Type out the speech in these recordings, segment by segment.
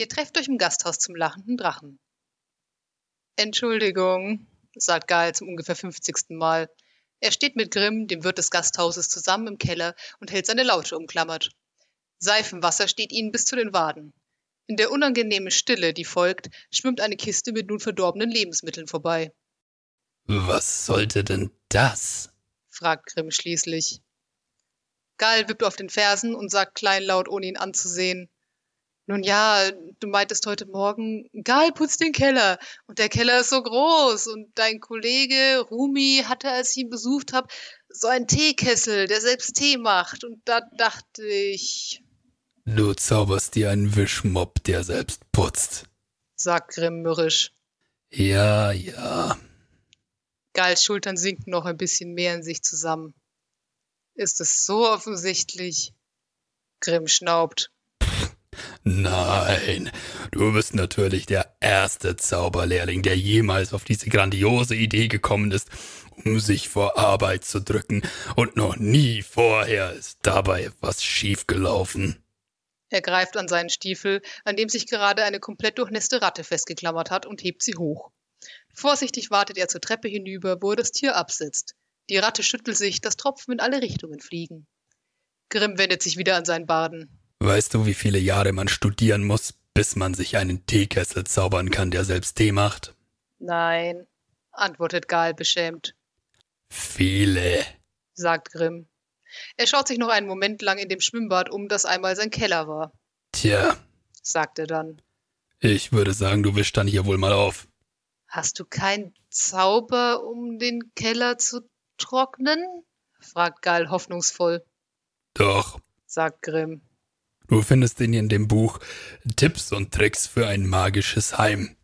Ihr trefft euch im Gasthaus zum lachenden Drachen. Entschuldigung, sagt Gal zum ungefähr 50. Mal. Er steht mit Grimm, dem Wirt des Gasthauses, zusammen im Keller und hält seine Laute umklammert. Seifenwasser steht ihnen bis zu den Waden. In der unangenehmen Stille, die folgt, schwimmt eine Kiste mit nun verdorbenen Lebensmitteln vorbei. Was sollte denn das? fragt Grimm schließlich. Gal wippt auf den Fersen und sagt kleinlaut, ohne ihn anzusehen. Nun ja, du meintest heute Morgen, Gal putzt den Keller und der Keller ist so groß und dein Kollege Rumi hatte, als ich ihn besucht habe, so einen Teekessel, der selbst Tee macht und da dachte ich. Du zauberst dir einen Wischmopp, der selbst putzt, sagt Grimm mürrisch. Ja, ja. Gals Schultern sinken noch ein bisschen mehr in sich zusammen. Ist es so offensichtlich? Grimm schnaubt. Nein, du bist natürlich der erste Zauberlehrling, der jemals auf diese grandiose Idee gekommen ist, um sich vor Arbeit zu drücken, und noch nie vorher ist dabei etwas schiefgelaufen. Er greift an seinen Stiefel, an dem sich gerade eine komplett durchnässte Ratte festgeklammert hat, und hebt sie hoch. Vorsichtig wartet er zur Treppe hinüber, wo er das Tier absetzt. Die Ratte schüttelt sich, dass Tropfen in alle Richtungen fliegen. Grimm wendet sich wieder an seinen Baden. Weißt du, wie viele Jahre man studieren muss, bis man sich einen Teekessel zaubern kann, der selbst Tee macht? Nein, antwortet Gal beschämt. Viele, sagt Grimm. Er schaut sich noch einen Moment lang in dem Schwimmbad um, das einmal sein Keller war. Tja, sagt er dann. Ich würde sagen, du wischst dann hier wohl mal auf. Hast du keinen Zauber, um den Keller zu trocknen? fragt Gal hoffnungsvoll. Doch, sagt Grimm. Du findest ihn in dem Buch Tipps und Tricks für ein magisches Heim.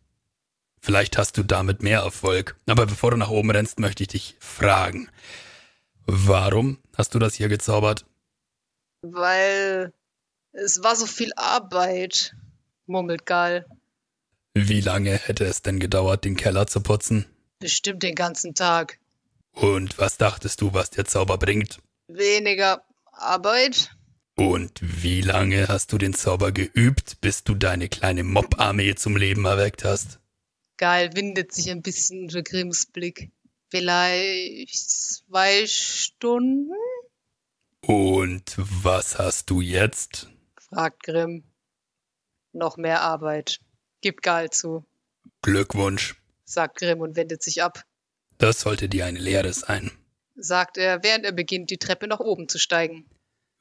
Vielleicht hast du damit mehr Erfolg. Aber bevor du nach oben rennst, möchte ich dich fragen. Warum hast du das hier gezaubert? Weil es war so viel Arbeit, murmelt Gal. Wie lange hätte es denn gedauert, den Keller zu putzen? Bestimmt den ganzen Tag. Und was dachtest du, was der Zauber bringt? Weniger Arbeit. Und wie lange hast du den Zauber geübt, bis du deine kleine Mob-Armee zum Leben erweckt hast? Gal windet sich ein bisschen unter Grimms Blick. Vielleicht zwei Stunden? Und was hast du jetzt? fragt Grimm. Noch mehr Arbeit. Gibt Gal zu. Glückwunsch, sagt Grimm und wendet sich ab. Das sollte dir eine Lehre sein, sagt er, während er beginnt, die Treppe nach oben zu steigen.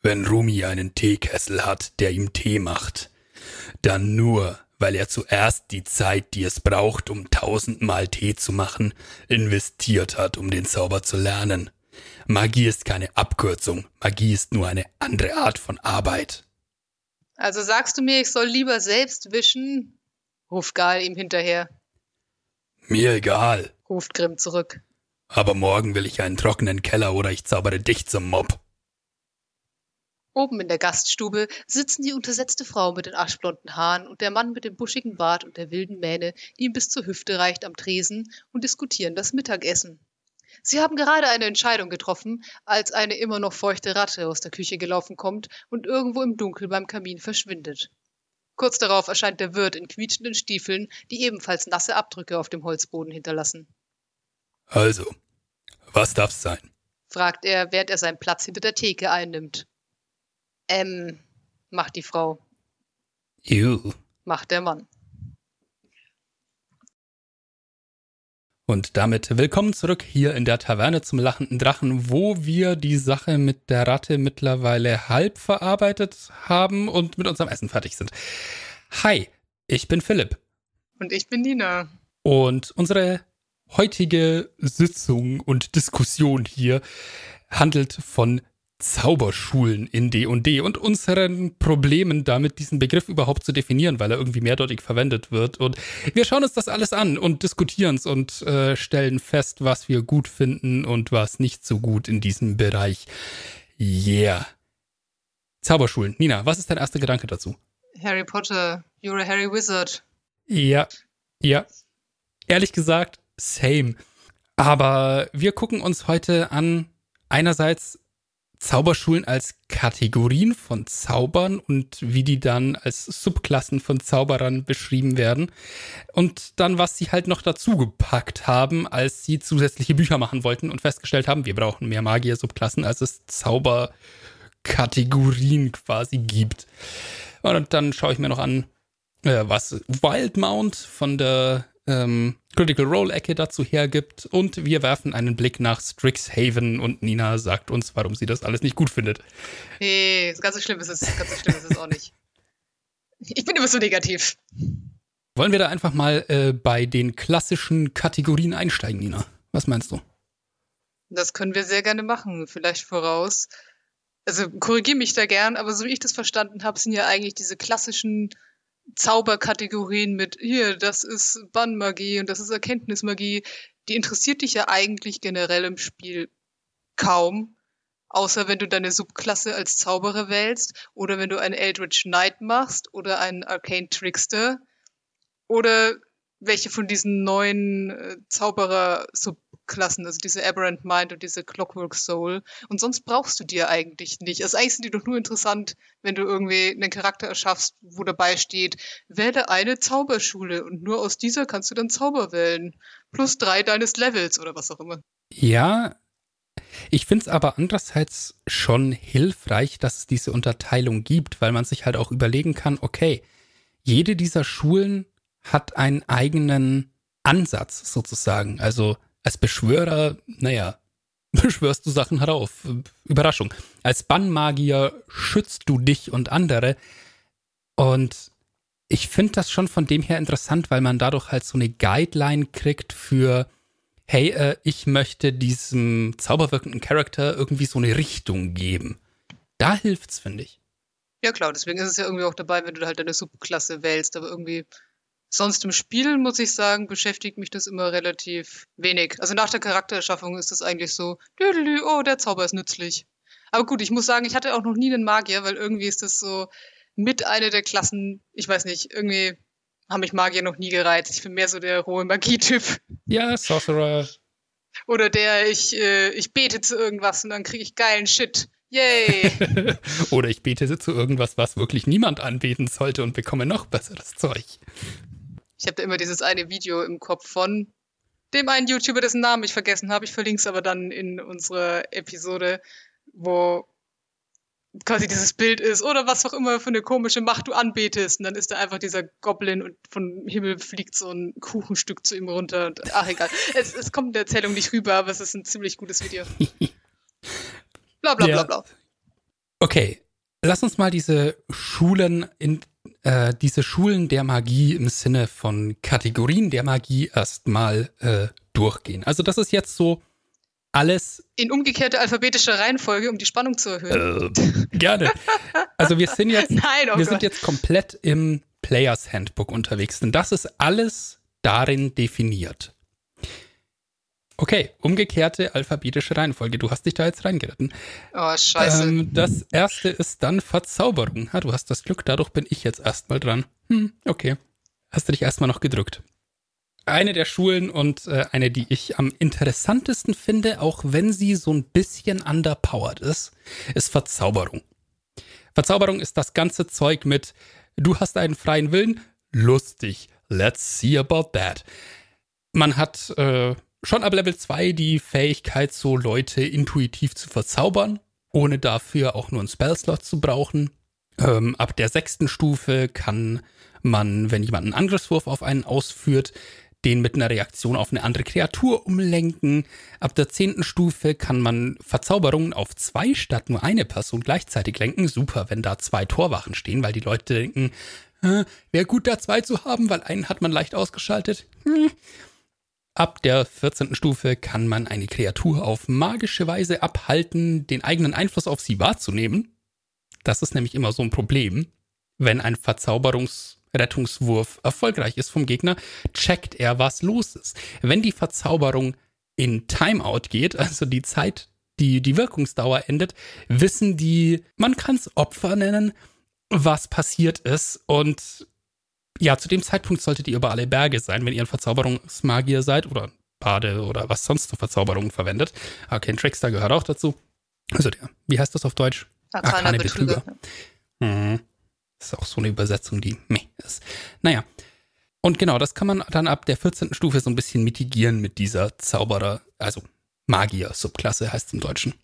Wenn Rumi einen Teekessel hat, der ihm Tee macht, dann nur, weil er zuerst die Zeit, die es braucht, um tausendmal Tee zu machen, investiert hat, um den Zauber zu lernen. Magie ist keine Abkürzung, Magie ist nur eine andere Art von Arbeit. Also sagst du mir, ich soll lieber selbst wischen? ruft Gal ihm hinterher. Mir egal, ruft Grimm zurück. Aber morgen will ich einen trockenen Keller oder ich zaubere dich zum Mob. Oben in der Gaststube sitzen die untersetzte Frau mit den aschblonden Haaren und der Mann mit dem buschigen Bart und der wilden Mähne, die ihm bis zur Hüfte reicht, am Tresen und diskutieren das Mittagessen. Sie haben gerade eine Entscheidung getroffen, als eine immer noch feuchte Ratte aus der Küche gelaufen kommt und irgendwo im Dunkel beim Kamin verschwindet. Kurz darauf erscheint der Wirt in quietschenden Stiefeln, die ebenfalls nasse Abdrücke auf dem Holzboden hinterlassen. Also, was darf's sein? fragt er, während er seinen Platz hinter der Theke einnimmt. Ähm, macht die Frau. You. Macht der Mann. Und damit willkommen zurück hier in der Taverne zum lachenden Drachen, wo wir die Sache mit der Ratte mittlerweile halb verarbeitet haben und mit unserem Essen fertig sind. Hi, ich bin Philipp. Und ich bin Nina. Und unsere heutige Sitzung und Diskussion hier handelt von Zauberschulen in D&D und unseren Problemen damit, diesen Begriff überhaupt zu definieren, weil er irgendwie mehrdeutig verwendet wird. Und wir schauen uns das alles an und diskutieren es und äh, stellen fest, was wir gut finden und was nicht so gut in diesem Bereich. Yeah. Zauberschulen. Nina, was ist dein erster Gedanke dazu? Harry Potter, you're a Harry Wizard. Ja, ja. Ehrlich gesagt, same. Aber wir gucken uns heute an, einerseits Zauberschulen als Kategorien von Zaubern und wie die dann als Subklassen von Zauberern beschrieben werden. Und dann, was sie halt noch dazu gepackt haben, als sie zusätzliche Bücher machen wollten und festgestellt haben, wir brauchen mehr Magier-Subklassen, als es Zauberkategorien quasi gibt. Und dann schaue ich mir noch an, äh, was Wildmount von der ähm, Critical Role-Ecke dazu hergibt. Und wir werfen einen Blick nach Strixhaven und Nina sagt uns, warum sie das alles nicht gut findet. Nee, ganz so schlimm ist es, ganz so schlimm ist es auch nicht. Ich bin immer so negativ. Wollen wir da einfach mal äh, bei den klassischen Kategorien einsteigen, Nina? Was meinst du? Das können wir sehr gerne machen, vielleicht voraus. Also korrigiere mich da gern, aber so wie ich das verstanden habe, sind ja eigentlich diese klassischen Zauberkategorien mit, hier, das ist Bannmagie und das ist Erkenntnismagie, die interessiert dich ja eigentlich generell im Spiel kaum. Außer wenn du deine Subklasse als Zauberer wählst oder wenn du einen Eldritch Knight machst oder einen Arcane Trickster oder welche von diesen neuen äh, Zauberer-Sub Klassen, also diese Aberrant Mind und diese Clockwork Soul. Und sonst brauchst du die ja eigentlich nicht. Also eigentlich sind die doch nur interessant, wenn du irgendwie einen Charakter erschaffst, wo dabei steht, wähle eine Zauberschule und nur aus dieser kannst du dann Zauber wählen. Plus drei deines Levels oder was auch immer. Ja, ich finde es aber andererseits schon hilfreich, dass es diese Unterteilung gibt, weil man sich halt auch überlegen kann, okay, jede dieser Schulen hat einen eigenen Ansatz sozusagen. Also als Beschwörer, naja, beschwörst du Sachen herauf. Überraschung. Als Bannmagier schützt du dich und andere. Und ich finde das schon von dem her interessant, weil man dadurch halt so eine Guideline kriegt für, hey, äh, ich möchte diesem zauberwirkenden Charakter irgendwie so eine Richtung geben. Da hilft's, finde ich. Ja, klar, deswegen ist es ja irgendwie auch dabei, wenn du halt deine Subklasse wählst, aber irgendwie Sonst im Spiel, muss ich sagen, beschäftigt mich das immer relativ wenig. Also nach der Charaktererschaffung ist das eigentlich so, oh, der Zauber ist nützlich. Aber gut, ich muss sagen, ich hatte auch noch nie einen Magier, weil irgendwie ist das so mit einer der Klassen, ich weiß nicht, irgendwie haben mich Magier noch nie gereizt. Ich bin mehr so der rohe Magietyp. Ja, Sorcerer. Oder der, ich, äh, ich bete zu irgendwas und dann kriege ich geilen Shit. Yay! Oder ich bete zu irgendwas, was wirklich niemand anbeten sollte und bekomme noch besseres Zeug. Ich habe da immer dieses eine Video im Kopf von dem einen YouTuber, dessen Namen ich vergessen habe. Ich verlinke es aber dann in unserer Episode, wo quasi dieses Bild ist oder was auch immer für eine komische Macht du anbetest. Und dann ist da einfach dieser Goblin und vom Himmel fliegt so ein Kuchenstück zu ihm runter. Und, ach, egal. Es, es kommt in der Erzählung nicht rüber, aber es ist ein ziemlich gutes Video. bla bla bla bla. Okay, lass uns mal diese Schulen in äh, diese Schulen der Magie im Sinne von Kategorien der Magie erstmal äh, durchgehen. Also das ist jetzt so alles. In umgekehrter alphabetischer Reihenfolge, um die Spannung zu erhöhen. Äh, gerne. Also wir sind jetzt, Nein, oh wir sind jetzt komplett im Players Handbook unterwegs, denn das ist alles darin definiert. Okay, umgekehrte alphabetische Reihenfolge. Du hast dich da jetzt reingeritten. Oh, scheiße. Ähm, das erste ist dann Verzauberung. Ha, du hast das Glück, dadurch bin ich jetzt erstmal dran. Hm, okay. Hast du dich erstmal noch gedrückt. Eine der Schulen und äh, eine, die ich am interessantesten finde, auch wenn sie so ein bisschen underpowered ist, ist Verzauberung. Verzauberung ist das ganze Zeug mit, du hast einen freien Willen, lustig. Let's see about that. Man hat äh, schon ab Level 2 die Fähigkeit, so Leute intuitiv zu verzaubern, ohne dafür auch nur einen Spellslot zu brauchen. Ähm, ab der sechsten Stufe kann man, wenn jemand einen Angriffswurf auf einen ausführt, den mit einer Reaktion auf eine andere Kreatur umlenken. Ab der zehnten Stufe kann man Verzauberungen auf zwei statt nur eine Person gleichzeitig lenken. Super, wenn da zwei Torwachen stehen, weil die Leute denken, äh, wäre gut, da zwei zu haben, weil einen hat man leicht ausgeschaltet. Hm. Ab der 14. Stufe kann man eine Kreatur auf magische Weise abhalten, den eigenen Einfluss auf sie wahrzunehmen. Das ist nämlich immer so ein Problem. Wenn ein Verzauberungsrettungswurf erfolgreich ist vom Gegner, checkt er, was los ist. Wenn die Verzauberung in Timeout geht, also die Zeit, die die Wirkungsdauer endet, wissen die, man kann es Opfer nennen, was passiert ist und ja, zu dem Zeitpunkt solltet ihr über alle Berge sein, wenn ihr ein Verzauberungsmagier seid oder Bade oder was sonst für Verzauberungen verwendet. Arcane Trickster gehört auch dazu. Also der, wie heißt das auf Deutsch? Arkane Betrüger. Betrüger. Mhm. Das ist auch so eine Übersetzung, die meh ist. Naja. Und genau, das kann man dann ab der 14. Stufe so ein bisschen mitigieren mit dieser Zauberer, also Magier-Subklasse heißt es im Deutschen.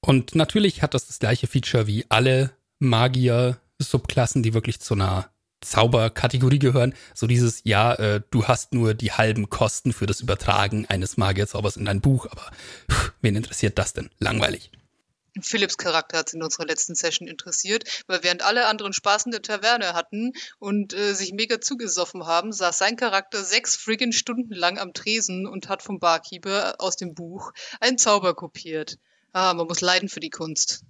Und natürlich hat das das gleiche Feature wie alle Magier-Subklassen, die wirklich zu einer Zauberkategorie gehören. So dieses, ja, äh, du hast nur die halben Kosten für das Übertragen eines Magierzaubers in dein Buch, aber pff, wen interessiert das denn? Langweilig. Philips Charakter hat es in unserer letzten Session interessiert, weil während alle anderen Spaß in der Taverne hatten und äh, sich mega zugesoffen haben, saß sein Charakter sechs friggin' Stunden lang am Tresen und hat vom Barkeeper aus dem Buch einen Zauber kopiert. Ah, man muss leiden für die Kunst.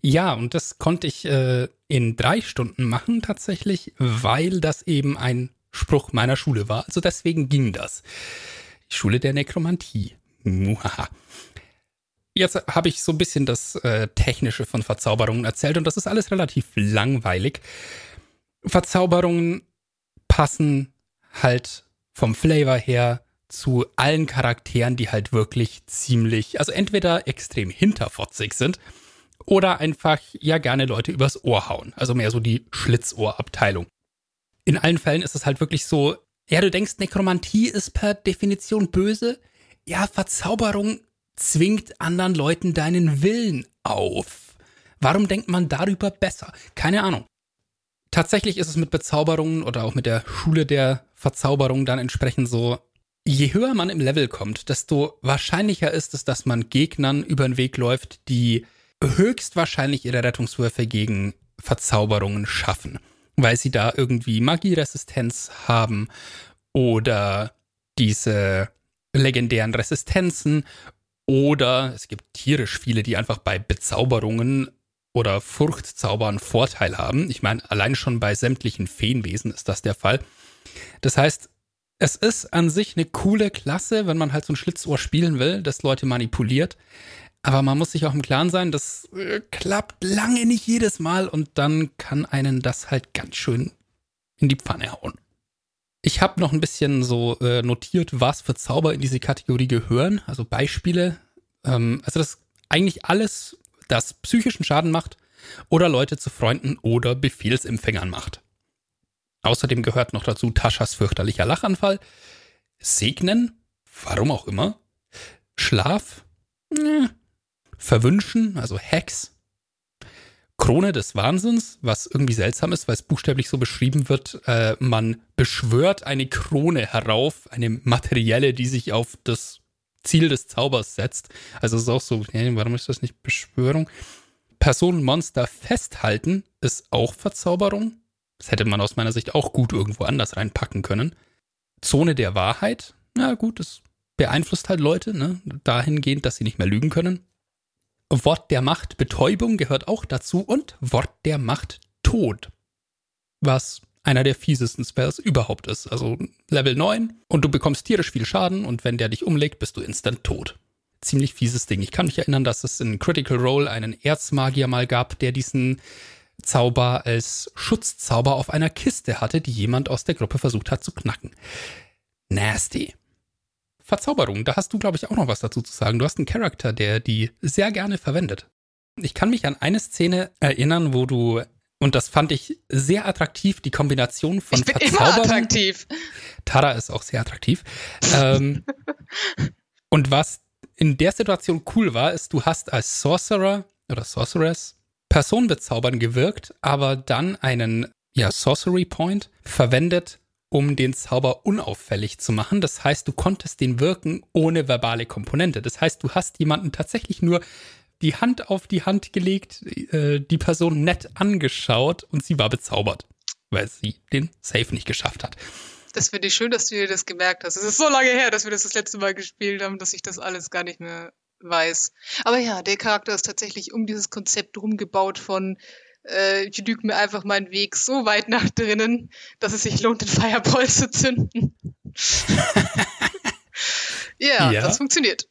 Ja, und das konnte ich äh, in drei Stunden machen tatsächlich, weil das eben ein Spruch meiner Schule war. Also deswegen ging das. Schule der Nekromantie. Muhaha. Jetzt habe ich so ein bisschen das äh, Technische von Verzauberungen erzählt und das ist alles relativ langweilig. Verzauberungen passen halt vom Flavor her zu allen Charakteren, die halt wirklich ziemlich, also entweder extrem hinterfotzig sind oder einfach ja gerne Leute übers Ohr hauen. Also mehr so die Schlitzohrabteilung. In allen Fällen ist es halt wirklich so, ja, du denkst, Nekromantie ist per Definition böse. Ja, Verzauberung zwingt anderen Leuten deinen Willen auf. Warum denkt man darüber besser? Keine Ahnung. Tatsächlich ist es mit Bezauberungen oder auch mit der Schule der Verzauberung dann entsprechend so, je höher man im Level kommt, desto wahrscheinlicher ist es, dass man Gegnern über den Weg läuft, die höchstwahrscheinlich ihre Rettungswürfe gegen Verzauberungen schaffen, weil sie da irgendwie Magieresistenz haben oder diese legendären Resistenzen oder es gibt tierisch viele, die einfach bei Bezauberungen oder Furchtzaubern Vorteil haben. Ich meine, allein schon bei sämtlichen Feenwesen ist das der Fall. Das heißt, es ist an sich eine coole Klasse, wenn man halt so ein Schlitzohr spielen will, das Leute manipuliert. Aber man muss sich auch im Klaren sein, das äh, klappt lange nicht jedes Mal und dann kann einen das halt ganz schön in die Pfanne hauen. Ich habe noch ein bisschen so äh, notiert, was für Zauber in diese Kategorie gehören, also Beispiele. Ähm, also das eigentlich alles, das psychischen Schaden macht oder Leute zu Freunden oder Befehlsempfängern macht. Außerdem gehört noch dazu Taschas fürchterlicher Lachanfall, Segnen, warum auch immer, Schlaf, äh, Verwünschen, also Hacks, Krone des Wahnsinns, was irgendwie seltsam ist, weil es buchstäblich so beschrieben wird, äh, man beschwört eine Krone herauf, eine materielle, die sich auf das Ziel des Zaubers setzt. Also es ist auch so, hey, warum ist das nicht Beschwörung? Personenmonster festhalten ist auch Verzauberung. Das hätte man aus meiner Sicht auch gut irgendwo anders reinpacken können. Zone der Wahrheit, na gut, das beeinflusst halt Leute, ne? dahingehend, dass sie nicht mehr lügen können. Wort der Macht Betäubung gehört auch dazu und Wort der Macht Tod. Was einer der fiesesten Spells überhaupt ist. Also Level 9 und du bekommst tierisch viel Schaden und wenn der dich umlegt, bist du instant tot. Ziemlich fieses Ding. Ich kann mich erinnern, dass es in Critical Role einen Erzmagier mal gab, der diesen Zauber als Schutzzauber auf einer Kiste hatte, die jemand aus der Gruppe versucht hat zu knacken. Nasty. Verzauberung, da hast du, glaube ich, auch noch was dazu zu sagen. Du hast einen Charakter, der die sehr gerne verwendet. Ich kann mich an eine Szene erinnern, wo du, und das fand ich sehr attraktiv, die Kombination von Ich bin immer Verzauberung. attraktiv. Tara ist auch sehr attraktiv. ähm, und was in der Situation cool war, ist, du hast als Sorcerer oder Sorceress Person bezaubern gewirkt, aber dann einen ja, Sorcery Point verwendet, um den Zauber unauffällig zu machen. Das heißt, du konntest den wirken ohne verbale Komponente. Das heißt, du hast jemanden tatsächlich nur die Hand auf die Hand gelegt, äh, die Person nett angeschaut und sie war bezaubert, weil sie den Safe nicht geschafft hat. Das finde ich schön, dass du dir das gemerkt hast. Es ist so lange her, dass wir das das letzte Mal gespielt haben, dass ich das alles gar nicht mehr weiß. Aber ja, der Charakter ist tatsächlich um dieses Konzept rumgebaut von äh, ich lüge mir einfach meinen Weg so weit nach drinnen, dass es sich lohnt, den Fireball zu zünden. ja, Ja. das funktioniert.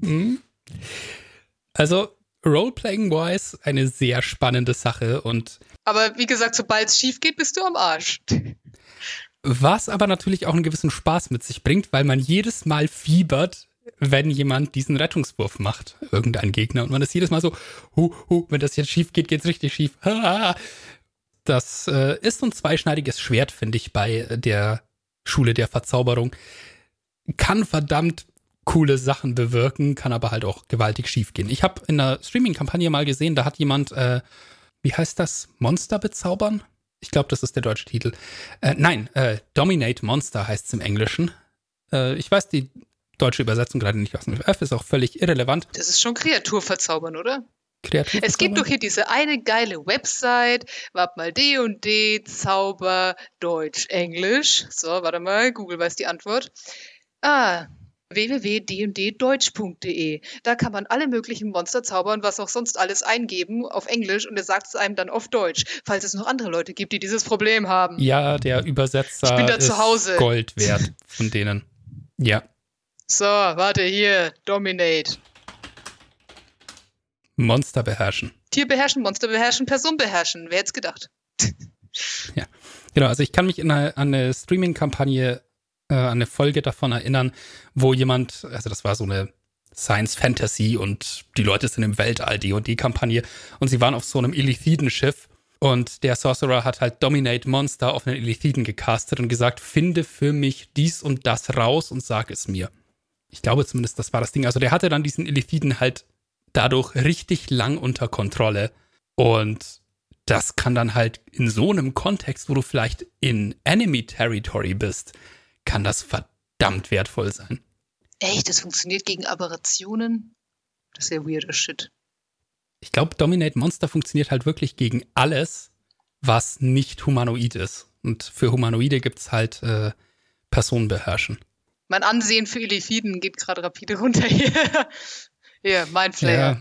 Mhm. Also, Roleplaying-wise eine sehr spannende Sache und Aber wie gesagt, sobald es schief geht, bist du am Arsch. was aber natürlich auch einen gewissen Spaß mit sich bringt, weil man jedes Mal fiebert, wenn jemand diesen Rettungswurf macht, irgendein Gegner, und man ist jedes Mal so, hu, hu, wenn das jetzt schief geht, geht's richtig schief. Das äh, ist so ein zweischneidiges Schwert, finde ich, bei der Schule der Verzauberung. Kann verdammt coole Sachen bewirken, kann aber halt auch gewaltig schief gehen. Ich habe in einer Streaming-Kampagne mal gesehen, da hat jemand, äh, wie heißt das, Monster bezaubern? Ich glaube, das ist der deutsche Titel. Äh, nein, äh, Dominate Monster heißt es im Englischen. Äh, ich weiß die deutsche Übersetzung gerade nicht aus dem F, ist auch völlig irrelevant. Das ist schon Kreatur verzaubern, oder? Kreatur es gibt doch hier diese eine geile Website, warte mal, D und D, Zauber, Deutsch, Englisch. So, warte mal, Google weiß die Antwort. Ah, www.dnddeutsch.de. Da kann man alle möglichen Monster zaubern, was auch sonst alles eingeben auf Englisch und er sagt es einem dann auf Deutsch, falls es noch andere Leute gibt, die dieses Problem haben. Ja, der Übersetzer ich bin da ist zu Hause. Gold wert von denen. Ja. So, warte hier, Dominate. Monster beherrschen. Tier beherrschen, Monster beherrschen, Person beherrschen. Wer hätte gedacht? ja, genau. Also ich kann mich an eine, eine Streaming-Kampagne, äh, an eine Folge davon erinnern, wo jemand, also das war so eine Science Fantasy und die Leute sind im Weltall, die und die Kampagne und sie waren auf so einem Illithiden-Schiff und der Sorcerer hat halt Dominate Monster auf einen Illithiden gecastet und gesagt, finde für mich dies und das raus und sag es mir. Ich glaube zumindest, das war das Ding. Also der hatte dann diesen Illithiden halt dadurch richtig lang unter Kontrolle. Und das kann dann halt in so einem Kontext, wo du vielleicht in Enemy Territory bist, kann das verdammt wertvoll sein. Echt? Das funktioniert gegen Aberrationen? Das ist ja weirder Shit. Ich glaube, Dominate Monster funktioniert halt wirklich gegen alles, was nicht humanoid ist. Und für Humanoide gibt es halt äh, Personen beherrschen. Mein Ansehen für Elifiden geht gerade rapide runter hier. Hier, Mindflayer.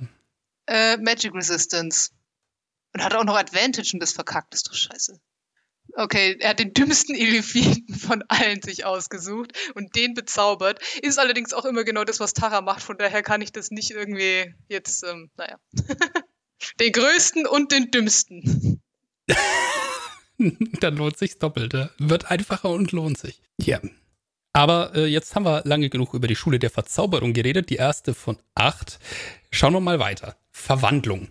Ja. Äh, Magic Resistance. Und hat auch noch Advantage und das verkackt, ist doch scheiße. Okay, er hat den dümmsten Elefiten von allen sich ausgesucht und den bezaubert. Ist allerdings auch immer genau das, was Tara macht, von daher kann ich das nicht irgendwie jetzt, ähm, naja. den größten und den dümmsten. Dann lohnt sich's doppelt. Wird einfacher und lohnt sich. Ja. Aber äh, jetzt haben wir lange genug über die Schule der Verzauberung geredet, die erste von acht. Schauen wir mal weiter. Verwandlung.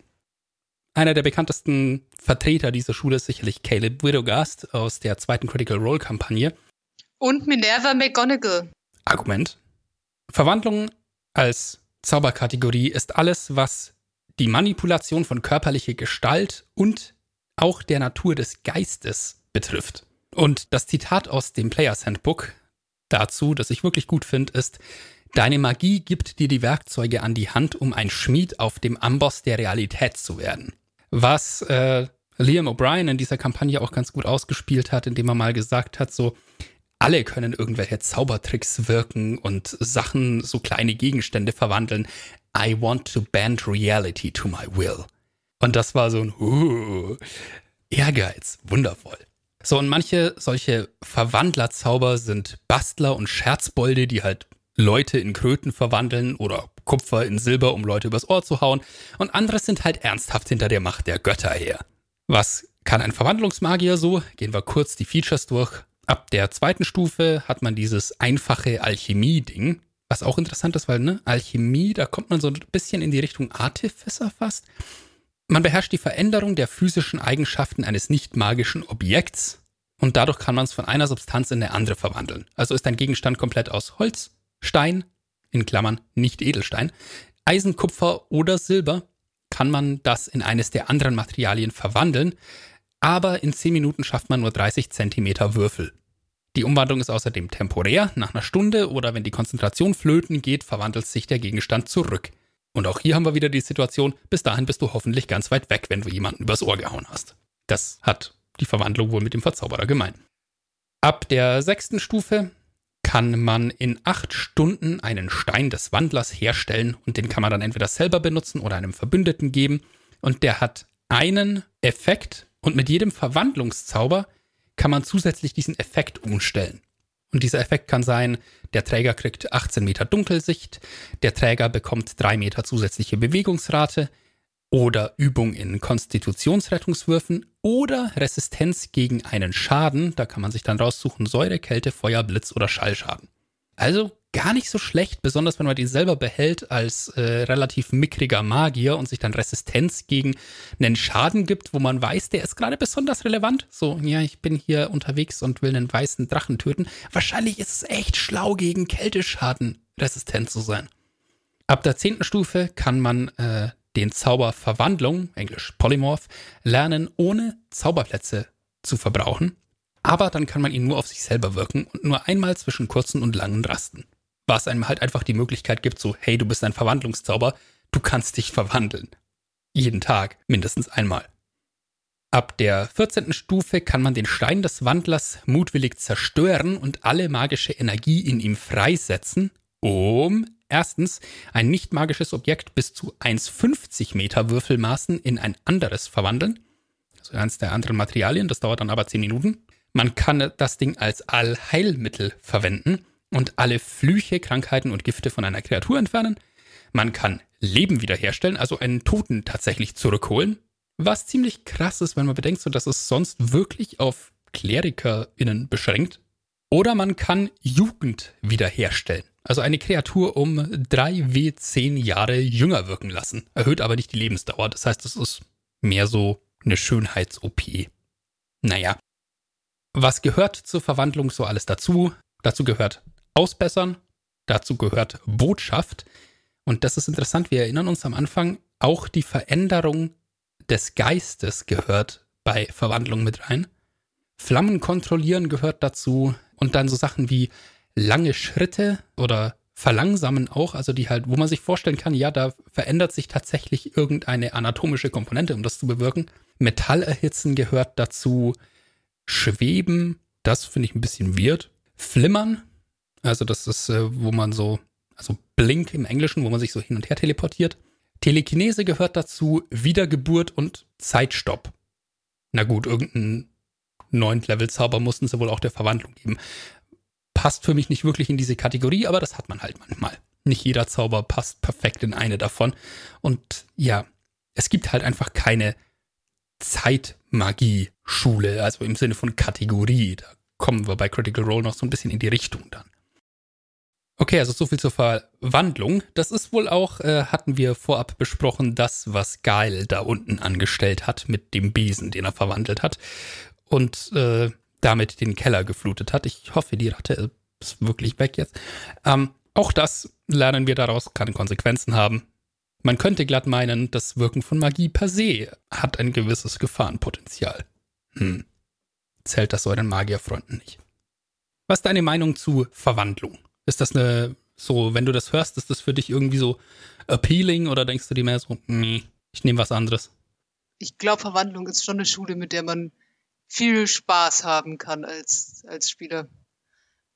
Einer der bekanntesten Vertreter dieser Schule ist sicherlich Caleb Widogast aus der zweiten Critical Role Kampagne. Und Minerva McGonagall. Argument. Verwandlung als Zauberkategorie ist alles, was die Manipulation von körperlicher Gestalt und auch der Natur des Geistes betrifft. Und das Zitat aus dem Players Handbook dazu, das ich wirklich gut finde, ist, deine Magie gibt dir die Werkzeuge an die Hand, um ein Schmied auf dem Amboss der Realität zu werden. Was äh, Liam O'Brien in dieser Kampagne auch ganz gut ausgespielt hat, indem er mal gesagt hat, so, alle können irgendwelche Zaubertricks wirken und Sachen, so kleine Gegenstände verwandeln. I want to bend reality to my will. Und das war so ein uh, Ehrgeiz, wundervoll. So, und manche solche Verwandlerzauber sind Bastler und Scherzbolde, die halt Leute in Kröten verwandeln oder Kupfer in Silber, um Leute übers Ohr zu hauen. Und andere sind halt ernsthaft hinter der Macht der Götter her. Was kann ein Verwandlungsmagier so? Gehen wir kurz die Features durch. Ab der zweiten Stufe hat man dieses einfache Alchemie-Ding, was auch interessant ist, weil, ne, Alchemie, da kommt man so ein bisschen in die Richtung Artificer fast. Man beherrscht die Veränderung der physischen Eigenschaften eines nicht magischen Objekts und dadurch kann man es von einer Substanz in eine andere verwandeln. Also ist ein Gegenstand komplett aus Holz, Stein, in Klammern nicht Edelstein, Eisen, Kupfer oder Silber, kann man das in eines der anderen Materialien verwandeln, aber in 10 Minuten schafft man nur 30 Zentimeter Würfel. Die Umwandlung ist außerdem temporär, nach einer Stunde oder wenn die Konzentration flöten geht, verwandelt sich der Gegenstand zurück. Und auch hier haben wir wieder die Situation, bis dahin bist du hoffentlich ganz weit weg, wenn du jemanden übers Ohr gehauen hast. Das hat die Verwandlung wohl mit dem Verzauberer gemein. Ab der sechsten Stufe kann man in acht Stunden einen Stein des Wandlers herstellen und den kann man dann entweder selber benutzen oder einem Verbündeten geben. Und der hat einen Effekt und mit jedem Verwandlungszauber kann man zusätzlich diesen Effekt umstellen. Und dieser Effekt kann sein, der Träger kriegt 18 Meter Dunkelsicht, der Träger bekommt 3 Meter zusätzliche Bewegungsrate oder Übung in Konstitutionsrettungswürfen oder Resistenz gegen einen Schaden. Da kann man sich dann raussuchen, Säure, Kälte, Feuer, Blitz oder Schallschaden. Also gar nicht so schlecht, besonders wenn man den selber behält als äh, relativ mickriger Magier und sich dann Resistenz gegen einen Schaden gibt, wo man weiß, der ist gerade besonders relevant. So, ja, ich bin hier unterwegs und will einen weißen Drachen töten. Wahrscheinlich ist es echt schlau, gegen Kälteschaden resistent zu sein. Ab der zehnten Stufe kann man äh, den Zauber Verwandlung, englisch Polymorph, lernen, ohne Zauberplätze zu verbrauchen. Aber dann kann man ihn nur auf sich selber wirken und nur einmal zwischen kurzen und langen Rasten. Was einem halt einfach die Möglichkeit gibt, so, hey, du bist ein Verwandlungszauber, du kannst dich verwandeln. Jeden Tag, mindestens einmal. Ab der 14. Stufe kann man den Stein des Wandlers mutwillig zerstören und alle magische Energie in ihm freisetzen, um erstens ein nicht magisches Objekt bis zu 1,50 Meter Würfelmaßen in ein anderes verwandeln, also eins der anderen Materialien, das dauert dann aber 10 Minuten. Man kann das Ding als Allheilmittel verwenden und alle Flüche, Krankheiten und Gifte von einer Kreatur entfernen. Man kann Leben wiederherstellen, also einen Toten tatsächlich zurückholen. Was ziemlich krass ist, wenn man bedenkt, so dass es sonst wirklich auf KlerikerInnen beschränkt. Oder man kann Jugend wiederherstellen. Also eine Kreatur um 3W10 Jahre jünger wirken lassen. Erhöht aber nicht die Lebensdauer. Das heißt, es ist mehr so eine Schönheits-OP. Naja, was gehört zur Verwandlung so alles dazu? Dazu gehört Ausbessern, dazu gehört Botschaft. Und das ist interessant, wir erinnern uns am Anfang, auch die Veränderung des Geistes gehört bei Verwandlung mit rein. Flammen kontrollieren gehört dazu und dann so Sachen wie lange Schritte oder verlangsamen auch, also die halt, wo man sich vorstellen kann, ja, da verändert sich tatsächlich irgendeine anatomische Komponente, um das zu bewirken. Metall erhitzen gehört dazu, Schweben, das finde ich ein bisschen weird. Flimmern, also das ist, äh, wo man so, also Blink im Englischen, wo man sich so hin und her teleportiert. Telekinese gehört dazu, Wiedergeburt und Zeitstopp. Na gut, irgendeinen neuen Level-Zauber mussten sie wohl auch der Verwandlung geben. Passt für mich nicht wirklich in diese Kategorie, aber das hat man halt manchmal. Nicht jeder Zauber passt perfekt in eine davon. Und ja, es gibt halt einfach keine Zeitmagie-Schule, also im Sinne von Kategorie. Da kommen wir bei Critical Role noch so ein bisschen in die Richtung dann. Okay, also so viel zur Verwandlung. Das ist wohl auch, äh, hatten wir vorab besprochen, das, was Geil da unten angestellt hat mit dem Besen, den er verwandelt hat und äh, damit den Keller geflutet hat. Ich hoffe, die Ratte ist wirklich weg jetzt. Ähm, auch das lernen wir daraus, kann Konsequenzen haben. Man könnte glatt meinen, das Wirken von Magie per se hat ein gewisses Gefahrenpotenzial. Hm. Zählt das euren Magierfreunden nicht. Was ist deine Meinung zu Verwandlung? Ist das eine, so, wenn du das hörst, ist das für dich irgendwie so appealing oder denkst du dir mehr so, nee, ich nehme was anderes? Ich glaube, Verwandlung ist schon eine Schule, mit der man viel Spaß haben kann als, als Spieler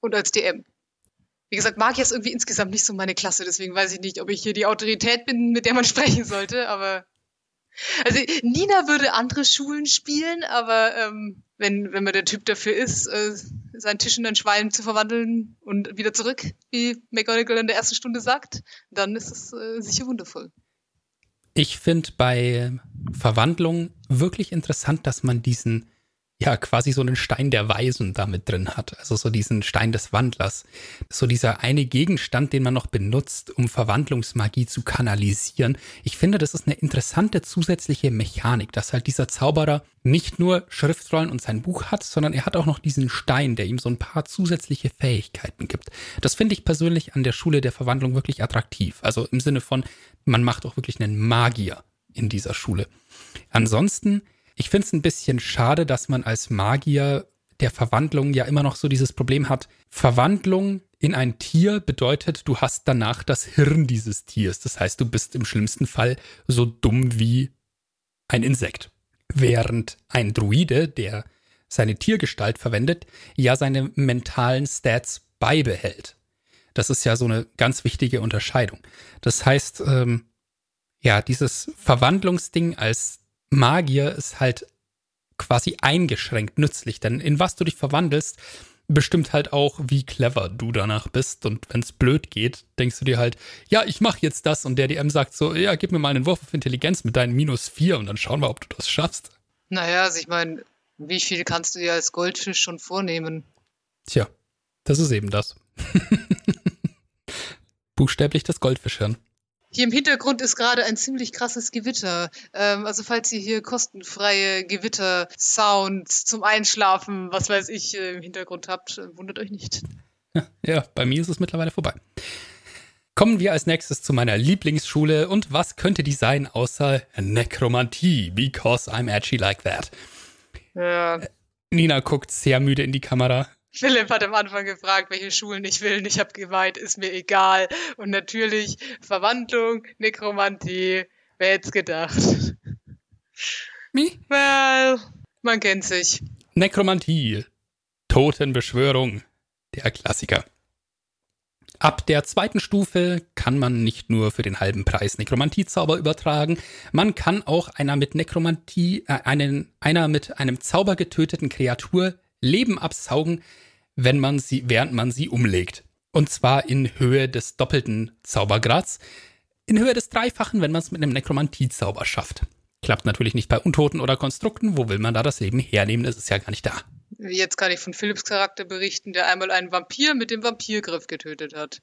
und als DM. Wie gesagt, Magier ist irgendwie insgesamt nicht so meine Klasse, deswegen weiß ich nicht, ob ich hier die Autorität bin, mit der man sprechen sollte, aber. Also Nina würde andere Schulen spielen, aber ähm, wenn, wenn man der Typ dafür ist, äh, seinen Tisch in ein Schwein zu verwandeln und wieder zurück, wie McGonagall in der ersten Stunde sagt, dann ist es äh, sicher wundervoll. Ich finde bei Verwandlung wirklich interessant, dass man diesen ja quasi so einen Stein der Weisen damit drin hat. Also so diesen Stein des Wandlers. So dieser eine Gegenstand, den man noch benutzt, um Verwandlungsmagie zu kanalisieren. Ich finde, das ist eine interessante zusätzliche Mechanik, dass halt dieser Zauberer nicht nur Schriftrollen und sein Buch hat, sondern er hat auch noch diesen Stein, der ihm so ein paar zusätzliche Fähigkeiten gibt. Das finde ich persönlich an der Schule der Verwandlung wirklich attraktiv. Also im Sinne von, man macht auch wirklich einen Magier in dieser Schule. Ansonsten ich finde es ein bisschen schade, dass man als Magier der Verwandlung ja immer noch so dieses Problem hat. Verwandlung in ein Tier bedeutet, du hast danach das Hirn dieses Tiers. Das heißt, du bist im schlimmsten Fall so dumm wie ein Insekt. Während ein Druide, der seine Tiergestalt verwendet, ja seine mentalen Stats beibehält. Das ist ja so eine ganz wichtige Unterscheidung. Das heißt, ähm, ja, dieses Verwandlungsding als Magier ist halt quasi eingeschränkt nützlich, denn in was du dich verwandelst, bestimmt halt auch, wie clever du danach bist. Und wenn es blöd geht, denkst du dir halt, ja, ich mache jetzt das. Und der DM sagt so, ja, gib mir mal einen Wurf auf Intelligenz mit deinen minus vier und dann schauen wir, ob du das schaffst. Naja, also ich meine, wie viel kannst du dir als Goldfisch schon vornehmen? Tja, das ist eben das. Buchstäblich das Goldfischhirn. Hier im Hintergrund ist gerade ein ziemlich krasses Gewitter. Ähm, also falls ihr hier kostenfreie Gewitter-Sounds zum Einschlafen, was weiß ich, äh, im Hintergrund habt, äh, wundert euch nicht. Ja, bei mir ist es mittlerweile vorbei. Kommen wir als nächstes zu meiner Lieblingsschule und was könnte die sein außer Nekromantie, because I'm edgy like that. Ja. Nina guckt sehr müde in die Kamera. Philipp hat am Anfang gefragt, welche Schulen ich will. Und ich habe gemeint, ist mir egal. Und natürlich Verwandlung, Nekromantie. Wer hätte gedacht? Mi? Well, man kennt sich. Nekromantie. Totenbeschwörung. Der Klassiker. Ab der zweiten Stufe kann man nicht nur für den halben Preis Nekromantiezauber übertragen, man kann auch einer mit Nekromantie, äh, einen, einer mit einem Zauber getöteten Kreatur Leben absaugen, wenn man sie, während man sie umlegt. Und zwar in Höhe des doppelten Zaubergrads, in Höhe des Dreifachen, wenn man es mit einem Nekromantiezauber schafft. Klappt natürlich nicht bei Untoten oder Konstrukten, wo will man da das Leben hernehmen, das ist ja gar nicht da. Jetzt kann ich von Philipps Charakter berichten, der einmal einen Vampir mit dem Vampirgriff getötet hat.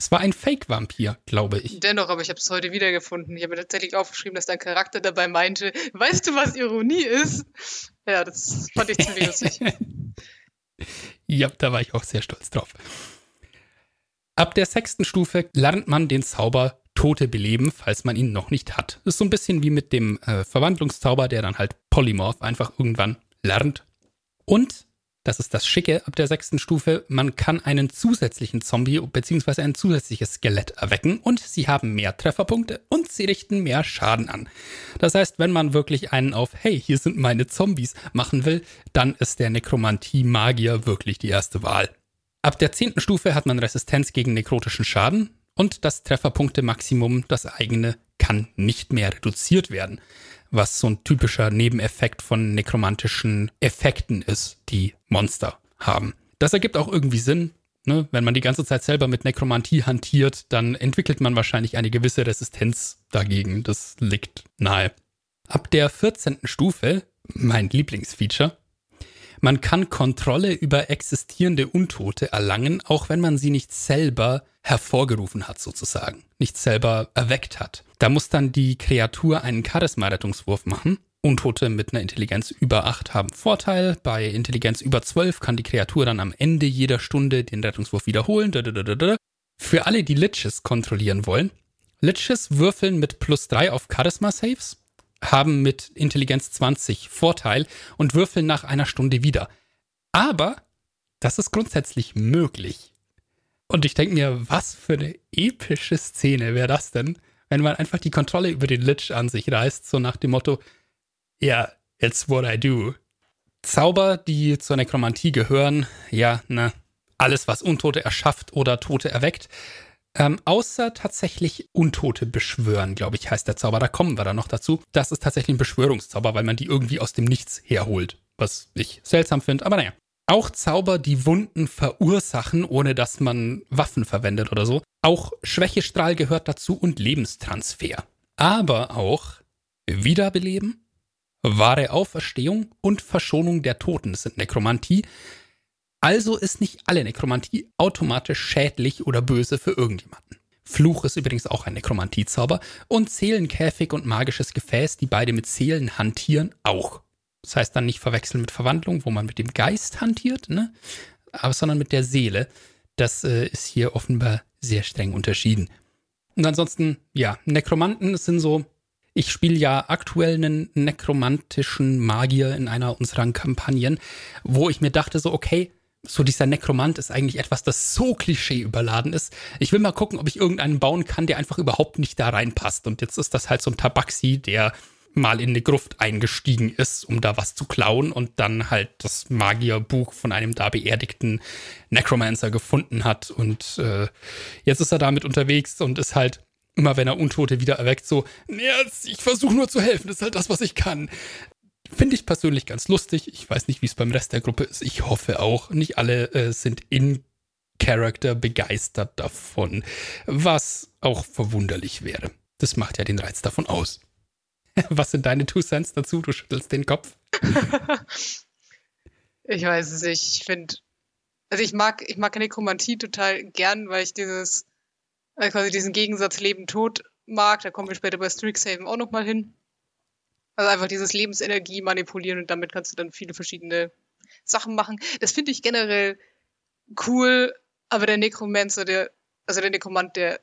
Es war ein Fake-Vampir, glaube ich. Dennoch, aber ich habe es heute wiedergefunden. Ich habe mir tatsächlich aufgeschrieben, dass dein Charakter dabei meinte, weißt du, was Ironie ist? Ja, das fand ich ziemlich lustig. ja, da war ich auch sehr stolz drauf. Ab der sechsten Stufe lernt man den Zauber Tote beleben, falls man ihn noch nicht hat. Das ist so ein bisschen wie mit dem äh, Verwandlungszauber, der dann halt Polymorph einfach irgendwann lernt. Und das ist das Schicke ab der sechsten Stufe. Man kann einen zusätzlichen Zombie bzw. ein zusätzliches Skelett erwecken und sie haben mehr Trefferpunkte und sie richten mehr Schaden an. Das heißt, wenn man wirklich einen auf Hey, hier sind meine Zombies machen will, dann ist der Nekromantie-Magier wirklich die erste Wahl. Ab der zehnten Stufe hat man Resistenz gegen nekrotischen Schaden und das Trefferpunkte-Maximum, das eigene, kann nicht mehr reduziert werden was so ein typischer Nebeneffekt von nekromantischen Effekten ist, die Monster haben. Das ergibt auch irgendwie Sinn. Ne? Wenn man die ganze Zeit selber mit Nekromantie hantiert, dann entwickelt man wahrscheinlich eine gewisse Resistenz dagegen. Das liegt nahe. Ab der 14. Stufe, mein Lieblingsfeature, man kann Kontrolle über existierende Untote erlangen, auch wenn man sie nicht selber hervorgerufen hat, sozusagen, nicht selber erweckt hat. Da muss dann die Kreatur einen Charisma-Rettungswurf machen. Untote mit einer Intelligenz über 8 haben Vorteil. Bei Intelligenz über 12 kann die Kreatur dann am Ende jeder Stunde den Rettungswurf wiederholen. Für alle, die Liches kontrollieren wollen, Liches würfeln mit plus 3 auf Charisma-Saves haben mit Intelligenz 20 Vorteil und würfeln nach einer Stunde wieder. Aber das ist grundsätzlich möglich. Und ich denke mir, was für eine epische Szene wäre das denn, wenn man einfach die Kontrolle über den Lich an sich reißt, so nach dem Motto, ja, yeah, it's what I do. Zauber, die zur Nekromantie gehören, ja, na, alles, was Untote erschafft oder Tote erweckt, ähm, außer tatsächlich Untote beschwören, glaube ich, heißt der Zauber. Da kommen wir dann noch dazu. Das ist tatsächlich ein Beschwörungszauber, weil man die irgendwie aus dem Nichts herholt. Was ich seltsam finde, aber naja. Auch Zauber, die Wunden verursachen, ohne dass man Waffen verwendet oder so. Auch Schwächestrahl gehört dazu und Lebenstransfer. Aber auch Wiederbeleben, wahre Auferstehung und Verschonung der Toten sind Nekromantie, also ist nicht alle Nekromantie automatisch schädlich oder böse für irgendjemanden. Fluch ist übrigens auch ein Nekromantiezauber und Seelenkäfig und magisches Gefäß, die beide mit Seelen hantieren, auch. Das heißt dann nicht verwechseln mit Verwandlung, wo man mit dem Geist hantiert, ne? Aber sondern mit der Seele. Das äh, ist hier offenbar sehr streng unterschieden. Und ansonsten, ja, Nekromanten sind so. Ich spiele ja aktuell einen nekromantischen Magier in einer unserer Kampagnen, wo ich mir dachte, so, okay, so dieser Nekromant ist eigentlich etwas, das so klischee überladen ist. Ich will mal gucken, ob ich irgendeinen bauen kann, der einfach überhaupt nicht da reinpasst. Und jetzt ist das halt so ein Tabaxi, der mal in eine Gruft eingestiegen ist, um da was zu klauen und dann halt das Magierbuch von einem da beerdigten Necromancer gefunden hat. Und äh, jetzt ist er damit unterwegs und ist halt immer, wenn er Untote wieder erweckt, so, ja, ich versuche nur zu helfen, das ist halt das, was ich kann. Finde ich persönlich ganz lustig. Ich weiß nicht, wie es beim Rest der Gruppe ist. Ich hoffe auch, nicht alle äh, sind in Character begeistert davon, was auch verwunderlich wäre. Das macht ja den Reiz davon aus. Was sind deine Two Cents dazu? Du schüttelst den Kopf. ich weiß es nicht. Ich finde Also ich mag, ich mag Nekromantie total gern, weil ich dieses, äh, quasi diesen Gegensatz Leben-Tod mag. Da kommen wir später bei Strixhaven auch nochmal hin. Also einfach dieses Lebensenergie manipulieren und damit kannst du dann viele verschiedene Sachen machen. Das finde ich generell cool, aber der Necromancer, der, also der Nekromant, der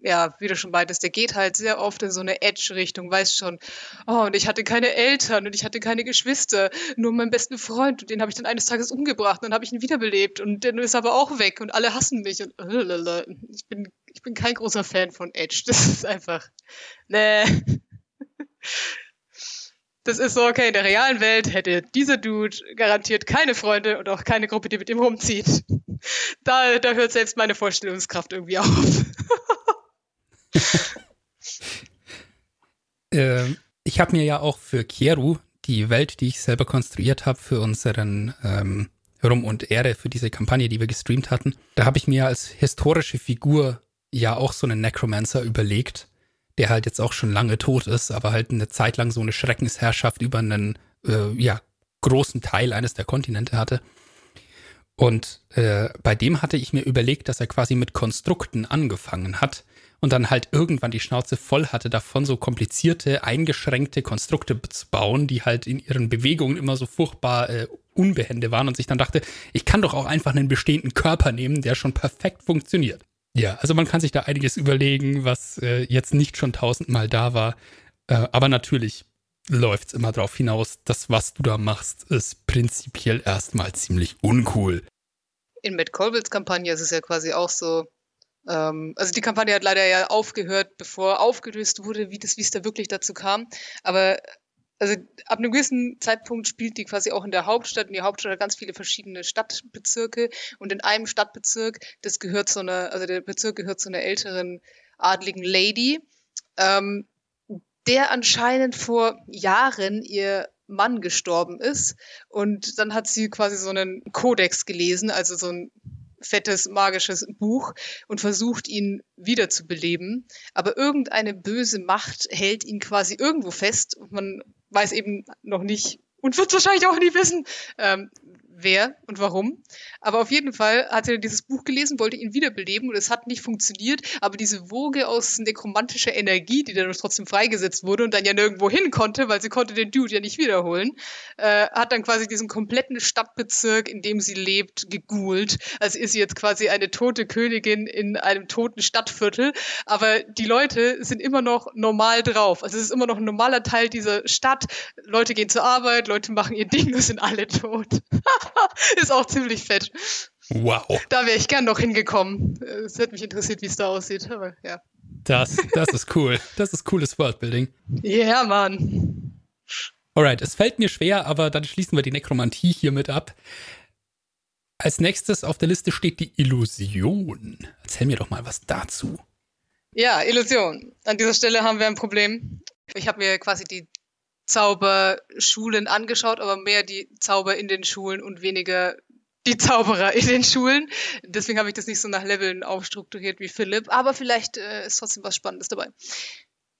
ja, wie du schon meintest, der geht halt sehr oft in so eine Edge-Richtung, weißt schon, oh, und ich hatte keine Eltern und ich hatte keine Geschwister, nur meinen besten Freund und den habe ich dann eines Tages umgebracht und dann habe ich ihn wiederbelebt und der ist aber auch weg und alle hassen mich und äh, ich bin, ich bin kein großer Fan von Edge, das ist einfach, nee. Das ist so, okay, in der realen Welt hätte dieser Dude garantiert keine Freunde und auch keine Gruppe, die mit ihm rumzieht. Da, da hört selbst meine Vorstellungskraft irgendwie auf. äh, ich habe mir ja auch für Kieru, die Welt, die ich selber konstruiert habe, für unseren ähm, Rum und Ehre, für diese Kampagne, die wir gestreamt hatten, da habe ich mir als historische Figur ja auch so einen Necromancer überlegt, der halt jetzt auch schon lange tot ist, aber halt eine Zeit lang so eine Schreckensherrschaft über einen äh, ja, großen Teil eines der Kontinente hatte. Und äh, bei dem hatte ich mir überlegt, dass er quasi mit Konstrukten angefangen hat und dann halt irgendwann die Schnauze voll hatte davon, so komplizierte, eingeschränkte Konstrukte zu bauen, die halt in ihren Bewegungen immer so furchtbar äh, unbehende waren und sich dann dachte, ich kann doch auch einfach einen bestehenden Körper nehmen, der schon perfekt funktioniert. Ja, also man kann sich da einiges überlegen, was äh, jetzt nicht schon tausendmal da war. Äh, aber natürlich läuft es immer darauf hinaus, dass was du da machst, ist prinzipiell erstmal ziemlich uncool. In Matt Colvilles Kampagne ist es ja quasi auch so, also die Kampagne hat leider ja aufgehört, bevor aufgelöst wurde, wie das, wie es da wirklich dazu kam. Aber also ab einem gewissen Zeitpunkt spielt die quasi auch in der Hauptstadt. Und die Hauptstadt hat ganz viele verschiedene Stadtbezirke. Und in einem Stadtbezirk, das gehört zu einer, also der Bezirk gehört zu einer älteren adligen Lady, ähm, der anscheinend vor Jahren ihr Mann gestorben ist. Und dann hat sie quasi so einen Kodex gelesen, also so ein fettes magisches Buch und versucht ihn wiederzubeleben. Aber irgendeine böse Macht hält ihn quasi irgendwo fest. Und man weiß eben noch nicht und wird wahrscheinlich auch nie wissen, ähm, wer und warum. Aber auf jeden Fall hat er dieses Buch gelesen, wollte ihn wiederbeleben und es hat nicht funktioniert. Aber diese Woge aus nekromantischer Energie, die dann trotzdem freigesetzt wurde und dann ja nirgendwo hin konnte, weil sie konnte den Dude ja nicht wiederholen, äh, hat dann quasi diesen kompletten Stadtbezirk, in dem sie lebt, gegoult. Also ist sie jetzt quasi eine tote Königin in einem toten Stadtviertel. Aber die Leute sind immer noch normal drauf. Also es ist immer noch ein normaler Teil dieser Stadt. Leute gehen zur Arbeit, Leute machen ihr Ding, sind alle tot. ist auch ziemlich fett. Wow. Da wäre ich gern noch hingekommen. Es hätte mich interessiert, wie es da aussieht. Aber ja. Das, das ist cool. Das ist cooles Worldbuilding. Ja, yeah, Mann. Alright, es fällt mir schwer, aber dann schließen wir die Nekromantie hiermit ab. Als nächstes auf der Liste steht die Illusion. Erzähl mir doch mal was dazu. Ja, Illusion. An dieser Stelle haben wir ein Problem. Ich habe mir quasi die Zauberschulen angeschaut, aber mehr die Zauber in den Schulen und weniger die Zauberer in den Schulen. Deswegen habe ich das nicht so nach Leveln aufstrukturiert wie Philipp, aber vielleicht äh, ist trotzdem was Spannendes dabei.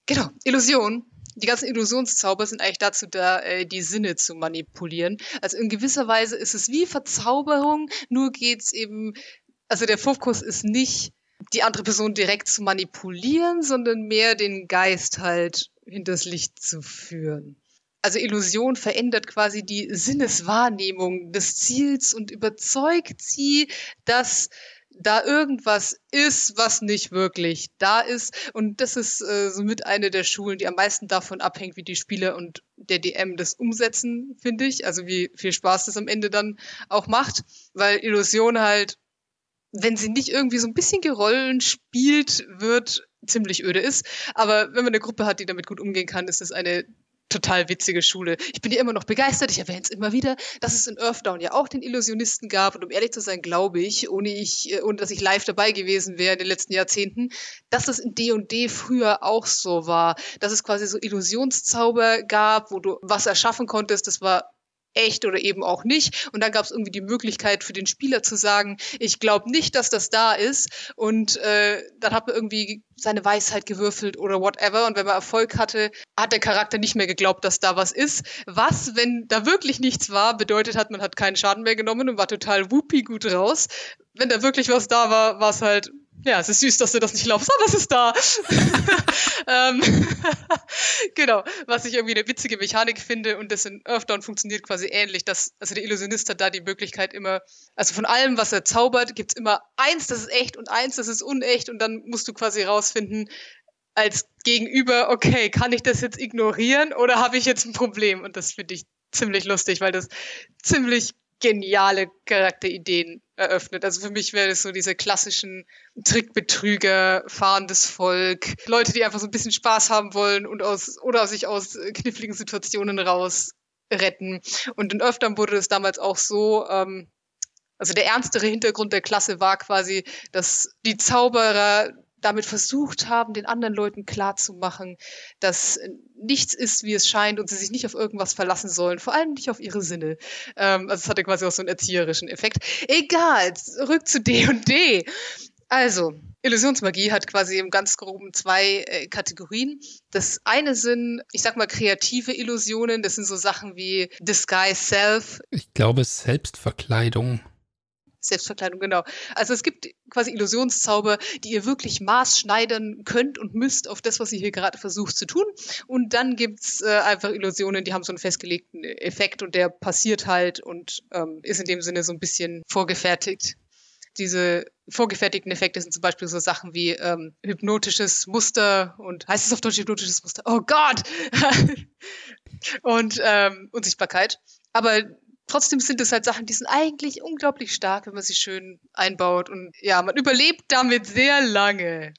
Genau, Illusion. Die ganzen Illusionszauber sind eigentlich dazu da, äh, die Sinne zu manipulieren. Also in gewisser Weise ist es wie Verzauberung, nur geht's eben, also der Fokus ist nicht, die andere Person direkt zu manipulieren, sondern mehr den Geist halt hinters Licht zu führen. Also Illusion verändert quasi die Sinneswahrnehmung des Ziels und überzeugt sie, dass da irgendwas ist, was nicht wirklich da ist. Und das ist äh, somit eine der Schulen, die am meisten davon abhängt, wie die Spieler und der DM das umsetzen, finde ich. Also wie viel Spaß das am Ende dann auch macht. Weil Illusion halt, wenn sie nicht irgendwie so ein bisschen Gerollen spielt, wird ziemlich öde ist. Aber wenn man eine Gruppe hat, die damit gut umgehen kann, ist das eine total witzige Schule. Ich bin ja immer noch begeistert, ich erwähne es immer wieder, dass es in Earthdown ja auch den Illusionisten gab. Und um ehrlich zu sein, glaube ich, ohne, ich, äh, ohne dass ich live dabei gewesen wäre in den letzten Jahrzehnten, dass das in D&D früher auch so war. Dass es quasi so Illusionszauber gab, wo du was erschaffen konntest. Das war echt oder eben auch nicht. Und dann gab es irgendwie die Möglichkeit für den Spieler zu sagen, ich glaube nicht, dass das da ist. Und äh, dann hat man irgendwie seine Weisheit gewürfelt oder whatever. Und wenn man Erfolg hatte, hat der Charakter nicht mehr geglaubt, dass da was ist. Was, wenn da wirklich nichts war, bedeutet hat, man hat keinen Schaden mehr genommen und war total whoopie gut raus. Wenn da wirklich was da war, war es halt ja, es ist süß, dass du das nicht glaubst, aber es ist da. ähm, genau, was ich irgendwie eine witzige Mechanik finde und das in Earthdown funktioniert quasi ähnlich, dass, also der Illusionist hat da die Möglichkeit immer, also von allem, was er zaubert, gibt's immer eins, das ist echt und eins, das ist unecht und dann musst du quasi rausfinden, als Gegenüber, okay, kann ich das jetzt ignorieren oder habe ich jetzt ein Problem? Und das finde ich ziemlich lustig, weil das ziemlich geniale Charakterideen eröffnet. Also für mich wäre das so diese klassischen Trickbetrüger, fahrendes Volk, Leute, die einfach so ein bisschen Spaß haben wollen und aus oder sich aus kniffligen Situationen raus retten. Und in Öftern wurde es damals auch so, ähm, also der ernstere Hintergrund der Klasse war quasi, dass die Zauberer damit versucht haben, den anderen Leuten klarzumachen, dass nichts ist, wie es scheint und sie sich nicht auf irgendwas verlassen sollen, vor allem nicht auf ihre Sinne. Ähm, also es hatte quasi auch so einen erzieherischen Effekt. Egal, zurück zu D&D. Also, Illusionsmagie hat quasi im ganz groben zwei äh, Kategorien. Das eine sind, ich sag mal, kreative Illusionen. Das sind so Sachen wie Disguise Self. Ich glaube, Selbstverkleidung. Selbstverkleidung, genau. Also es gibt quasi Illusionszauber, die ihr wirklich maßschneidern könnt und müsst auf das, was ihr hier gerade versucht zu tun. Und dann gibt's äh, einfach Illusionen, die haben so einen festgelegten Effekt und der passiert halt und ähm, ist in dem Sinne so ein bisschen vorgefertigt. Diese vorgefertigten Effekte sind zum Beispiel so Sachen wie ähm, hypnotisches Muster und heißt es auf Deutsch hypnotisches Muster? Oh Gott! und ähm, Unsichtbarkeit. Aber trotzdem sind es halt Sachen, die sind eigentlich unglaublich stark, wenn man sie schön einbaut. Und ja, man überlebt damit sehr lange.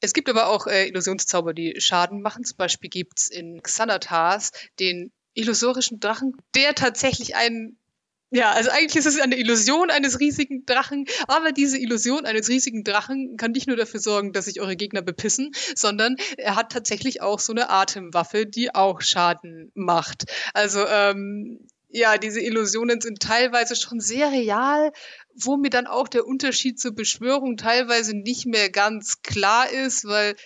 Es gibt aber auch äh, Illusionszauber, die Schaden machen. Zum Beispiel gibt es in Xanatas den illusorischen Drachen, der tatsächlich einen ja, also eigentlich ist es eine Illusion eines riesigen Drachen, aber diese Illusion eines riesigen Drachen kann nicht nur dafür sorgen, dass sich eure Gegner bepissen, sondern er hat tatsächlich auch so eine Atemwaffe, die auch Schaden macht. Also ähm, ja, diese Illusionen sind teilweise schon sehr real, wo mir dann auch der Unterschied zur Beschwörung teilweise nicht mehr ganz klar ist, weil,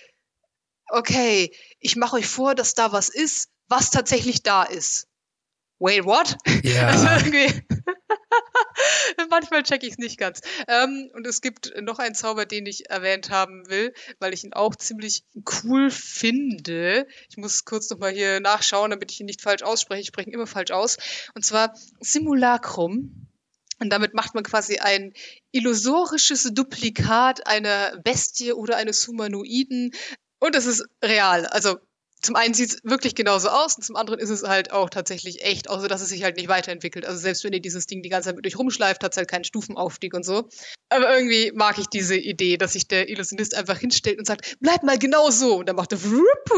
okay, ich mache euch vor, dass da was ist, was tatsächlich da ist. Wait, what? Ja. Also Manchmal checke ich es nicht ganz. Ähm, und es gibt noch einen Zauber, den ich erwähnt haben will, weil ich ihn auch ziemlich cool finde. Ich muss kurz nochmal hier nachschauen, damit ich ihn nicht falsch ausspreche. Ich spreche ihn immer falsch aus. Und zwar Simulacrum. Und damit macht man quasi ein illusorisches Duplikat einer Bestie oder eines Humanoiden. Und es ist real. Also zum einen sieht es wirklich genauso aus und zum anderen ist es halt auch tatsächlich echt, außer dass es sich halt nicht weiterentwickelt. Also selbst wenn ihr dieses Ding die ganze Zeit mit euch rumschleift, hat es halt keinen Stufenaufstieg und so. Aber irgendwie mag ich diese Idee, dass sich der Illusionist einfach hinstellt und sagt, bleib mal genau so. Und dann macht er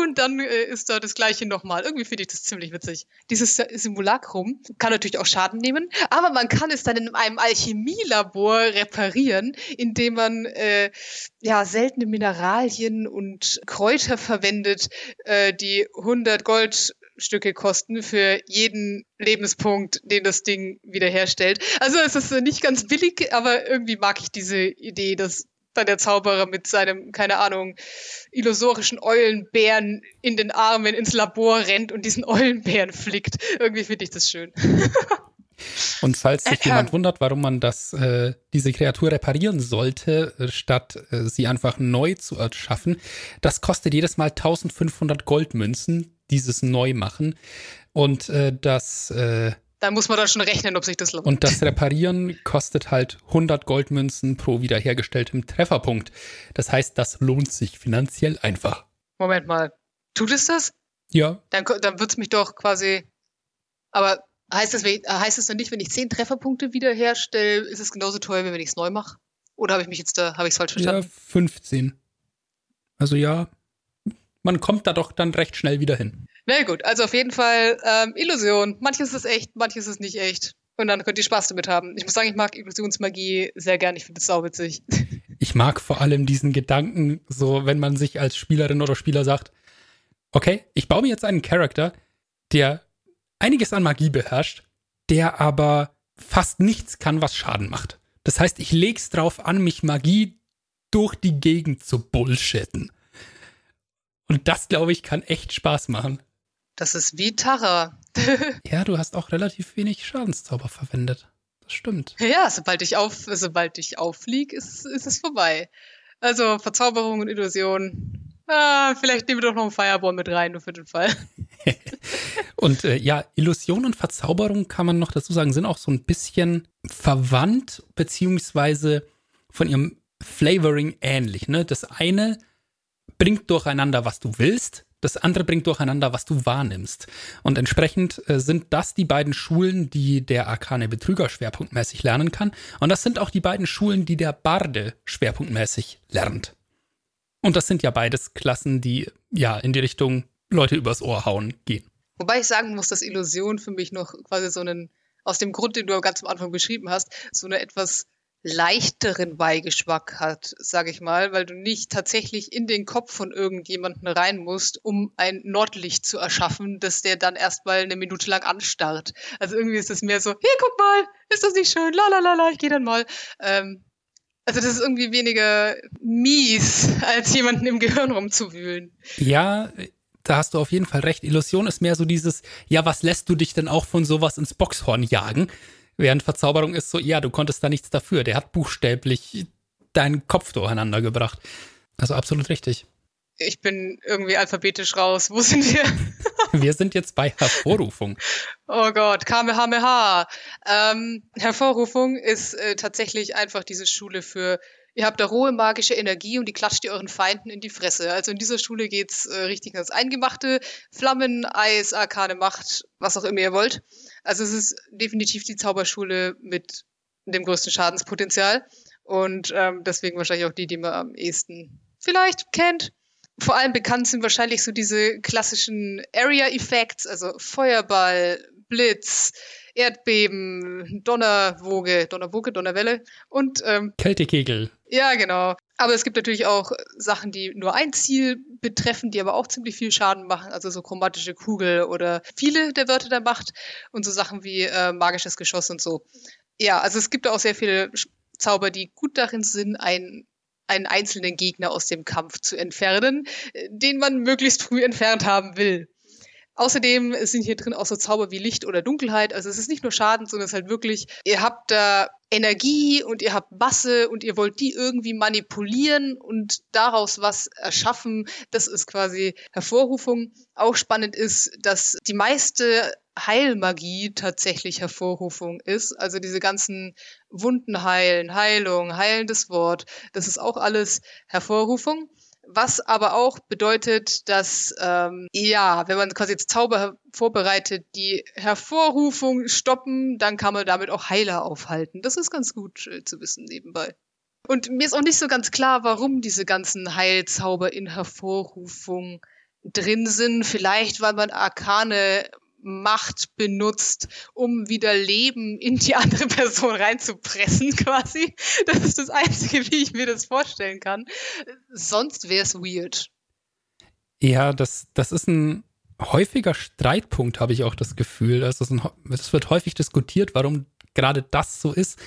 und dann äh, ist da das gleiche nochmal. Irgendwie finde ich das ziemlich witzig. Dieses Simulacrum kann natürlich auch Schaden nehmen, aber man kann es dann in einem Alchemielabor reparieren, indem man äh, ja seltene Mineralien und Kräuter verwendet, äh, die 100 Goldstücke kosten für jeden Lebenspunkt, den das Ding wiederherstellt. Also es ist nicht ganz billig, aber irgendwie mag ich diese Idee, dass dann der Zauberer mit seinem, keine Ahnung, illusorischen Eulenbären in den Armen ins Labor rennt und diesen Eulenbären flickt. Irgendwie finde ich das schön. Und falls sich äh, jemand wundert, warum man das, äh, diese Kreatur reparieren sollte, äh, statt äh, sie einfach neu zu erschaffen, das kostet jedes Mal 1500 Goldmünzen, dieses Neumachen. Und äh, das. Äh, da muss man dann schon rechnen, ob sich das lohnt. Und das Reparieren kostet halt 100 Goldmünzen pro wiederhergestelltem Trefferpunkt. Das heißt, das lohnt sich finanziell einfach. Moment mal. Tut es das? Ja. Dann, dann wird es mich doch quasi. Aber Heißt das, heißt das dann nicht, wenn ich zehn Trefferpunkte wiederherstelle, ist es genauso teuer, wie wenn ich es neu mache? Oder habe ich mich jetzt da, habe ich es falsch verstanden? Ja, 15. Also ja, man kommt da doch dann recht schnell wieder hin. Na gut, also auf jeden Fall ähm, Illusion. Manches ist echt, manches ist nicht echt. Und dann könnt ihr Spaß damit haben. Ich muss sagen, ich mag Illusionsmagie sehr gern. Ich finde es sauwitzig. Ich mag vor allem diesen Gedanken, so wenn man sich als Spielerin oder Spieler sagt, okay, ich baue mir jetzt einen Charakter, der einiges an Magie beherrscht der aber fast nichts kann, was Schaden macht. Das heißt, ich leg's drauf an, mich Magie durch die Gegend zu bullshitten. Und das, glaube ich, kann echt Spaß machen. Das ist wie Tara. ja, du hast auch relativ wenig Schadenszauber verwendet. Das stimmt. Ja, sobald ich auf, sobald ich aufflieg, ist, ist es vorbei. Also Verzauberung und Illusion. Ah, vielleicht nehmen wir doch noch einen Fireball mit rein, nur für den Fall. und äh, ja, Illusion und Verzauberung kann man noch dazu sagen, sind auch so ein bisschen verwandt, beziehungsweise von ihrem Flavoring ähnlich. Ne? Das eine bringt durcheinander, was du willst, das andere bringt durcheinander, was du wahrnimmst. Und entsprechend äh, sind das die beiden Schulen, die der arkane Betrüger schwerpunktmäßig lernen kann. Und das sind auch die beiden Schulen, die der Barde schwerpunktmäßig lernt. Und das sind ja beides Klassen, die ja in die Richtung Leute übers Ohr hauen gehen. Wobei ich sagen muss, dass Illusion für mich noch quasi so einen, aus dem Grund, den du ganz am Anfang beschrieben hast, so eine etwas leichteren Beigeschmack hat, sage ich mal, weil du nicht tatsächlich in den Kopf von irgendjemandem rein musst, um ein Nordlicht zu erschaffen, das der dann erstmal eine Minute lang anstarrt. Also irgendwie ist es mehr so, hier guck mal, ist das nicht schön, la la la la, ich gehe dann mal. Ähm, also das ist irgendwie weniger mies, als jemanden im Gehirn rumzuwühlen. Ja, da hast du auf jeden Fall recht. Illusion ist mehr so dieses, ja, was lässt du dich denn auch von sowas ins Boxhorn jagen? Während Verzauberung ist so, ja, du konntest da nichts dafür. Der hat buchstäblich deinen Kopf durcheinander gebracht. Also absolut richtig. Ich bin irgendwie alphabetisch raus. Wo sind wir? wir sind jetzt bei Hervorrufung. Oh Gott, Kamehameha. Ähm, Hervorrufung ist äh, tatsächlich einfach diese Schule für Ihr habt da rohe magische Energie und die klatscht ihr euren Feinden in die Fresse. Also in dieser Schule geht's äh, richtig ans Eingemachte. Flammen, Eis, arkane Macht, was auch immer ihr wollt. Also es ist definitiv die Zauberschule mit dem größten Schadenspotenzial. Und ähm, deswegen wahrscheinlich auch die, die man am ehesten vielleicht kennt. Vor allem bekannt sind wahrscheinlich so diese klassischen Area Effects, also Feuerball, Blitz, Erdbeben, Donnerwoge, Donnerwoge, Donnerwelle und ähm, Kältekegel. Ja, genau. Aber es gibt natürlich auch Sachen, die nur ein Ziel betreffen, die aber auch ziemlich viel Schaden machen. Also so chromatische Kugel oder viele der Wörter der Macht und so Sachen wie äh, magisches Geschoss und so. Ja, also es gibt auch sehr viele Zauber, die gut darin sind, ein einen einzelnen Gegner aus dem Kampf zu entfernen, äh, den man möglichst früh entfernt haben will. Außerdem sind hier drin auch so Zauber wie Licht oder Dunkelheit. Also es ist nicht nur Schaden, sondern es ist halt wirklich, ihr habt da Energie und ihr habt Masse und ihr wollt die irgendwie manipulieren und daraus was erschaffen. Das ist quasi Hervorrufung. Auch spannend ist, dass die meiste Heilmagie tatsächlich Hervorrufung ist. Also diese ganzen Wunden heilen, Heilung, heilendes Wort, das ist auch alles Hervorrufung. Was aber auch bedeutet, dass, ähm, ja, wenn man quasi jetzt Zauber vorbereitet, die Hervorrufung stoppen, dann kann man damit auch Heiler aufhalten. Das ist ganz gut äh, zu wissen nebenbei. Und mir ist auch nicht so ganz klar, warum diese ganzen Heilzauber in Hervorrufung drin sind. Vielleicht, weil man Arkane Macht benutzt, um wieder Leben in die andere Person reinzupressen, quasi. Das ist das Einzige, wie ich mir das vorstellen kann. Sonst wäre es weird. Ja, das, das ist ein häufiger Streitpunkt, habe ich auch das Gefühl. Also es wird häufig diskutiert, warum gerade das so ist.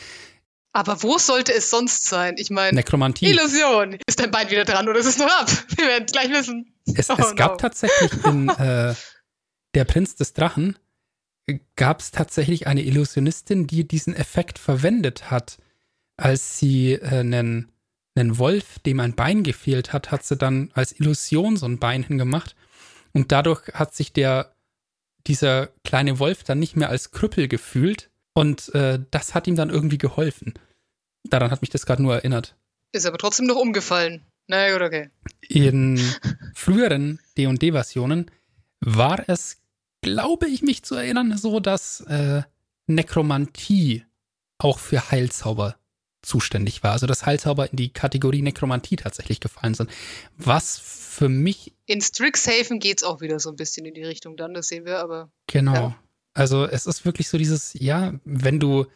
Aber wo sollte es sonst sein? Ich meine, Nekromantie. Illusion. Ist dein Bein wieder dran oder ist es noch ab? Wir werden es gleich wissen. Es, oh, es gab no. tatsächlich in äh, Der Prinz des Drachen gab es tatsächlich eine Illusionistin, die diesen Effekt verwendet hat. Als sie äh, einen, einen Wolf, dem ein Bein gefehlt hat, hat sie dann als Illusion so ein Bein hingemacht. Und dadurch hat sich der, dieser kleine Wolf dann nicht mehr als Krüppel gefühlt. Und äh, das hat ihm dann irgendwie geholfen. Daran hat mich das gerade nur erinnert. Ist aber trotzdem noch umgefallen. Na gut, okay. In früheren D&D-Versionen war es, glaube ich, mich zu erinnern, so, dass äh, Nekromantie auch für Heilzauber zuständig war. Also dass Heilzauber in die Kategorie Nekromantie tatsächlich gefallen sind. Was für mich. In Strixhaven geht es auch wieder so ein bisschen in die Richtung dann, das sehen wir, aber. Genau. Ja. Also es ist wirklich so dieses, ja, wenn du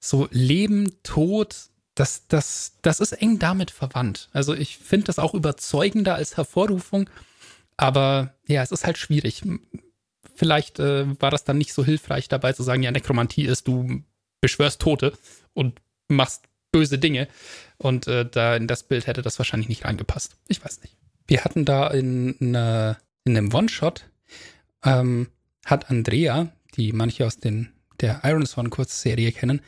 so Leben, Tod, das, das, das ist eng damit verwandt. Also ich finde das auch überzeugender als Hervorrufung. Aber ja, es ist halt schwierig. Vielleicht äh, war das dann nicht so hilfreich dabei zu sagen, ja, Nekromantie ist, du beschwörst Tote und machst böse Dinge. Und äh, da in das Bild hätte das wahrscheinlich nicht reingepasst. Ich weiß nicht. Wir hatten da in, in, in einem One-Shot, ähm, hat Andrea, die manche aus den, der Ironsworn-Kurzserie kennen,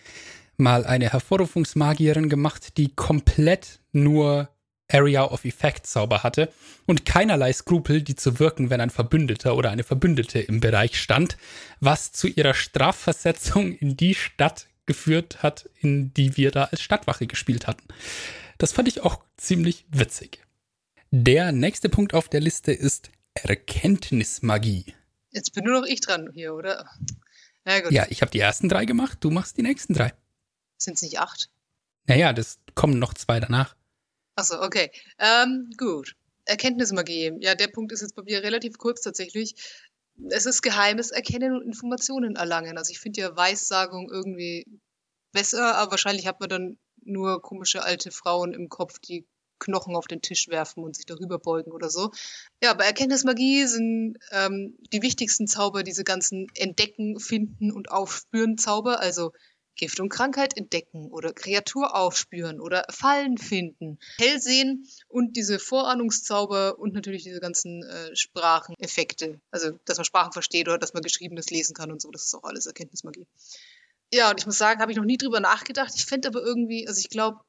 mal eine Hervorrufungsmagierin gemacht, die komplett nur Area of Effect Zauber hatte und keinerlei Skrupel, die zu wirken, wenn ein Verbündeter oder eine Verbündete im Bereich stand, was zu ihrer Strafversetzung in die Stadt geführt hat, in die wir da als Stadtwache gespielt hatten. Das fand ich auch ziemlich witzig. Der nächste Punkt auf der Liste ist Erkenntnismagie. Jetzt bin nur noch ich dran hier, oder? Ja, ja ich habe die ersten drei gemacht, du machst die nächsten drei. Sind es nicht acht? Naja, das kommen noch zwei danach. Achso, okay. Ähm, gut. Erkenntnismagie. Ja, der Punkt ist jetzt bei mir relativ kurz tatsächlich. Es ist geheimes Erkennen und Informationen erlangen. Also ich finde ja Weissagung irgendwie besser, aber wahrscheinlich hat man dann nur komische alte Frauen im Kopf, die Knochen auf den Tisch werfen und sich darüber beugen oder so. Ja, bei Erkenntnismagie sind ähm, die wichtigsten Zauber diese ganzen Entdecken, Finden und Aufspüren Zauber, also Gift und Krankheit entdecken oder Kreatur aufspüren oder Fallen finden, Hellsehen und diese Vorahnungszauber und natürlich diese ganzen äh, Spracheneffekte. Also, dass man Sprachen versteht oder dass man Geschriebenes lesen kann und so, das ist auch alles Erkenntnismagie. Ja, und ich muss sagen, habe ich noch nie drüber nachgedacht. Ich fände aber irgendwie, also ich glaube,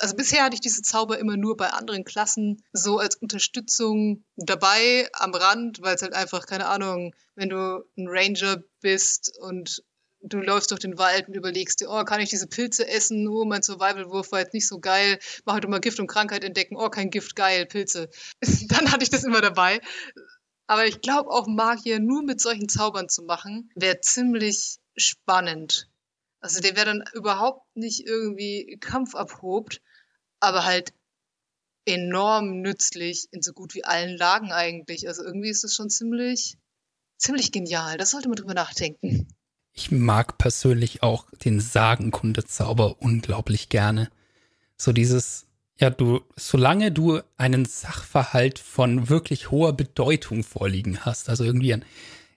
also bisher hatte ich diese Zauber immer nur bei anderen Klassen so als Unterstützung dabei am Rand, weil es halt einfach, keine Ahnung, wenn du ein Ranger bist und du läufst durch den Wald und überlegst dir, oh, kann ich diese Pilze essen? Oh, mein Survival-Wurf war jetzt nicht so geil. Mach halt mal Gift und Krankheit entdecken. Oh, kein Gift, geil, Pilze. Dann hatte ich das immer dabei. Aber ich glaube auch Magier nur mit solchen Zaubern zu machen, wäre ziemlich spannend. Also der wäre dann überhaupt nicht irgendwie Kampf abhobt, aber halt enorm nützlich in so gut wie allen Lagen eigentlich. Also irgendwie ist das schon ziemlich, ziemlich genial. Das sollte man drüber nachdenken. Ich mag persönlich auch den Sagenkundezauber unglaublich gerne. So dieses, ja, du, solange du einen Sachverhalt von wirklich hoher Bedeutung vorliegen hast, also irgendwie ein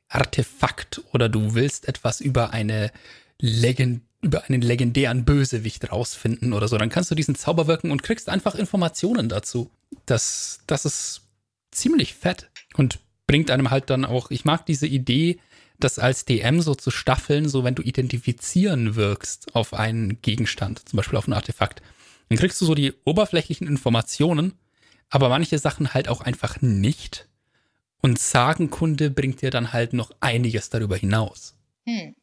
Artefakt oder du willst etwas über eine Legend, über einen legendären Bösewicht rausfinden oder so, dann kannst du diesen Zauber wirken und kriegst einfach Informationen dazu. Das, das ist ziemlich fett und bringt einem halt dann auch, ich mag diese Idee, das als DM so zu staffeln, so wenn du identifizieren wirkst auf einen Gegenstand, zum Beispiel auf ein Artefakt, dann kriegst du so die oberflächlichen Informationen, aber manche Sachen halt auch einfach nicht. Und Sagenkunde bringt dir dann halt noch einiges darüber hinaus. Hm.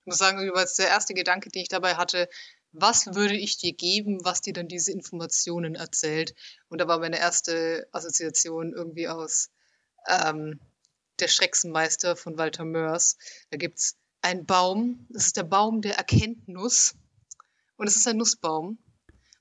Ich muss sagen, übrigens der erste Gedanke, den ich dabei hatte, was würde ich dir geben, was dir dann diese Informationen erzählt? Und da war meine erste Assoziation irgendwie aus ähm, der Schrecksenmeister von Walter Mörs. Da gibt es einen Baum, das ist der Baum der Erkenntnis. Und es ist ein Nussbaum.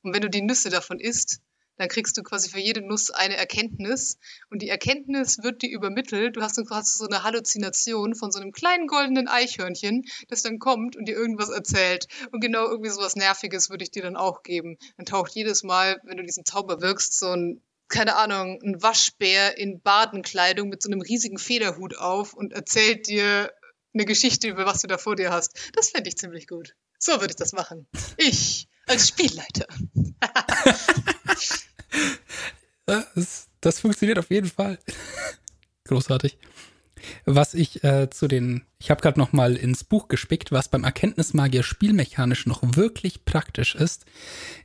Und wenn du die Nüsse davon isst, dann kriegst du quasi für jede Nuss eine Erkenntnis. Und die Erkenntnis wird dir übermittelt. Du hast dann quasi so eine Halluzination von so einem kleinen goldenen Eichhörnchen, das dann kommt und dir irgendwas erzählt. Und genau irgendwie sowas Nerviges würde ich dir dann auch geben. Dann taucht jedes Mal, wenn du diesen Zauber wirkst, so ein keine Ahnung, ein Waschbär in Badenkleidung mit so einem riesigen Federhut auf und erzählt dir eine Geschichte über was du da vor dir hast. Das fände ich ziemlich gut. So würde ich das machen. Ich als Spielleiter. das, das, funktioniert auf jeden Fall. Großartig. Was ich äh, zu den, ich habe gerade noch mal ins Buch gespickt, was beim Erkenntnismagier spielmechanisch noch wirklich praktisch ist,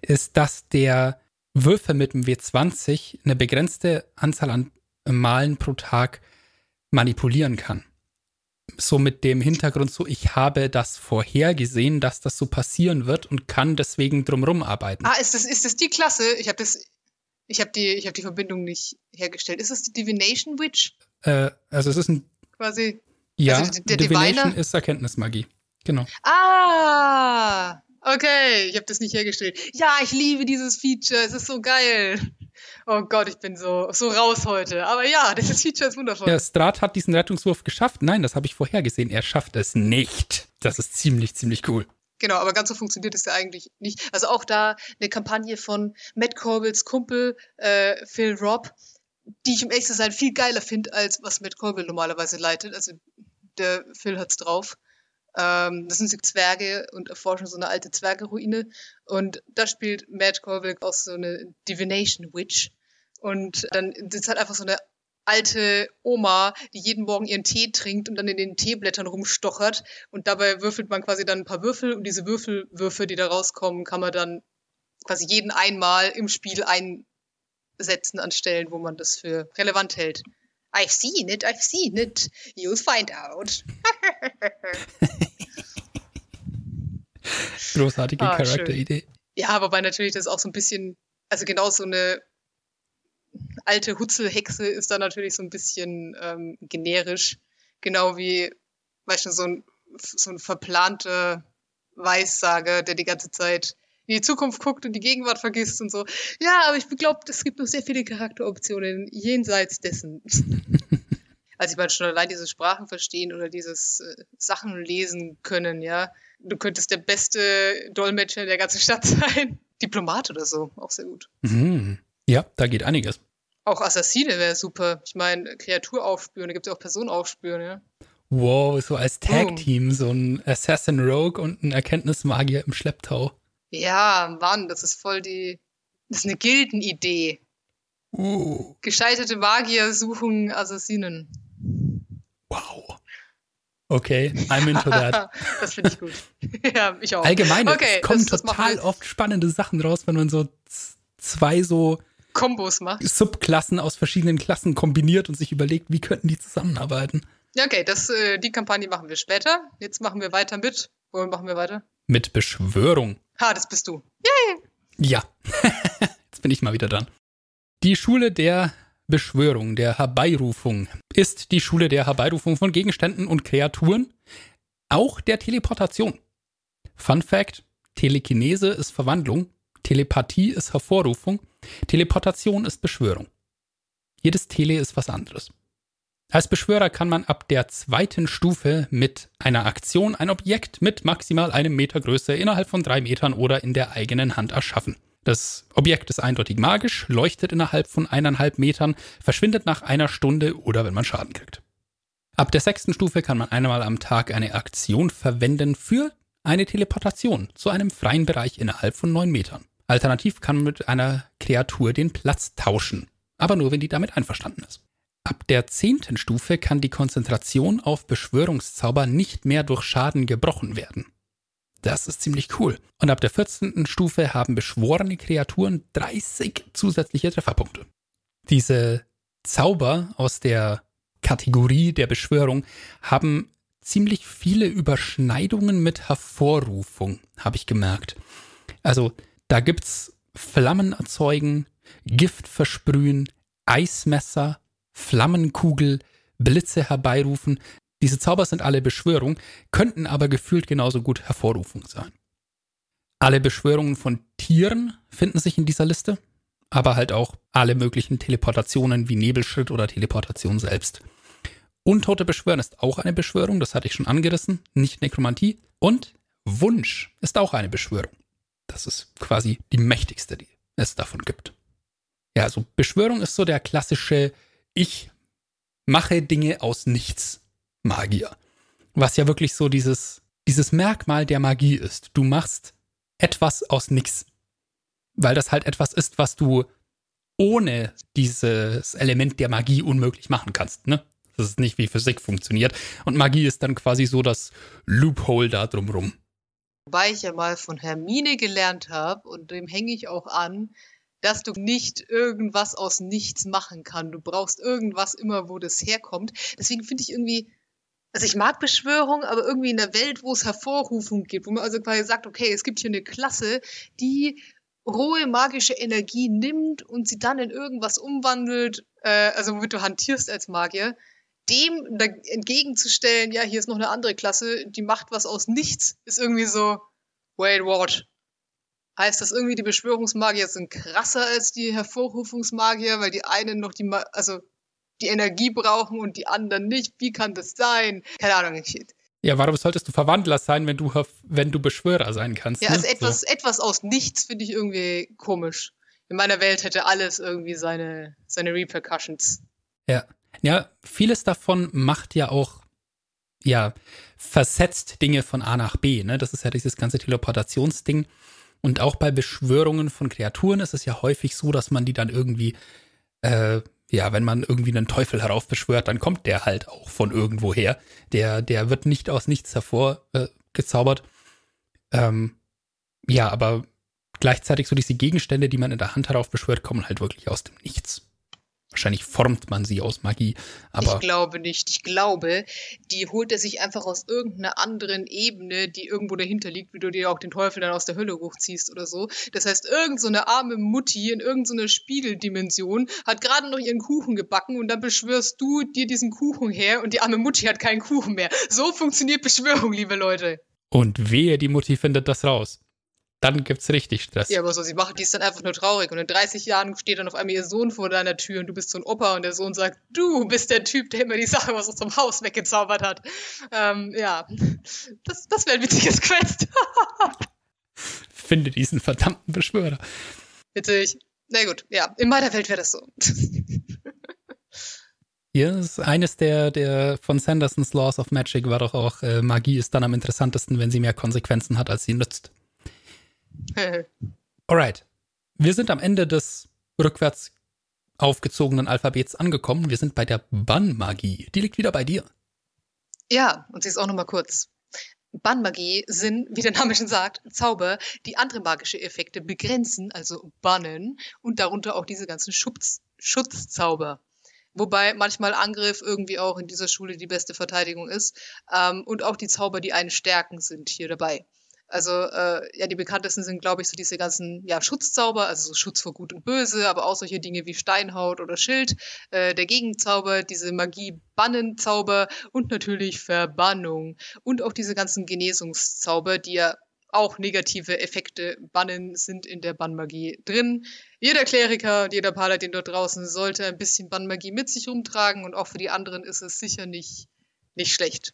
ist, dass der Würfe mit dem W20 eine begrenzte Anzahl an Malen pro Tag manipulieren kann. So mit dem Hintergrund so, ich habe das vorhergesehen, dass das so passieren wird und kann deswegen drumrum arbeiten. Ah, ist das, ist das die Klasse? Ich habe das, ich habe die, ich habe die Verbindung nicht hergestellt. Ist das die Divination Witch? Äh, also es ist ein quasi. Ja, also der Divination Diviner? ist Erkenntnismagie. Genau. Ah, Okay, ich habe das nicht hergestellt. Ja, ich liebe dieses Feature. Es ist so geil. Oh Gott, ich bin so, so raus heute. Aber ja, dieses Feature ist wundervoll. Ja, Strat hat diesen Rettungswurf geschafft. Nein, das habe ich vorhergesehen. Er schafft es nicht. Das ist ziemlich, ziemlich cool. Genau, aber ganz so funktioniert es ja eigentlich nicht. Also auch da eine Kampagne von Matt Corbels Kumpel äh, Phil Robb, die ich im echten sein viel geiler finde, als was Matt Corbel normalerweise leitet. Also der Phil hat's drauf. Ähm, das sind so Zwerge und erforschen so eine alte Zwergeruine. Und da spielt Matt Colville auch so eine Divination Witch. Und dann ist halt einfach so eine alte Oma, die jeden Morgen ihren Tee trinkt und dann in den Teeblättern rumstochert. Und dabei würfelt man quasi dann ein paar Würfel und diese Würfelwürfe, die da rauskommen, kann man dann quasi jeden einmal im Spiel einsetzen an Stellen, wo man das für relevant hält. I've seen it, I've seen it. You'll find out. Großartige Ah, Charakteridee. Ja, wobei natürlich das auch so ein bisschen, also genau so eine alte Hutzelhexe ist da natürlich so ein bisschen ähm, generisch. Genau wie, weißt du, so ein, so ein verplanter Weissager, der die ganze Zeit in die Zukunft guckt und die Gegenwart vergisst und so. Ja, aber ich glaube, es gibt noch sehr viele Charakteroptionen jenseits dessen. also ich meine schon allein diese Sprachen verstehen oder dieses äh, Sachen lesen können, ja. Du könntest der beste Dolmetscher der ganzen Stadt sein. Diplomat oder so, auch sehr gut. Mhm. Ja, da geht einiges. Auch Assassine wäre super. Ich meine, Kreatur aufspüren, da gibt es ja auch Person aufspüren, ja. Wow, so als Tag-Team, so ein Assassin Rogue und ein Erkenntnismagier im Schlepptau. Ja, Mann, das ist voll die. Das ist eine Gildenidee. Uh, Gescheiterte Magier suchen Assassinen. Wow. Okay, I'm into that. das finde ich gut. ja, ich auch. Allgemein, Okay, es kommen das- das total wir. oft spannende Sachen raus, wenn man so zwei so Kombos macht. Subklassen aus verschiedenen Klassen kombiniert und sich überlegt, wie könnten die zusammenarbeiten. Ja, okay, das, äh, die Kampagne machen wir später. Jetzt machen wir weiter mit. Wo machen wir weiter? Mit Beschwörung. Ha, das bist du. Ja, jetzt bin ich mal wieder dran. Die Schule der Beschwörung, der Herbeirufung, ist die Schule der Herbeirufung von Gegenständen und Kreaturen, auch der Teleportation. Fun Fact: Telekinese ist Verwandlung, Telepathie ist Hervorrufung, Teleportation ist Beschwörung. Jedes Tele ist was anderes. Als Beschwörer kann man ab der zweiten Stufe mit einer Aktion ein Objekt mit maximal einem Meter Größe innerhalb von drei Metern oder in der eigenen Hand erschaffen. Das Objekt ist eindeutig magisch, leuchtet innerhalb von eineinhalb Metern, verschwindet nach einer Stunde oder wenn man Schaden kriegt. Ab der sechsten Stufe kann man einmal am Tag eine Aktion verwenden für eine Teleportation zu einem freien Bereich innerhalb von neun Metern. Alternativ kann man mit einer Kreatur den Platz tauschen, aber nur wenn die damit einverstanden ist. Ab der zehnten Stufe kann die Konzentration auf Beschwörungszauber nicht mehr durch Schaden gebrochen werden. Das ist ziemlich cool. Und ab der 14. Stufe haben beschworene Kreaturen 30 zusätzliche Trefferpunkte. Diese Zauber aus der Kategorie der Beschwörung haben ziemlich viele Überschneidungen mit Hervorrufung, habe ich gemerkt. Also da gibt's Flammen erzeugen, Gift versprühen, Eismesser, Flammenkugel, Blitze herbeirufen. Diese Zauber sind alle Beschwörung, könnten aber gefühlt genauso gut Hervorrufung sein. Alle Beschwörungen von Tieren finden sich in dieser Liste, aber halt auch alle möglichen Teleportationen wie Nebelschritt oder Teleportation selbst. Untote beschwören ist auch eine Beschwörung, das hatte ich schon angerissen, nicht Nekromantie. Und Wunsch ist auch eine Beschwörung. Das ist quasi die mächtigste, die es davon gibt. Ja, also Beschwörung ist so der klassische Ich mache Dinge aus nichts Magier. Was ja wirklich so dieses, dieses Merkmal der Magie ist. Du machst etwas aus nichts. Weil das halt etwas ist, was du ohne dieses Element der Magie unmöglich machen kannst, ne? Das ist nicht wie Physik funktioniert. Und Magie ist dann quasi so das Loophole da drumrum. Wobei ich ja mal von Hermine gelernt habe, und dem hänge ich auch an, dass du nicht irgendwas aus nichts machen kannst. Du brauchst irgendwas immer, wo das herkommt. Deswegen finde ich irgendwie, also ich mag Beschwörung, aber irgendwie in der Welt, wo es Hervorrufung gibt, wo man also quasi sagt, okay, es gibt hier eine Klasse, die rohe magische Energie nimmt und sie dann in irgendwas umwandelt, äh, also womit du hantierst als Magier, dem entgegenzustellen, ja, hier ist noch eine andere Klasse, die macht was aus nichts, ist irgendwie so, wait, what? Heißt das irgendwie, die Beschwörungsmagier sind krasser als die Hervorrufungsmagier, weil die einen noch die, Ma also die Energie brauchen und die anderen nicht? Wie kann das sein? Keine Ahnung. Ich, Ja, warum solltest du Verwandler sein, wenn du, wenn du Beschwörer sein kannst? ja, ne? also etwas, etwas aus nichts finde ich irgendwie komisch. In meiner Welt hätte alles irgendwie seine, seine Repercussions. So. Ja. ja, vieles davon macht ja auch ja, versetzt Dinge von A nach B. Ne? Das ist ja dieses ganze Teleportationsding. Und auch bei Beschwörungen von Kreaturen ist es ja häufig so, dass man die dann irgendwie, äh, ja, wenn man irgendwie einen Teufel heraufbeschwört, dann kommt der halt auch von irgendwo her. Der, der wird nicht aus nichts hervorgezaubert. Äh, ähm, ja, aber gleichzeitig so diese Gegenstände, die man in der Hand heraufbeschwört, kommen halt wirklich aus dem Nichts. Wahrscheinlich formt man sie aus Magie, aber. Ich glaube nicht. Ich glaube, die holt er sich einfach aus irgendeiner anderen Ebene, die irgendwo dahinter liegt, wie du dir auch den Teufel dann aus der Hölle hochziehst oder so. Das heißt, irgendeine so arme Mutti in irgendeiner so Spiegeldimension hat gerade noch ihren Kuchen gebacken und dann beschwörst du dir diesen Kuchen her und die arme Mutti hat keinen Kuchen mehr. So funktioniert Beschwörung, liebe Leute. Und wehe, die Mutti findet das raus dann gibt's richtig Stress. Ja, aber so, sie macht, die ist dann einfach nur traurig. Und in 30 Jahren steht dann auf einmal ihr Sohn vor deiner Tür und du bist so ein Opa und der Sohn sagt, du bist der Typ, der immer die Sache aus unserem Haus weggezaubert hat. Ähm, ja, das, das wäre ein witziges Quest. Finde diesen verdammten Beschwörer. Witzig. Na gut, ja, in meiner Welt wäre das so. Hier ist eines der, der von Sandersons Laws of Magic war doch auch, äh, Magie ist dann am interessantesten, wenn sie mehr Konsequenzen hat, als sie nützt. Alright. Wir sind am Ende des rückwärts aufgezogenen Alphabets angekommen. Wir sind bei der Bannmagie. Die liegt wieder bei dir. Ja, und sie ist auch nochmal kurz. Bannmagie sind, wie der Name schon sagt, Zauber, die andere magische Effekte begrenzen, also bannen, und darunter auch diese ganzen Schutz, Schutzzauber. Wobei manchmal Angriff irgendwie auch in dieser Schule die beste Verteidigung ist. Ähm, und auch die Zauber, die einen stärken, sind hier dabei. Also äh, ja, die bekanntesten sind, glaube ich, so diese ganzen ja, Schutzzauber, also so Schutz vor Gut und Böse, aber auch solche Dinge wie Steinhaut oder Schild, äh, der Gegenzauber, diese Magie-Bannenzauber und natürlich Verbannung und auch diese ganzen Genesungszauber, die ja auch negative Effekte bannen, sind in der Bannmagie drin. Jeder Kleriker und jeder Paladin dort draußen sollte ein bisschen Bannmagie mit sich rumtragen und auch für die anderen ist es sicher nicht, nicht schlecht.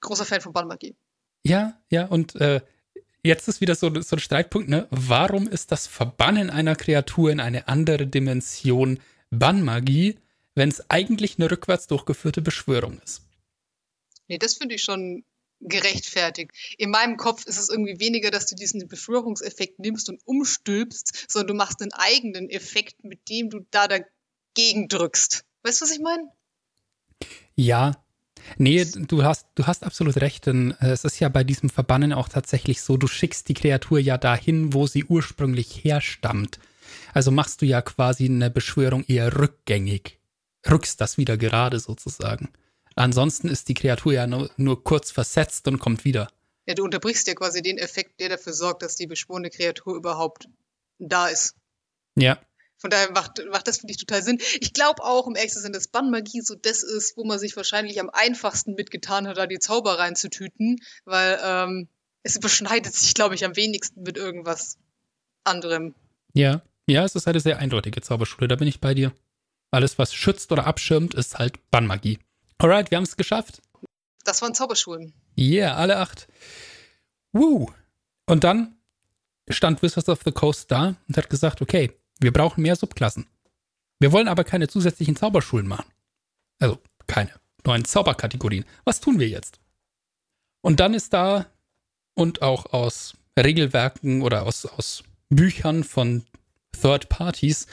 Großer Fan von Bannmagie. Ja, ja, und äh, jetzt ist wieder so, so ein Streitpunkt, ne? Warum ist das Verbannen einer Kreatur in eine andere Dimension Bannmagie, wenn es eigentlich eine rückwärts durchgeführte Beschwörung ist? Nee, das finde ich schon gerechtfertigt. In meinem Kopf ist es irgendwie weniger, dass du diesen Beschwörungseffekt nimmst und umstülpst, sondern du machst einen eigenen Effekt, mit dem du da dagegen drückst. Weißt du, was ich meine? Ja, Nee, du hast, du hast absolut recht, denn äh, es ist ja bei diesem Verbannen auch tatsächlich so, du schickst die Kreatur ja dahin, wo sie ursprünglich herstammt. Also machst du ja quasi eine Beschwörung eher rückgängig. Rückst das wieder gerade sozusagen. Ansonsten ist die Kreatur ja nur, nur kurz versetzt und kommt wieder. Ja, du unterbrichst ja quasi den Effekt, der dafür sorgt, dass die beschworene Kreatur überhaupt da ist. Ja. Von daher macht, macht das, finde ich, total Sinn. Ich glaube auch, um ehrlich zu sein, dass Bannmagie so das ist, wo man sich wahrscheinlich am einfachsten mitgetan hat, da die Zauber reinzutüten, weil ähm, es überschneidet sich, glaube ich, am wenigsten mit irgendwas anderem. Ja, ja, es ist eine sehr eindeutige Zauberschule, da bin ich bei dir. Alles, was schützt oder abschirmt, ist halt Bannmagie. Alright, wir haben es geschafft. Das waren Zauberschulen. Yeah, alle acht. Woo! Und dann stand Wizards of the Coast da und hat gesagt, okay, wir brauchen mehr Subklassen. Wir wollen aber keine zusätzlichen Zauberschulen machen. Also keine neuen Zauberkategorien. Was tun wir jetzt? Und dann ist da und auch aus Regelwerken oder aus, aus Büchern von Third Parties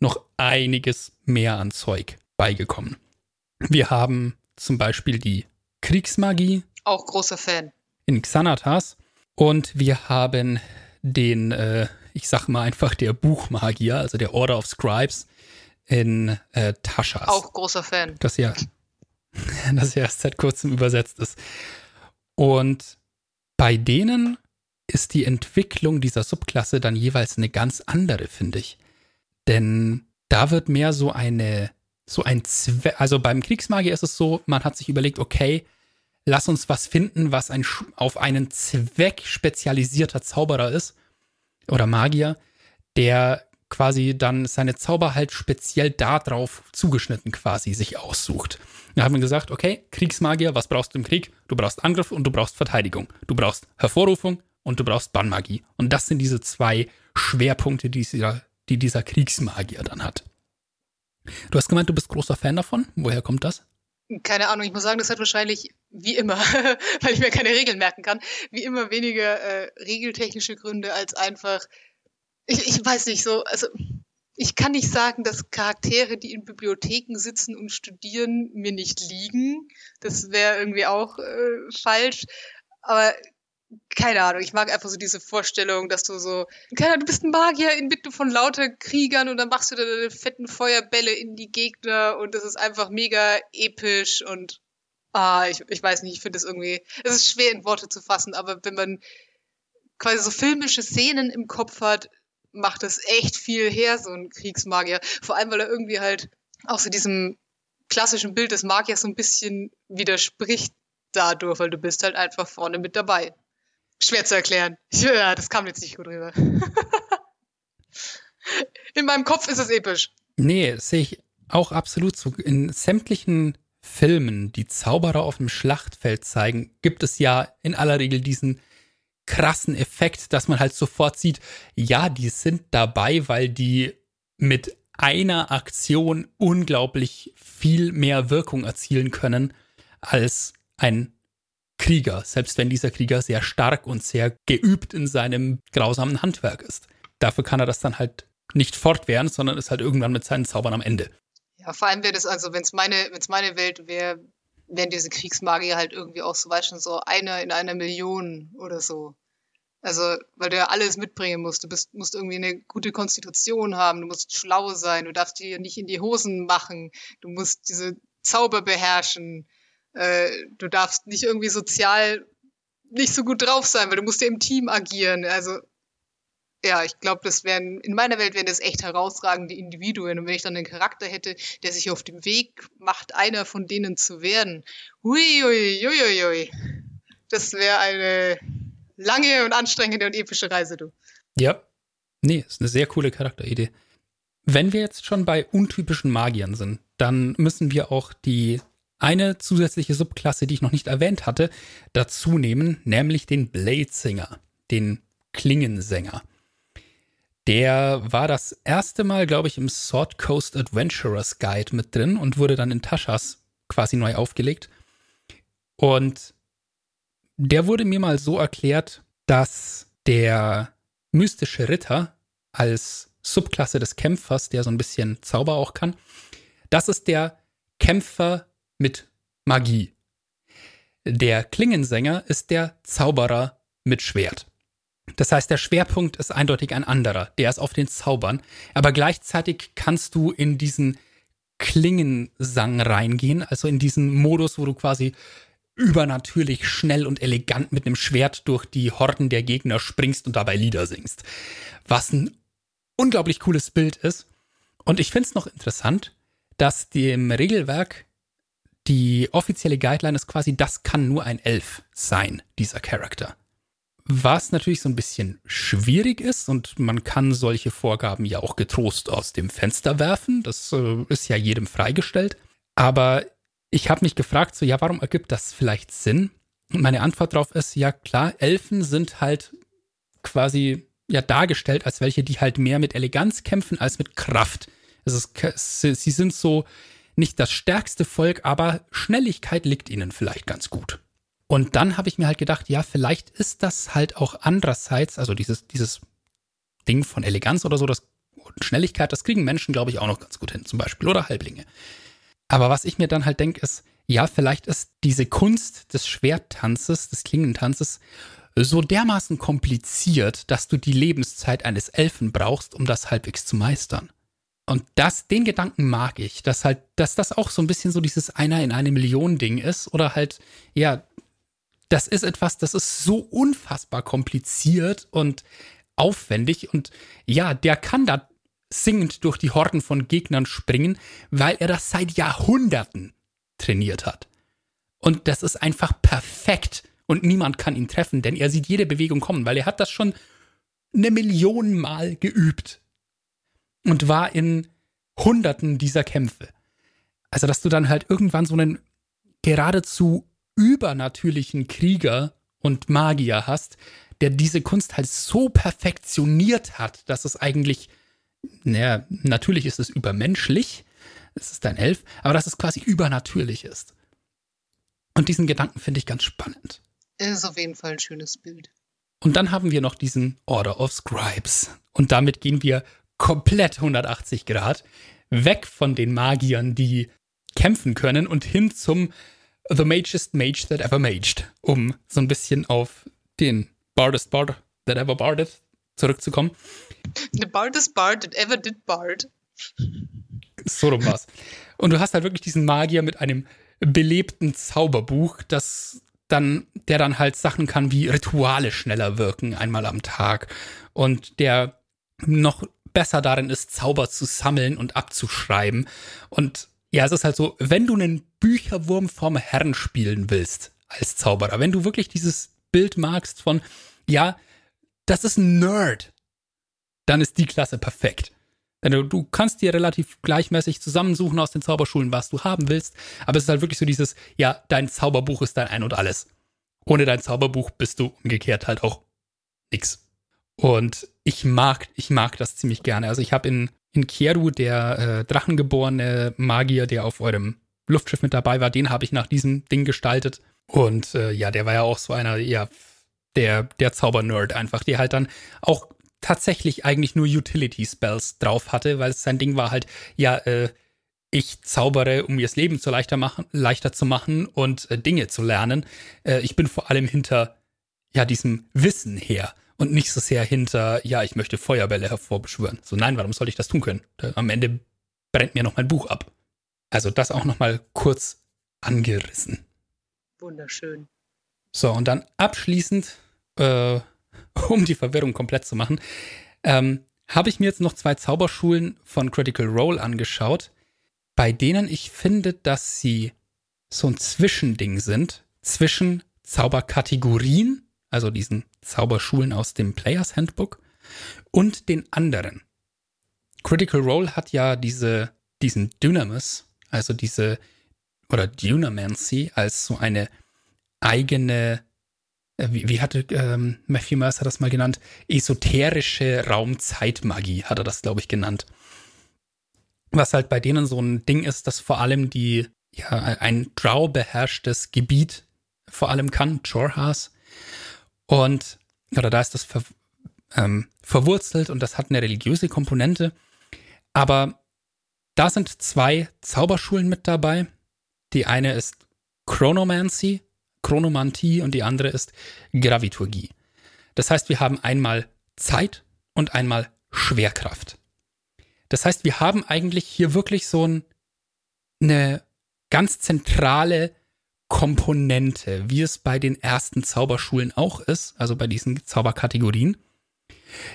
noch einiges mehr an Zeug beigekommen. Wir haben zum Beispiel die Kriegsmagie. Auch großer Fan. In Xanatas. Und wir haben den äh, ich sag mal einfach der Buchmagier, also der Order of Scribes in äh, Taschas. Auch großer Fan. Das ja, das ja erst seit kurzem übersetzt ist. Und bei denen ist die Entwicklung dieser Subklasse dann jeweils eine ganz andere, finde ich. Denn da wird mehr so eine, so ein Zweck, also beim Kriegsmagier ist es so, man hat sich überlegt, okay, lass uns was finden, was ein, auf einen Zweck spezialisierter Zauberer ist oder Magier, der quasi dann seine Zauber halt speziell darauf zugeschnitten quasi sich aussucht. Da haben wir gesagt, okay, Kriegsmagier, was brauchst du im Krieg? Du brauchst Angriff und du brauchst Verteidigung. Du brauchst Hervorrufung und du brauchst Bannmagie. Und das sind diese zwei Schwerpunkte, die dieser, die dieser Kriegsmagier dann hat. Du hast gemeint, du bist großer Fan davon. Woher kommt das? Keine Ahnung, ich muss sagen, das hat wahrscheinlich wie immer, weil ich mir keine Regeln merken kann, wie immer weniger äh, regeltechnische Gründe als einfach, ich, ich weiß nicht so, also ich kann nicht sagen, dass Charaktere, die in Bibliotheken sitzen und studieren, mir nicht liegen. Das wäre irgendwie auch äh, falsch. Aber keine Ahnung, ich mag einfach so diese Vorstellung, dass du so, keine Ahnung, du bist ein Magier inmitten von lauter Kriegern und dann machst du deine fetten Feuerbälle in die Gegner und das ist einfach mega episch und ah, ich, ich weiß nicht, ich finde es irgendwie, es ist schwer in Worte zu fassen, aber wenn man quasi so filmische Szenen im Kopf hat, macht das echt viel her, so ein Kriegsmagier. Vor allem, weil er irgendwie halt auch so diesem klassischen Bild des Magiers so ein bisschen widerspricht dadurch, weil du bist halt einfach vorne mit dabei. Schwer zu erklären. Ja, das kam jetzt nicht gut rüber. In meinem Kopf ist es episch. Nee, sehe ich auch absolut so. In sämtlichen Filmen, die Zauberer auf dem Schlachtfeld zeigen, gibt es ja in aller Regel diesen krassen Effekt, dass man halt sofort sieht, ja, die sind dabei, weil die mit einer Aktion unglaublich viel mehr Wirkung erzielen können als ein Krieger, selbst wenn dieser Krieger sehr stark und sehr geübt in seinem grausamen Handwerk ist. Dafür kann er das dann halt nicht fortwähren, sondern ist halt irgendwann mit seinen Zaubern am Ende. Ja, vor allem wäre das also, wenn es meine, wenn's meine Welt wäre, wären diese Kriegsmagier halt irgendwie auch so, weißt du, so einer in einer Million oder so. Also, weil du ja alles mitbringen musst. Du bist, musst irgendwie eine gute Konstitution haben, du musst schlau sein, du darfst dir nicht in die Hosen machen, du musst diese Zauber beherrschen, äh, du darfst nicht irgendwie sozial nicht so gut drauf sein, weil du musst ja im Team agieren. Also, ja, ich glaube, das wären, in meiner Welt wären das echt herausragende Individuen. Und wenn ich dann einen Charakter hätte, der sich auf dem Weg macht, einer von denen zu werden, hui. Das wäre eine lange und anstrengende und epische Reise, du. Ja. Nee, ist eine sehr coole Charakteridee. Wenn wir jetzt schon bei untypischen Magiern sind, dann müssen wir auch die eine zusätzliche Subklasse, die ich noch nicht erwähnt hatte, dazu nehmen, nämlich den Bladesinger, den Klingensänger. Der war das erste Mal, glaube ich, im Sword Coast Adventurers Guide mit drin und wurde dann in Taschas quasi neu aufgelegt. Und der wurde mir mal so erklärt, dass der mystische Ritter als Subklasse des Kämpfers, der so ein bisschen Zauber auch kann, das ist der Kämpfer mit Magie. Der Klingensänger ist der Zauberer mit Schwert. Das heißt, der Schwerpunkt ist eindeutig ein anderer. Der ist auf den Zaubern. Aber gleichzeitig kannst du in diesen Klingensang reingehen, also in diesen Modus, wo du quasi übernatürlich schnell und elegant mit einem Schwert durch die Horden der Gegner springst und dabei Lieder singst. Was ein unglaublich cooles Bild ist. Und ich finde es noch interessant, dass dem Regelwerk die offizielle Guideline ist quasi, das kann nur ein Elf sein, dieser Charakter. Was natürlich so ein bisschen schwierig ist und man kann solche Vorgaben ja auch getrost aus dem Fenster werfen. Das äh, ist ja jedem freigestellt. Aber ich habe mich gefragt, so, ja, warum ergibt das vielleicht Sinn? Und meine Antwort darauf ist, ja klar, Elfen sind halt quasi ja dargestellt als welche, die halt mehr mit Eleganz kämpfen als mit Kraft. Es ist, sie sind so nicht das stärkste Volk, aber Schnelligkeit liegt ihnen vielleicht ganz gut. Und dann habe ich mir halt gedacht, ja, vielleicht ist das halt auch andererseits, also dieses, dieses Ding von Eleganz oder so, das Schnelligkeit, das kriegen Menschen, glaube ich, auch noch ganz gut hin, zum Beispiel, oder Halblinge. Aber was ich mir dann halt denke, ist, ja, vielleicht ist diese Kunst des Schwerttanzes, des Klingentanzes, so dermaßen kompliziert, dass du die Lebenszeit eines Elfen brauchst, um das halbwegs zu meistern. Und das, den Gedanken mag ich, dass halt, dass das auch so ein bisschen so dieses einer in eine Million Ding ist oder halt, ja, das ist etwas, das ist so unfassbar kompliziert und aufwendig und ja, der kann da singend durch die Horden von Gegnern springen, weil er das seit Jahrhunderten trainiert hat. Und das ist einfach perfekt und niemand kann ihn treffen, denn er sieht jede Bewegung kommen, weil er hat das schon eine Million Mal geübt und war in Hunderten dieser Kämpfe. Also, dass du dann halt irgendwann so einen geradezu übernatürlichen Krieger und Magier hast, der diese Kunst halt so perfektioniert hat, dass es eigentlich naja, natürlich ist es übermenschlich, es ist ein Elf, aber dass es quasi übernatürlich ist. Und diesen Gedanken finde ich ganz spannend. Ist auf jeden Fall ein schönes Bild. Und dann haben wir noch diesen Order of Scribes. Und damit gehen wir komplett 180 Grad weg von den Magiern, die kämpfen können und hin zum The Magest Mage That Ever Maged, um so ein bisschen auf den Bardest Bard That Ever Barded zurückzukommen. The Bardest Bard That Ever Did Bard. So rum war's. Und du hast halt wirklich diesen Magier mit einem belebten Zauberbuch, das dann, der dann halt Sachen kann wie Rituale schneller wirken, einmal am Tag. Und der noch besser darin ist, Zauber zu sammeln und abzuschreiben. Und ja, es ist halt so, wenn du einen Bücherwurm vom Herrn spielen willst als Zauberer, wenn du wirklich dieses Bild magst von, ja, das ist ein Nerd, dann ist die Klasse perfekt. Du, du kannst dir relativ gleichmäßig zusammensuchen aus den Zauberschulen, was du haben willst, aber es ist halt wirklich so dieses, ja, dein Zauberbuch ist dein Ein und Alles. Ohne dein Zauberbuch bist du umgekehrt halt auch nix. Und ich mag, ich mag das ziemlich gerne. Also ich habe in, in Kieru, der äh, drachengeborene Magier, der auf eurem Luftschiff mit dabei war, den habe ich nach diesem Ding gestaltet. Und äh, ja, der war ja auch so einer, ja, der, der Zaubernerd einfach, der halt dann auch tatsächlich eigentlich nur Utility-Spells drauf hatte, weil sein Ding war halt, ja, äh, ich zaubere, um mir das Leben so leichter, machen, leichter zu machen und äh, Dinge zu lernen. Äh, ich bin vor allem hinter ja diesem Wissen her und nicht so sehr hinter, ja, ich möchte Feuerbälle hervorbeschwören. So, nein, warum soll ich das tun können? Am Ende brennt mir noch mein Buch ab. Also das auch noch mal kurz angerissen. Wunderschön. So, und dann abschließend, äh, um die Verwirrung komplett zu machen, ähm, habe ich mir jetzt noch zwei Zauberschulen von Critical Role angeschaut bei denen ich finde, dass sie so ein Zwischending sind zwischen Zauberkategorien, also diesen Zauberschulen aus dem Players Handbook, und den anderen. Critical Role hat ja diese, diesen Dynamis, also diese, oder Dunamancy als so eine eigene, äh, wie, wie hatte ähm, Matthew Mercer das mal genannt, esoterische Raumzeitmagie, hat er das, glaube ich, genannt was halt bei denen so ein Ding ist, dass vor allem die, ja, ein Drow beherrschtes Gebiet vor allem kann, Jorhas. Und, oder da ist das ver, ähm, verwurzelt und das hat eine religiöse Komponente. Aber da sind zwei Zauberschulen mit dabei. Die eine ist Chronomancy, Chronomantie und die andere ist Graviturgie. Das heißt, wir haben einmal Zeit und einmal Schwerkraft. Das heißt, wir haben eigentlich hier wirklich so ein, eine ganz zentrale Komponente, wie es bei den ersten Zauberschulen auch ist, also bei diesen Zauberkategorien.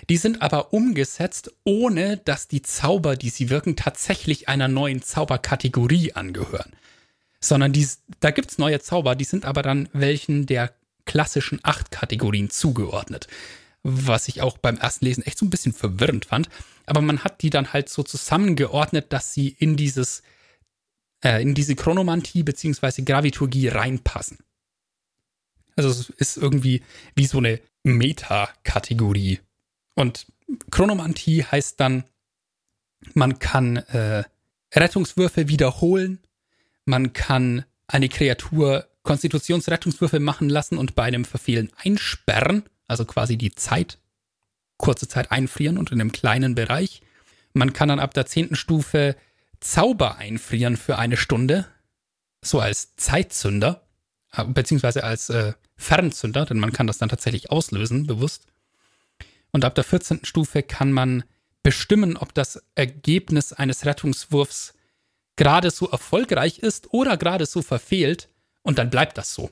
Die sind aber umgesetzt, ohne dass die Zauber, die sie wirken, tatsächlich einer neuen Zauberkategorie angehören. Sondern die, da gibt es neue Zauber, die sind aber dann welchen der klassischen acht Kategorien zugeordnet was ich auch beim ersten Lesen echt so ein bisschen verwirrend fand. Aber man hat die dann halt so zusammengeordnet, dass sie in dieses, äh, in diese Chronomantie bzw. Graviturgie reinpassen. Also es ist irgendwie wie so eine Meta-Kategorie. Und Chronomantie heißt dann, man kann äh, Rettungswürfe wiederholen, man kann eine Kreatur Konstitutionsrettungswürfe machen lassen und bei einem Verfehlen einsperren also quasi die Zeit, kurze Zeit einfrieren und in einem kleinen Bereich. Man kann dann ab der zehnten Stufe Zauber einfrieren für eine Stunde, so als Zeitzünder, äh, beziehungsweise als äh, Fernzünder, denn man kann das dann tatsächlich auslösen, bewusst. Und ab der 14. Stufe kann man bestimmen, ob das Ergebnis eines Rettungswurfs gerade so erfolgreich ist oder gerade so verfehlt, und dann bleibt das so.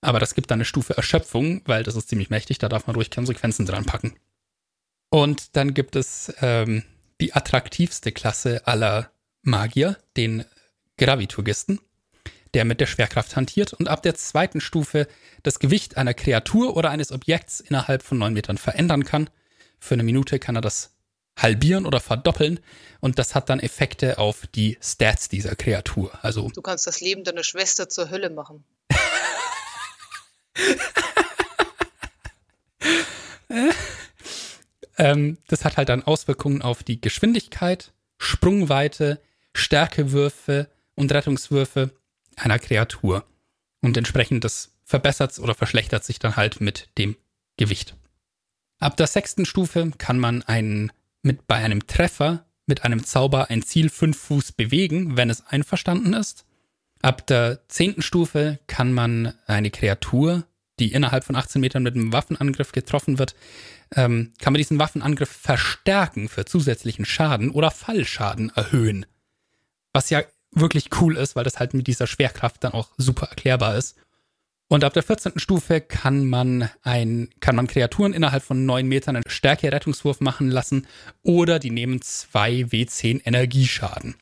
Aber das gibt dann eine Stufe Erschöpfung, weil das ist ziemlich mächtig, da darf man ruhig Konsequenzen dran packen. Und dann gibt es ähm, die attraktivste Klasse aller Magier, den Graviturgisten, der mit der Schwerkraft hantiert und ab der zweiten Stufe das Gewicht einer Kreatur oder eines Objekts innerhalb von neun Metern verändern kann. Für eine Minute kann er das halbieren oder verdoppeln und das hat dann Effekte auf die Stats dieser Kreatur. Also du kannst das Leben deiner Schwester zur Hölle machen. ähm, das hat halt dann Auswirkungen auf die Geschwindigkeit, Sprungweite, Stärkewürfe und Rettungswürfe einer Kreatur. Und entsprechend das verbessert oder verschlechtert sich dann halt mit dem Gewicht. Ab der sechsten Stufe kann man einen, mit, bei einem Treffer mit einem Zauber ein Ziel fünf Fuß bewegen, wenn es einverstanden ist. Ab der zehnten Stufe kann man eine Kreatur, die innerhalb von 18 Metern mit einem Waffenangriff getroffen wird, ähm, kann man diesen Waffenangriff verstärken für zusätzlichen Schaden oder Fallschaden erhöhen. Was ja wirklich cool ist, weil das halt mit dieser Schwerkraft dann auch super erklärbar ist. Und ab der 14. Stufe kann man ein, kann man Kreaturen innerhalb von 9 Metern einen Stärke-Rettungswurf machen lassen oder die nehmen 2 W10 Energieschaden.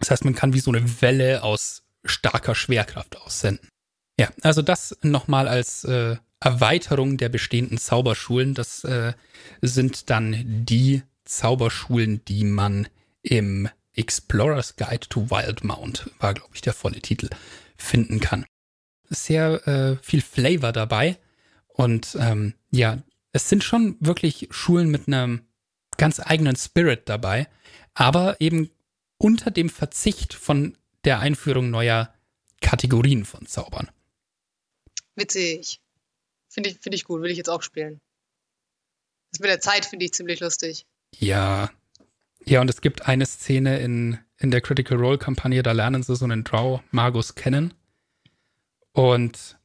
Das heißt, man kann wie so eine Welle aus starker Schwerkraft aussenden. Ja, also das nochmal als äh, Erweiterung der bestehenden Zauberschulen. Das äh, sind dann die Zauberschulen, die man im Explorer's Guide to Wildmount, war glaube ich der volle Titel, finden kann sehr äh, viel Flavor dabei. Und ähm, ja, es sind schon wirklich Schulen mit einem ganz eigenen Spirit dabei, aber eben unter dem Verzicht von der Einführung neuer Kategorien von Zaubern. Witzig. Finde ich, find ich gut, will ich jetzt auch spielen. Das mit der Zeit finde ich ziemlich lustig. Ja. Ja, und es gibt eine Szene in, in der Critical Role-Kampagne, da lernen sie so einen Draw-Magus kennen. Und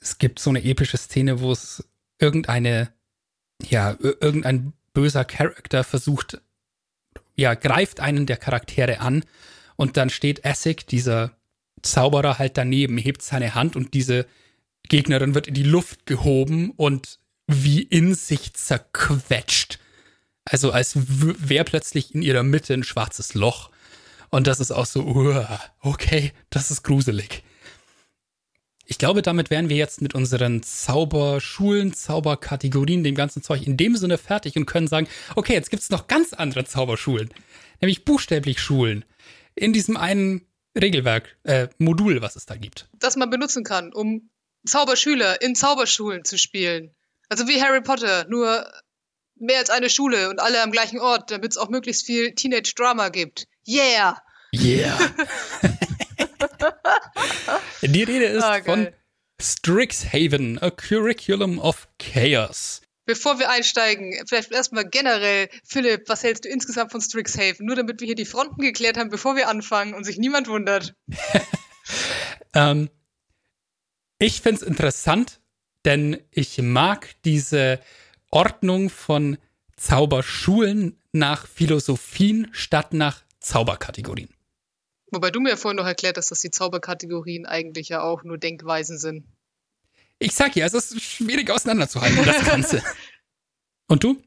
es gibt so eine epische Szene, wo es irgendeine, ja, irgendein böser Charakter versucht, ja, greift einen der Charaktere an und dann steht Essig, dieser Zauberer, halt daneben, hebt seine Hand und diese Gegnerin wird in die Luft gehoben und wie in sich zerquetscht. Also als wäre plötzlich in ihrer Mitte ein schwarzes Loch. Und das ist auch so, okay, das ist gruselig. Ich glaube, damit wären wir jetzt mit unseren Zauberschulen, Zauberkategorien, dem ganzen Zeug in dem Sinne fertig und können sagen, okay, jetzt gibt es noch ganz andere Zauberschulen, nämlich buchstäblich Schulen in diesem einen Regelwerk, äh, Modul, was es da gibt. Das man benutzen kann, um Zauberschüler in Zauberschulen zu spielen. Also wie Harry Potter, nur mehr als eine Schule und alle am gleichen Ort, damit es auch möglichst viel Teenage Drama gibt. Yeah! Yeah! Die Rede ist ah, von Strixhaven, a Curriculum of Chaos. Bevor wir einsteigen, vielleicht erstmal generell, Philipp, was hältst du insgesamt von Strixhaven? Nur damit wir hier die Fronten geklärt haben, bevor wir anfangen und sich niemand wundert. ähm, ich finde es interessant, denn ich mag diese Ordnung von Zauberschulen nach Philosophien statt nach Zauberkategorien. Wobei du mir vorhin noch erklärt hast, dass die Zauberkategorien eigentlich ja auch nur Denkweisen sind. Ich sag ja, es ist schwierig auseinanderzuhalten, das Ganze. Und du?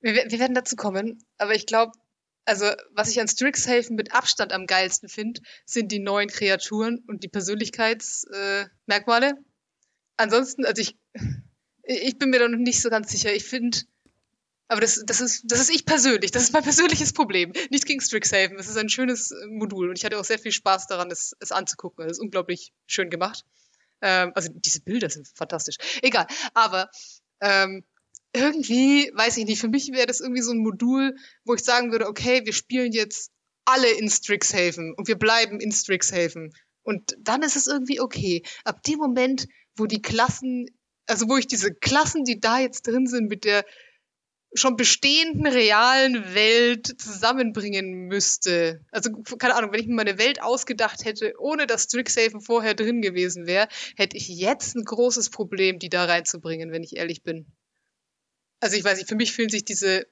Wir, wir, werden dazu kommen, aber ich glaube, also was ich an Strixhaven mit Abstand am geilsten finde, sind die neuen Kreaturen und die Persönlichkeitsmerkmale. Äh, Ansonsten, also ich, ich bin mir da noch nicht so ganz sicher. Ich finde, aber das, das, ist, das ist ich persönlich. Das ist mein persönliches Problem. Nichts gegen Strixhaven. Es ist ein schönes äh, Modul und ich hatte auch sehr viel Spaß daran, es, es anzugucken. Es ist unglaublich schön gemacht. Ähm, also diese Bilder sind fantastisch. Egal. Aber ähm, irgendwie, weiß ich nicht, für mich wäre das irgendwie so ein Modul, wo ich sagen würde, okay, wir spielen jetzt alle in Strixhaven und wir bleiben in Strixhaven. Und dann ist es irgendwie okay. Ab dem Moment, wo die Klassen, also wo ich diese Klassen, die da jetzt drin sind, mit der schon bestehenden realen Welt zusammenbringen müsste. Also, keine Ahnung, wenn ich mir meine Welt ausgedacht hätte, ohne dass Strixhaven vorher drin gewesen wäre, hätte ich jetzt ein großes Problem, die da reinzubringen, wenn ich ehrlich bin. Also, ich weiß nicht, für mich fühlen sich diese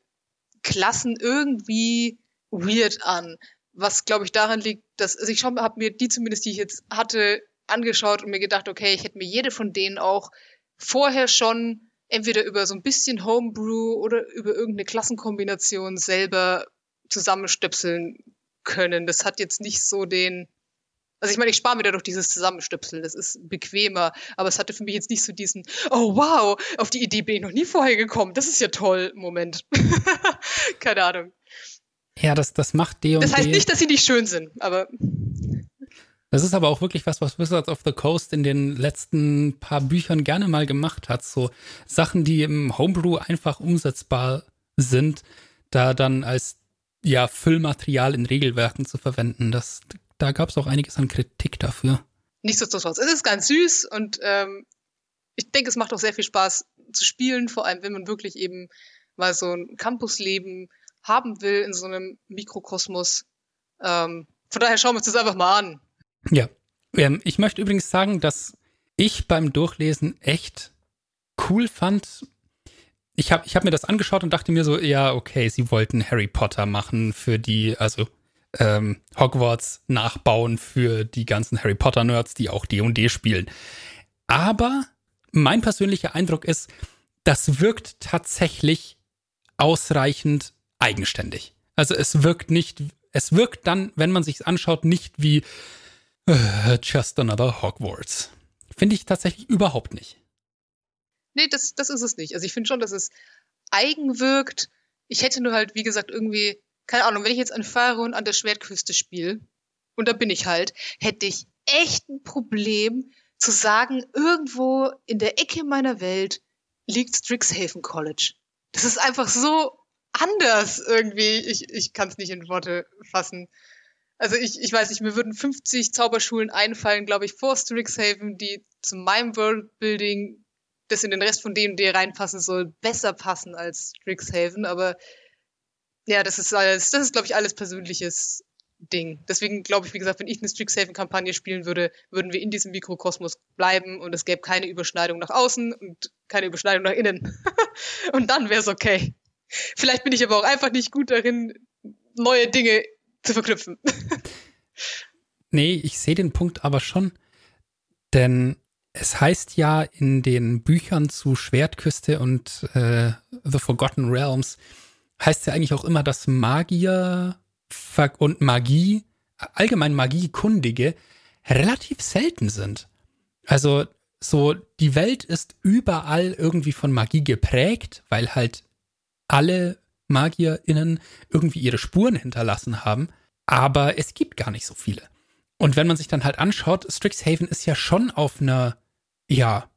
Klassen irgendwie weird an. Was, glaube ich, daran liegt, dass, also ich habe mir die zumindest, die ich jetzt hatte, angeschaut und mir gedacht, okay, ich hätte mir jede von denen auch vorher schon entweder über so ein bisschen Homebrew oder über irgendeine Klassenkombination selber zusammenstöpseln können. Das hat jetzt nicht so den. Also ich meine, ich spare mir dadurch dieses Zusammenstöpseln, das ist bequemer, aber es hatte für mich jetzt nicht so diesen, oh wow, auf die Idee bin ich noch nie vorher gekommen, das ist ja toll, Moment. Keine Ahnung. Ja, das, das macht D und Das heißt nicht, dass sie nicht schön sind, aber das ist aber auch wirklich was, was Wizards of the Coast in den letzten paar Büchern gerne mal gemacht hat. So Sachen, die im Homebrew einfach umsetzbar sind, da dann als ja, Füllmaterial in Regelwerken zu verwenden. Das, da gab es auch einiges an Kritik dafür. Nichtsdestotrotz, es ist ganz süß und ähm, ich denke, es macht auch sehr viel Spaß zu spielen, vor allem wenn man wirklich eben mal so ein Campusleben haben will in so einem Mikrokosmos. Ähm, von daher schauen wir uns das einfach mal an. Ja, ähm, ich möchte übrigens sagen, dass ich beim Durchlesen echt cool fand. Ich habe ich hab mir das angeschaut und dachte mir so, ja, okay, sie wollten Harry Potter machen für die, also ähm, Hogwarts nachbauen für die ganzen Harry Potter-Nerds, die auch D&D spielen. Aber mein persönlicher Eindruck ist, das wirkt tatsächlich ausreichend eigenständig. Also es wirkt nicht, es wirkt dann, wenn man sich anschaut, nicht wie uh, just another Hogwarts. Finde ich tatsächlich überhaupt nicht. Nee, das, das ist es nicht. Also ich finde schon, dass es eigen wirkt. Ich hätte nur halt, wie gesagt, irgendwie, keine Ahnung, wenn ich jetzt an Fahrrad an der Schwertküste spiele, und da bin ich halt, hätte ich echt ein Problem zu sagen, irgendwo in der Ecke meiner Welt liegt Strixhaven College. Das ist einfach so anders irgendwie. Ich, ich kann es nicht in Worte fassen. Also ich, ich weiß nicht, mir würden 50 Zauberschulen einfallen, glaube ich, vor Strixhaven, die zu meinem Worldbuilding, das in den Rest von D&D reinpassen soll, besser passen als Strixhaven. Aber ja, das ist alles, das ist, glaube ich, alles persönliches Ding. Deswegen glaube ich, wie gesagt, wenn ich eine Strixhaven-Kampagne spielen würde, würden wir in diesem Mikrokosmos bleiben und es gäbe keine Überschneidung nach außen und keine Überschneidung nach innen. und dann wäre es okay. Vielleicht bin ich aber auch einfach nicht gut darin, neue Dinge zu verknüpfen. nee, ich sehe den Punkt aber schon. Denn es heißt ja in den Büchern zu Schwertküste und äh, The Forgotten Realms, heißt ja eigentlich auch immer, dass Magier und Magie, allgemein Magiekundige, relativ selten sind. Also so, die Welt ist überall irgendwie von Magie geprägt, weil halt alle MagierInnen irgendwie ihre Spuren hinterlassen haben, aber es gibt gar nicht so viele. Und wenn man sich dann halt anschaut, Strixhaven ist ja schon auf einer, ja,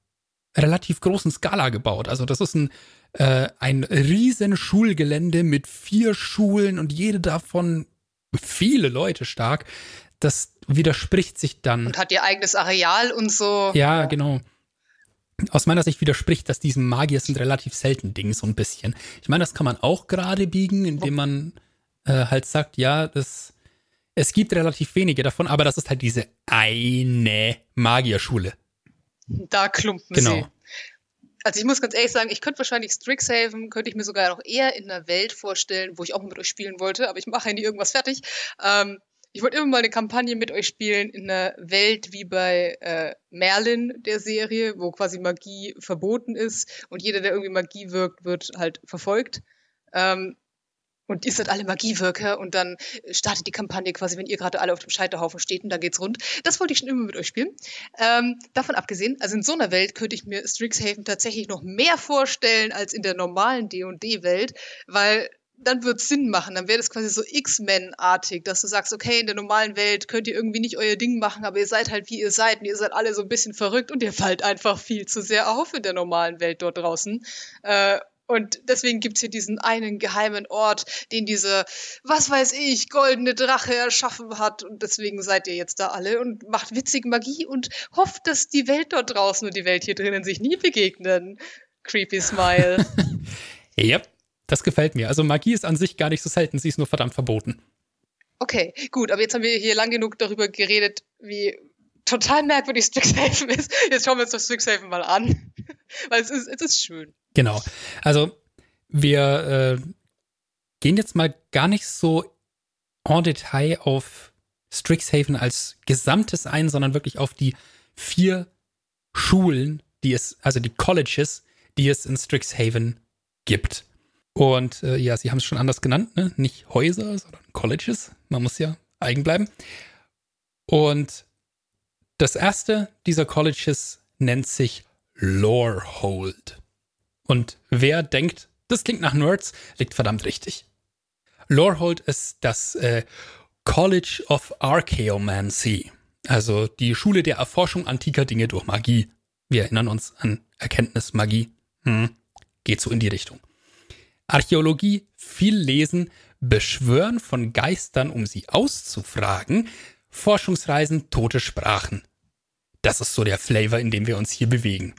relativ großen Skala gebaut. Also das ist ein, äh, ein riesen Schulgelände mit vier Schulen und jede davon viele Leute stark. Das widerspricht sich dann. Und hat ihr eigenes Areal und so. Ja, genau aus meiner Sicht widerspricht das diesem Magier sind relativ selten Ding so ein bisschen. Ich meine, das kann man auch gerade biegen, indem man äh, halt sagt, ja, das, es gibt relativ wenige davon, aber das ist halt diese eine Magierschule. Da klumpen genau. sie. Also ich muss ganz ehrlich sagen, ich könnte wahrscheinlich Strixhaven, könnte ich mir sogar noch eher in einer Welt vorstellen, wo ich auch mal mit euch spielen wollte, aber ich mache ja nie irgendwas fertig. Ähm, ich wollte immer mal eine Kampagne mit euch spielen in einer Welt wie bei äh, Merlin der Serie, wo quasi Magie verboten ist und jeder, der irgendwie Magie wirkt, wird halt verfolgt. Ähm, und ihr seid alle Magiewirker und dann startet die Kampagne quasi, wenn ihr gerade alle auf dem Scheiterhaufen steht und dann geht's rund. Das wollte ich schon immer mit euch spielen. Ähm, davon abgesehen, also in so einer Welt könnte ich mir Strixhaven tatsächlich noch mehr vorstellen als in der normalen D&D-Welt, weil dann wird es Sinn machen. Dann wäre das quasi so X-Men-artig, dass du sagst, okay, in der normalen Welt könnt ihr irgendwie nicht euer Ding machen, aber ihr seid halt wie ihr seid und ihr seid alle so ein bisschen verrückt und ihr fallt einfach viel zu sehr auf in der normalen Welt dort draußen. Äh, und deswegen gibt's hier diesen einen geheimen Ort, den diese, was weiß ich, goldene Drache erschaffen hat. Und deswegen seid ihr jetzt da alle und macht witzige Magie und hofft, dass die Welt dort draußen und die Welt hier drinnen sich nie begegnen. Creepy Smile. yep. Das gefällt mir. Also Magie ist an sich gar nicht so selten, sie ist nur verdammt verboten. Okay, gut, aber jetzt haben wir hier lang genug darüber geredet, wie total merkwürdig Strixhaven ist. Jetzt schauen wir uns das Strixhaven mal an. Weil es ist, es ist schön. Genau. Also wir äh, gehen jetzt mal gar nicht so en Detail auf Strixhaven als Gesamtes ein, sondern wirklich auf die vier Schulen, die es, also die Colleges, die es in Strixhaven gibt. Und äh, ja, sie haben es schon anders genannt, ne? nicht Häuser, sondern Colleges. Man muss ja eigen bleiben. Und das erste dieser Colleges nennt sich Lorehold. Und wer denkt, das klingt nach Nerds, liegt verdammt richtig. Lorehold ist das äh, College of Archaeomancy, also die Schule der Erforschung antiker Dinge durch Magie. Wir erinnern uns an Erkenntnis, Magie. Hm, geht so in die Richtung. Archäologie, viel lesen, Beschwören von Geistern, um sie auszufragen, Forschungsreisen, tote Sprachen. Das ist so der Flavor, in dem wir uns hier bewegen.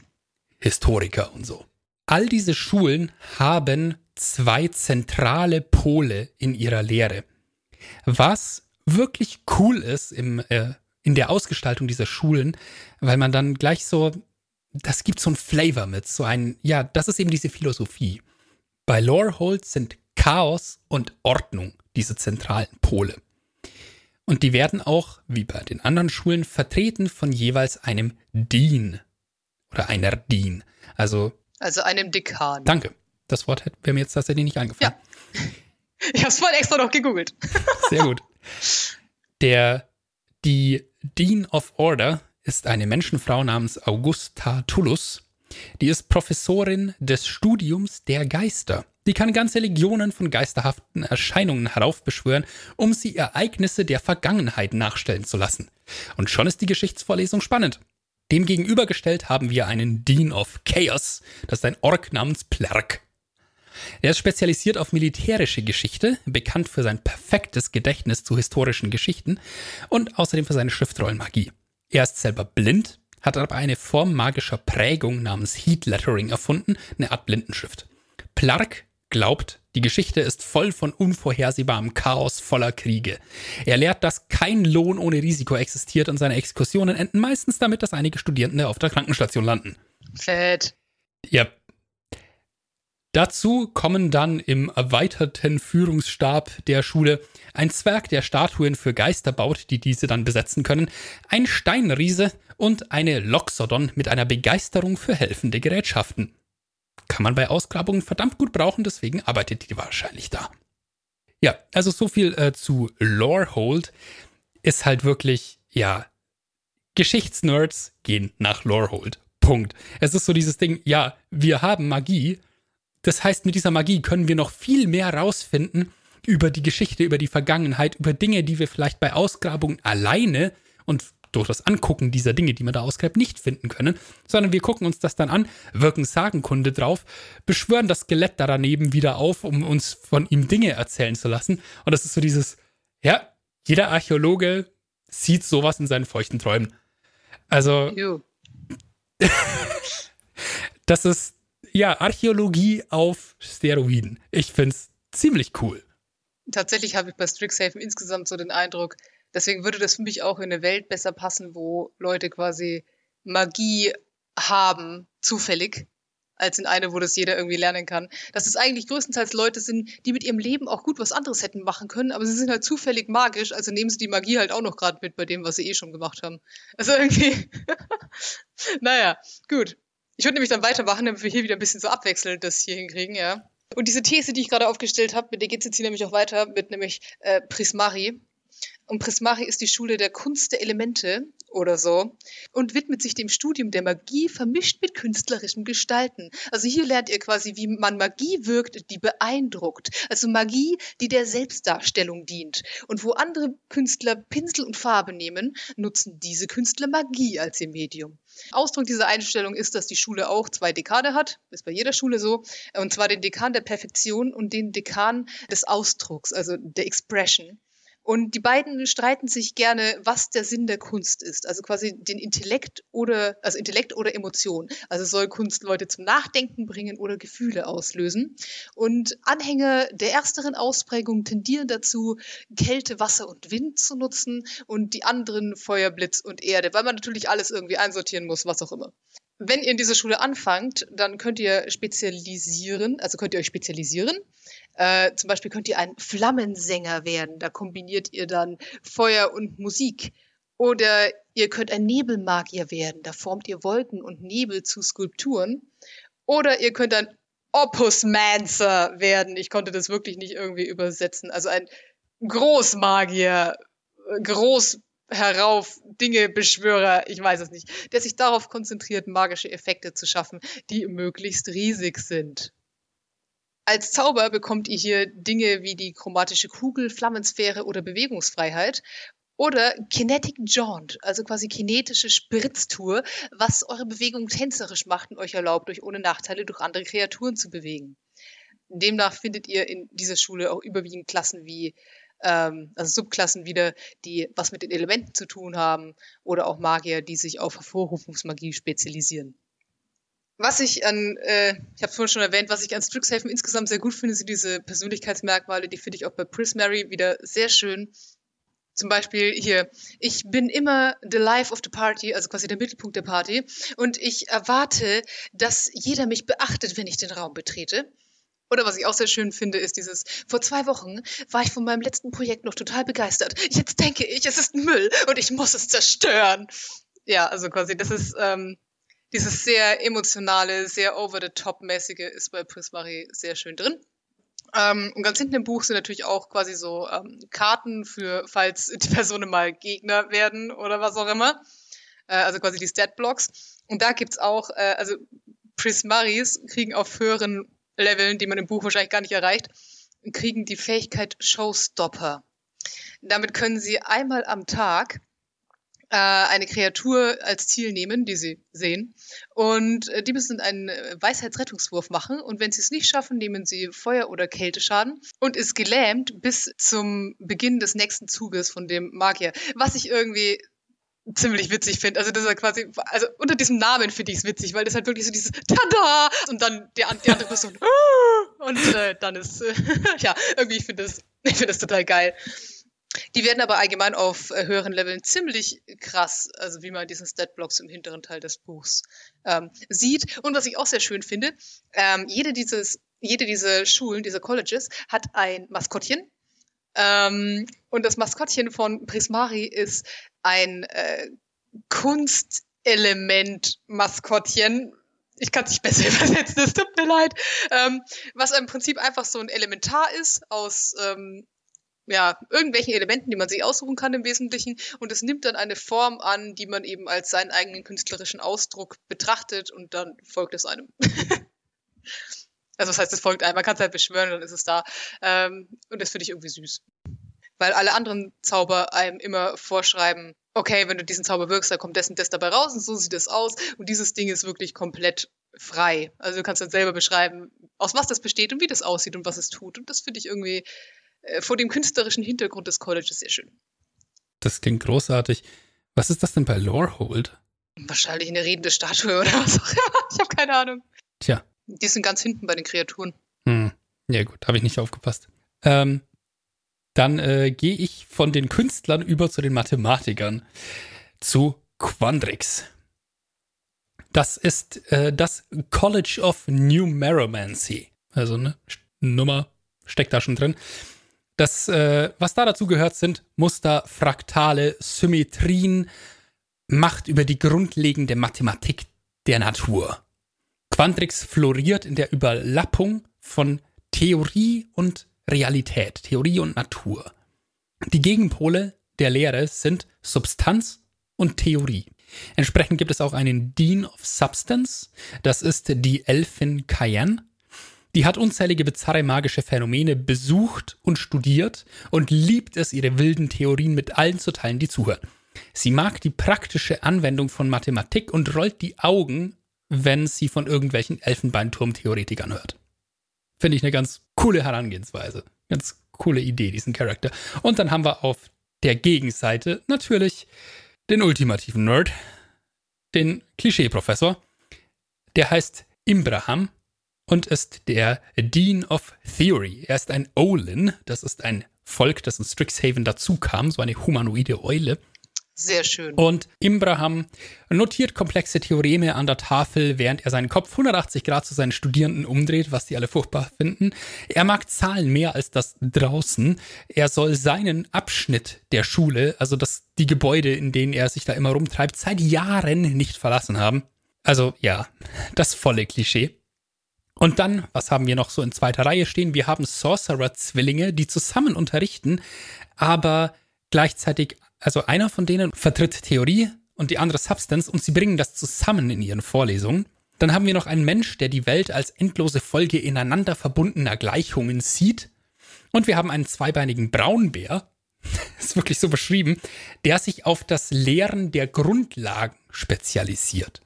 Historiker und so. All diese Schulen haben zwei zentrale Pole in ihrer Lehre. Was wirklich cool ist im, äh, in der Ausgestaltung dieser Schulen, weil man dann gleich so, das gibt so ein Flavor mit, so ein, ja, das ist eben diese Philosophie. Bei Lorehold sind Chaos und Ordnung diese zentralen Pole. Und die werden auch, wie bei den anderen Schulen, vertreten von jeweils einem Dean oder einer Dean. Also, also einem Dekan. Danke. Das Wort wäre mir jetzt tatsächlich nicht eingefallen. Ja. Ich habe es vorhin extra noch gegoogelt. Sehr gut. Der, die Dean of Order ist eine Menschenfrau namens Augusta Tullus. Die ist Professorin des Studiums der Geister. Die kann ganze Legionen von geisterhaften Erscheinungen heraufbeschwören, um sie Ereignisse der Vergangenheit nachstellen zu lassen. Und schon ist die Geschichtsvorlesung spannend. Demgegenübergestellt haben wir einen Dean of Chaos, das ist ein Ork namens Plerk. Er ist spezialisiert auf militärische Geschichte, bekannt für sein perfektes Gedächtnis zu historischen Geschichten und außerdem für seine Schriftrollenmagie. Er ist selber blind, hat aber eine Form magischer Prägung namens Heat Lettering erfunden, eine Art Blindenschrift. Plark glaubt, die Geschichte ist voll von unvorhersehbarem Chaos voller Kriege. Er lehrt, dass kein Lohn ohne Risiko existiert und seine Exkursionen enden meistens damit, dass einige Studierende auf der Krankenstation landen. Fett. Ja. Dazu kommen dann im erweiterten Führungsstab der Schule ein Zwerg, der Statuen für Geister baut, die diese dann besetzen können, ein Steinriese und eine Loxodon mit einer Begeisterung für helfende Gerätschaften kann man bei Ausgrabungen verdammt gut brauchen, deswegen arbeitet die wahrscheinlich da. Ja, also so viel äh, zu Lorehold. Ist halt wirklich, ja, Geschichtsnerds gehen nach Lorehold. Punkt. Es ist so dieses Ding, ja, wir haben Magie. Das heißt, mit dieser Magie können wir noch viel mehr rausfinden über die Geschichte, über die Vergangenheit, über Dinge, die wir vielleicht bei Ausgrabungen alleine und durch das Angucken dieser Dinge, die man da ausgräbt, nicht finden können, sondern wir gucken uns das dann an, wirken Sagenkunde drauf, beschwören das Skelett da daneben wieder auf, um uns von ihm Dinge erzählen zu lassen. Und das ist so dieses, ja, jeder Archäologe sieht sowas in seinen feuchten Träumen. Also, das ist, ja, Archäologie auf Steroiden. Ich finde es ziemlich cool. Tatsächlich habe ich bei Strixhaven insgesamt so den Eindruck, Deswegen würde das für mich auch in eine Welt besser passen, wo Leute quasi Magie haben, zufällig, als in eine, wo das jeder irgendwie lernen kann. Dass es eigentlich größtenteils Leute sind, die mit ihrem Leben auch gut was anderes hätten machen können, aber sie sind halt zufällig magisch, also nehmen sie die Magie halt auch noch gerade mit bei dem, was sie eh schon gemacht haben. Also irgendwie, naja, gut. Ich würde nämlich dann weitermachen, damit wir hier wieder ein bisschen so abwechselnd das hier hinkriegen, ja. Und diese These, die ich gerade aufgestellt habe, mit der geht es jetzt hier nämlich auch weiter, mit nämlich äh, Prismari. Und Prismari ist die Schule der Kunst der Elemente oder so und widmet sich dem Studium der Magie vermischt mit künstlerischem Gestalten. Also hier lernt ihr quasi, wie man Magie wirkt, die beeindruckt. Also Magie, die der Selbstdarstellung dient. Und wo andere Künstler Pinsel und Farbe nehmen, nutzen diese Künstler Magie als ihr Medium. Ausdruck dieser Einstellung ist, dass die Schule auch zwei Dekane hat, ist bei jeder Schule so, und zwar den Dekan der Perfektion und den Dekan des Ausdrucks, also der Expression. Und die beiden streiten sich gerne, was der Sinn der Kunst ist. Also quasi den Intellekt oder, also Intellekt oder Emotion. Also soll Kunst Leute zum Nachdenken bringen oder Gefühle auslösen. Und Anhänger der ersteren Ausprägung tendieren dazu, Kälte, Wasser und Wind zu nutzen und die anderen Feuer, Blitz und Erde, weil man natürlich alles irgendwie einsortieren muss, was auch immer wenn ihr in dieser Schule anfangt, dann könnt ihr spezialisieren, also könnt ihr euch spezialisieren. Äh, zum Beispiel könnt ihr ein Flammensänger werden. Da kombiniert ihr dann Feuer und Musik. Oder ihr könnt ein Nebelmagier werden. Da formt ihr Wolken und Nebel zu Skulpturen. Oder ihr könnt ein Opusmancer werden. Ich konnte das wirklich nicht irgendwie übersetzen. Also ein Großmagier, groß herauf Dinge Beschwörer, ich weiß es nicht, der sich darauf konzentriert, magische Effekte zu schaffen, die möglichst riesig sind. Als Zauber bekommt ihr hier Dinge wie die chromatische Kugel, Flammensphäre oder Bewegungsfreiheit oder Kinetic Jaunt, also quasi kinetische Spritztour, was eure Bewegung tänzerisch macht und euch erlaubt, euch ohne Nachteile durch andere Kreaturen zu bewegen. demnach findet ihr in dieser Schule auch überwiegend Klassen wie ähm, also Subklassen wieder, die was mit den Elementen zu tun haben oder auch Magier, die sich auf Hervorrufungsmagie spezialisieren. Was ich an, äh, ich habe vorhin schon erwähnt, was ich an Strixhaven insgesamt sehr gut finde, sind diese Persönlichkeitsmerkmale, die finde ich auch bei Prismary wieder sehr schön. Zum Beispiel hier, ich bin immer the life of the party, also quasi der Mittelpunkt der Party. Und ich erwarte, dass jeder mich beachtet, wenn ich den Raum betrete. Oder was ich auch sehr schön finde, ist dieses, vor zwei Wochen war ich von meinem letzten Projekt noch total begeistert. Jetzt denke ich, es ist Müll und ich muss es zerstören. Ja, also quasi, das ist ähm, dieses sehr emotionale, sehr over-the-top-mäßige ist bei Prismari sehr schön drin. Ähm, und ganz hinten im Buch sind natürlich auch quasi so ähm, Karten für, falls die Personen mal Gegner werden oder was auch immer. Äh, also quasi die Stat-Blocks. Und da gibt's auch, äh, also Prismaris kriegen auf höheren Leveln, die man im Buch wahrscheinlich gar nicht erreicht, kriegen die Fähigkeit Showstopper. Damit können sie einmal am Tag äh, eine Kreatur als Ziel nehmen, die sie sehen. Und äh, die müssen einen Weisheitsrettungswurf machen. Und wenn sie es nicht schaffen, nehmen sie Feuer- oder Kälteschaden und ist gelähmt bis zum Beginn des nächsten Zuges von dem Magier. Was ich irgendwie ziemlich witzig finde. Also das ist ja quasi, also unter diesem Namen finde ich es witzig, weil das halt wirklich so dieses Tada und dann die, die andere Person und äh, dann ist äh, ja irgendwie ich finde das ich finde das total geil. Die werden aber allgemein auf äh, höheren Leveln ziemlich krass, also wie man diesen Statblocks im hinteren Teil des Buchs ähm, sieht. Und was ich auch sehr schön finde, ähm, jede dieses jede dieser Schulen, dieser Colleges hat ein Maskottchen, ähm, und das Maskottchen von Prismari ist ein äh, Kunstelement-Maskottchen. Ich kann es nicht besser übersetzen, es tut mir leid. Ähm, was im Prinzip einfach so ein Elementar ist aus ähm, ja, irgendwelchen Elementen, die man sich aussuchen kann im Wesentlichen. Und es nimmt dann eine Form an, die man eben als seinen eigenen künstlerischen Ausdruck betrachtet und dann folgt es einem. also das heißt, es folgt einem. Man kann es halt beschwören, dann ist es da. Ähm, und das finde ich irgendwie süß weil alle anderen Zauber einem immer vorschreiben, okay, wenn du diesen Zauber wirkst, dann kommt dessen das dabei raus und so sieht es aus. Und dieses Ding ist wirklich komplett frei. Also du kannst dann selber beschreiben, aus was das besteht und wie das aussieht und was es tut. Und das finde ich irgendwie vor dem künstlerischen Hintergrund des Colleges sehr schön. Das klingt großartig. Was ist das denn bei Lorehold? Wahrscheinlich eine redende Statue oder was auch immer. Ich habe keine Ahnung. Tja. Die sind ganz hinten bei den Kreaturen. Hm. Ja, gut, habe ich nicht aufgepasst. Ähm, dann äh, gehe ich von den Künstlern über zu den Mathematikern, zu Quandrix. Das ist äh, das College of Numeromancy. Also eine Nummer steckt da schon drin. Das, äh, was da dazu gehört, sind Muster, Fraktale, Symmetrien, Macht über die grundlegende Mathematik der Natur. Quandrix floriert in der Überlappung von Theorie und Realität, Theorie und Natur. Die Gegenpole der Lehre sind Substanz und Theorie. Entsprechend gibt es auch einen Dean of Substance, das ist die Elfin Cayenne. Die hat unzählige bizarre magische Phänomene besucht und studiert und liebt es, ihre wilden Theorien mit allen zu teilen, die zuhören. Sie mag die praktische Anwendung von Mathematik und rollt die Augen, wenn sie von irgendwelchen Elfenbeinturm-Theoretikern hört. Finde ich eine ganz coole Herangehensweise. Ganz coole Idee, diesen Charakter. Und dann haben wir auf der Gegenseite natürlich den ultimativen Nerd, den Klischee-Professor. Der heißt Imbraham und ist der Dean of Theory. Er ist ein Olin, das ist ein Volk, das in Strixhaven dazu kam, so eine humanoide Eule. Sehr schön. Und Imbraham notiert komplexe Theoreme an der Tafel, während er seinen Kopf 180 Grad zu seinen Studierenden umdreht, was die alle furchtbar finden. Er mag Zahlen mehr als das draußen. Er soll seinen Abschnitt der Schule, also das, die Gebäude, in denen er sich da immer rumtreibt, seit Jahren nicht verlassen haben. Also ja, das volle Klischee. Und dann, was haben wir noch so in zweiter Reihe stehen? Wir haben Sorcerer-Zwillinge, die zusammen unterrichten, aber gleichzeitig also einer von denen vertritt Theorie und die andere Substance und sie bringen das zusammen in ihren Vorlesungen. Dann haben wir noch einen Mensch, der die Welt als endlose Folge ineinander verbundener Gleichungen sieht. Und wir haben einen zweibeinigen Braunbär, ist wirklich so beschrieben, der sich auf das Lehren der Grundlagen spezialisiert.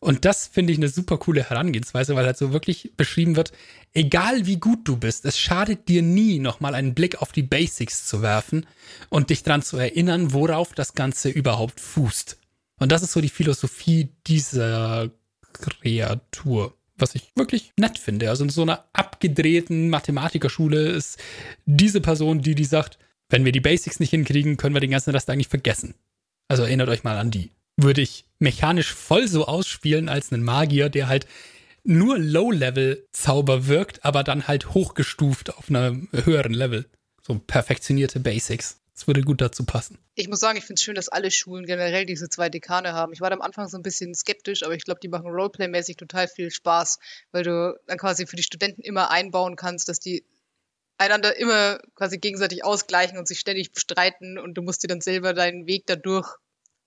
Und das finde ich eine super coole Herangehensweise, weil halt so wirklich beschrieben wird, egal wie gut du bist, es schadet dir nie, nochmal einen Blick auf die Basics zu werfen und dich dran zu erinnern, worauf das Ganze überhaupt fußt. Und das ist so die Philosophie dieser Kreatur, was ich wirklich nett finde. Also in so einer abgedrehten Mathematikerschule ist diese Person, die die sagt, wenn wir die Basics nicht hinkriegen, können wir den ganzen Rest eigentlich vergessen. Also erinnert euch mal an die. Würde ich mechanisch voll so ausspielen als einen Magier, der halt nur Low-Level-Zauber wirkt, aber dann halt hochgestuft auf einem höheren Level. So perfektionierte Basics. Das würde gut dazu passen. Ich muss sagen, ich finde es schön, dass alle Schulen generell diese zwei Dekane haben. Ich war am Anfang so ein bisschen skeptisch, aber ich glaube, die machen Roleplay-mäßig total viel Spaß, weil du dann quasi für die Studenten immer einbauen kannst, dass die einander immer quasi gegenseitig ausgleichen und sich ständig streiten und du musst dir dann selber deinen Weg dadurch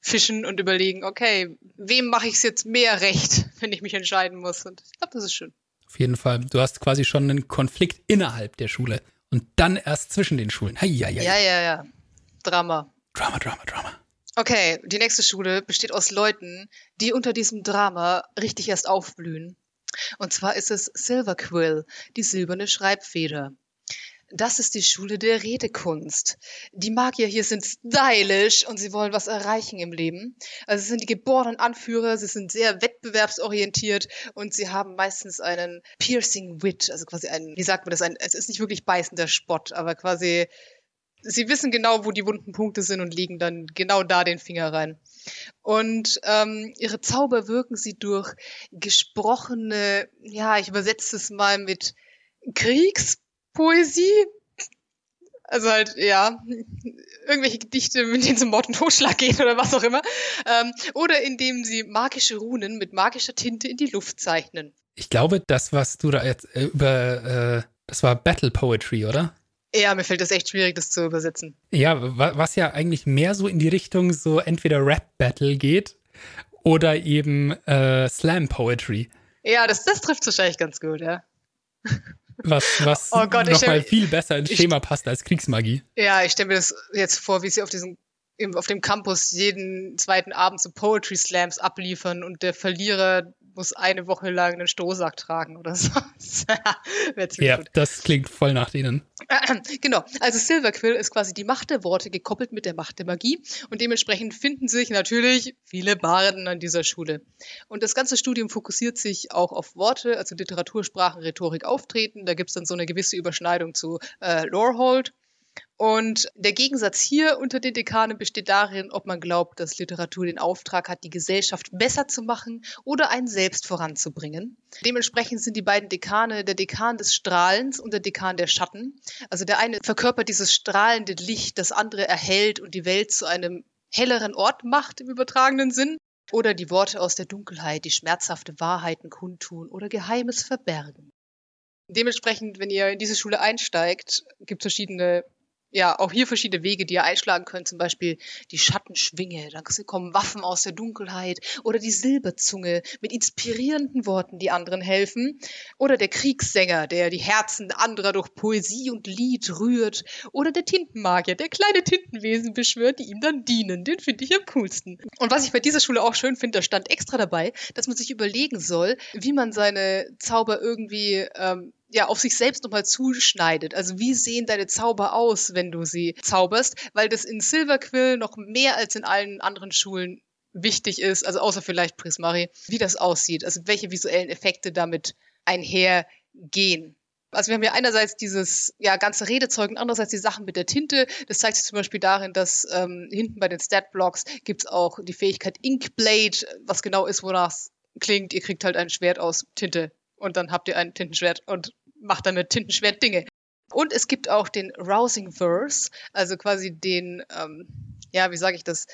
fischen und überlegen, okay, wem mache ich es jetzt mehr recht, wenn ich mich entscheiden muss. Und ich glaube, das ist schön. Auf jeden Fall. Du hast quasi schon einen Konflikt innerhalb der Schule und dann erst zwischen den Schulen. Hei, hei, hei. Ja, ja, ja. Drama. Drama, Drama, Drama. Okay, die nächste Schule besteht aus Leuten, die unter diesem Drama richtig erst aufblühen. Und zwar ist es Silver Quill, die silberne Schreibfeder. Das ist die Schule der Redekunst. Die Magier hier sind stylisch und sie wollen was erreichen im Leben. Also sie sind die geborenen Anführer, sie sind sehr wettbewerbsorientiert und sie haben meistens einen piercing wit, also quasi einen, wie sagt man das, ein, es ist nicht wirklich beißender Spott, aber quasi sie wissen genau, wo die wunden Punkte sind und legen dann genau da den Finger rein. Und ähm, ihre Zauber wirken sie durch gesprochene, ja, ich übersetze es mal mit Kriegspoesie. Also halt, ja, irgendwelche Gedichte, mit denen sie Mord und Totschlag gehen oder was auch immer. Ähm, oder indem sie magische Runen mit magischer Tinte in die Luft zeichnen. Ich glaube, das, was du da jetzt äh, über, äh, das war Battle Poetry, oder? Ja, mir fällt das echt schwierig, das zu übersetzen. Ja, was ja eigentlich mehr so in die Richtung so entweder Rap-Battle geht oder eben äh, Slam-Poetry. Ja, das, das trifft wahrscheinlich ganz gut, ja. Was, was oh Gott, nochmal viel besser ins Schema ich, passt als Kriegsmagie. Ja, ich stelle mir das jetzt vor, wie sie auf diesem auf dem Campus jeden zweiten Abend so Poetry Slams abliefern und der Verlierer muss eine Woche lang einen Strohsack tragen oder so. ja, gut. das klingt voll nach denen. Genau, also Silverquill ist quasi die Macht der Worte gekoppelt mit der Macht der Magie und dementsprechend finden sich natürlich viele Barden an dieser Schule. Und das ganze Studium fokussiert sich auch auf Worte, also Literatur, Sprachen, Rhetorik, Auftreten. Da gibt es dann so eine gewisse Überschneidung zu äh, Lorehold und der Gegensatz hier unter den Dekanen besteht darin, ob man glaubt, dass Literatur den Auftrag hat, die Gesellschaft besser zu machen oder einen selbst voranzubringen. Dementsprechend sind die beiden Dekane der Dekan des Strahlens und der Dekan der Schatten. Also der eine verkörpert dieses strahlende Licht, das andere erhellt und die Welt zu einem helleren Ort macht im übertragenen Sinn. Oder die Worte aus der Dunkelheit, die schmerzhafte Wahrheiten kundtun oder Geheimes verbergen. Dementsprechend, wenn ihr in diese Schule einsteigt, gibt es verschiedene ja, auch hier verschiedene Wege, die ihr einschlagen könnt, zum Beispiel die Schattenschwinge, dann kommen Waffen aus der Dunkelheit. Oder die Silberzunge mit inspirierenden Worten, die anderen helfen. Oder der Kriegssänger, der die Herzen anderer durch Poesie und Lied rührt. Oder der Tintenmagier, der kleine Tintenwesen beschwört, die ihm dann dienen, den finde ich am coolsten. Und was ich bei dieser Schule auch schön finde, da stand extra dabei, dass man sich überlegen soll, wie man seine Zauber irgendwie ähm, ja, auf sich selbst nochmal zuschneidet. Also wie sehen deine Zauber aus, wenn du sie zauberst? Weil das in Silverquill noch mehr als in allen anderen Schulen wichtig ist, also außer vielleicht Prismari, wie das aussieht, also welche visuellen Effekte damit einhergehen. Also wir haben ja einerseits dieses ja, ganze Redezeug und andererseits die Sachen mit der Tinte. Das zeigt sich zum Beispiel darin, dass ähm, hinten bei den Stat-Blocks gibt es auch die Fähigkeit Inkblade, was genau ist, wonach es klingt. Ihr kriegt halt ein Schwert aus Tinte und dann habt ihr ein Tintenschwert und macht damit Tintenschwert Dinge. Und es gibt auch den Rousing Verse, also quasi den, ähm, ja, wie sage ich das,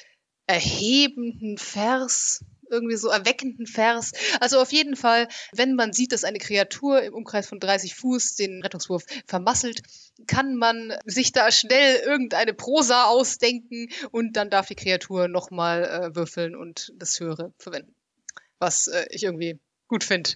erhebenden Vers, irgendwie so erweckenden Vers. Also auf jeden Fall, wenn man sieht, dass eine Kreatur im Umkreis von 30 Fuß den Rettungswurf vermasselt, kann man sich da schnell irgendeine Prosa ausdenken und dann darf die Kreatur nochmal äh, würfeln und das Höhere verwenden. Was äh, ich irgendwie gut finde.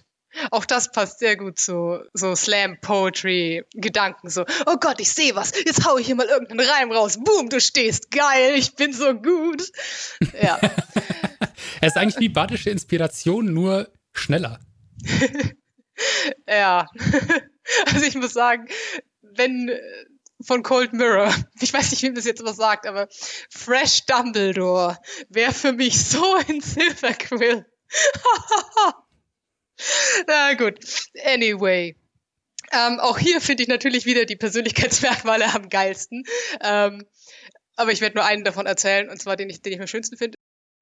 Auch das passt sehr gut zu so Slam-Poetry-Gedanken. So, oh Gott, ich sehe was. Jetzt hau ich hier mal irgendeinen Reim raus. Boom, du stehst. Geil, ich bin so gut. Ja. er ist eigentlich wie badische Inspiration, nur schneller. ja. also ich muss sagen, wenn äh, von Cold Mirror, ich weiß nicht, wem das jetzt was sagt, aber Fresh Dumbledore wäre für mich so in Silver Quill. Na gut. Anyway. Ähm, auch hier finde ich natürlich wieder die Persönlichkeitsmerkmale am geilsten. Ähm, aber ich werde nur einen davon erzählen, und zwar den ich, den ich am schönsten finde.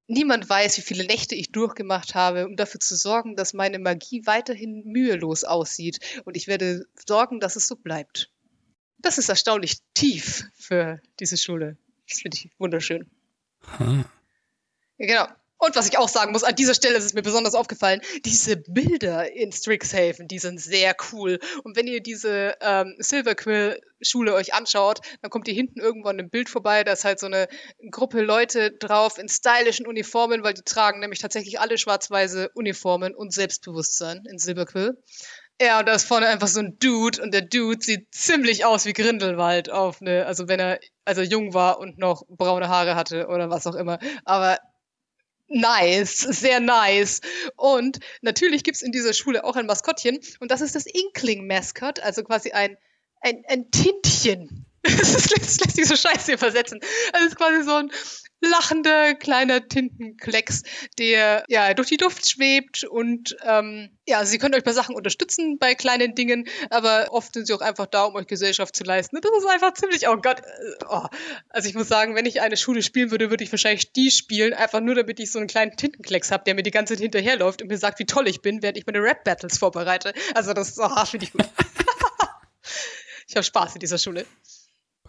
Niemand weiß, wie viele Nächte ich durchgemacht habe, um dafür zu sorgen, dass meine Magie weiterhin mühelos aussieht. Und ich werde sorgen, dass es so bleibt. Das ist erstaunlich tief für diese Schule. Das finde ich wunderschön. Hm. Ja, genau. Und was ich auch sagen muss, an dieser Stelle ist es mir besonders aufgefallen, diese Bilder in Strixhaven, die sind sehr cool. Und wenn ihr diese ähm, Silverquill-Schule euch anschaut, dann kommt ihr hinten irgendwann ein Bild vorbei, da ist halt so eine Gruppe Leute drauf in stylischen Uniformen, weil die tragen nämlich tatsächlich alle schwarz-weiße Uniformen und Selbstbewusstsein in Silverquill. Ja, und da ist vorne einfach so ein Dude und der Dude sieht ziemlich aus wie Grindelwald auf eine, also wenn er also jung war und noch braune Haare hatte oder was auch immer. Aber nice, sehr nice. Und natürlich gibt's in dieser Schule auch ein Maskottchen und das ist das Inkling-Mascot, also quasi ein, ein, ein Tintchen. Lässt, lässt sich so scheiße übersetzen. Es ist quasi so ein lachender kleiner Tintenklecks, der ja durch die Luft schwebt und ähm, ja, sie können euch bei Sachen unterstützen bei kleinen Dingen, aber oft sind sie auch einfach da, um euch Gesellschaft zu leisten. Das ist einfach ziemlich, oh Gott, äh, oh. also ich muss sagen, wenn ich eine Schule spielen würde, würde ich wahrscheinlich die spielen, einfach nur damit ich so einen kleinen Tintenklecks habe, der mir die ganze Zeit hinterherläuft und mir sagt, wie toll ich bin, während ich meine Rap-Battles vorbereite. Also das oh, finde ich gut. ich habe Spaß in dieser Schule.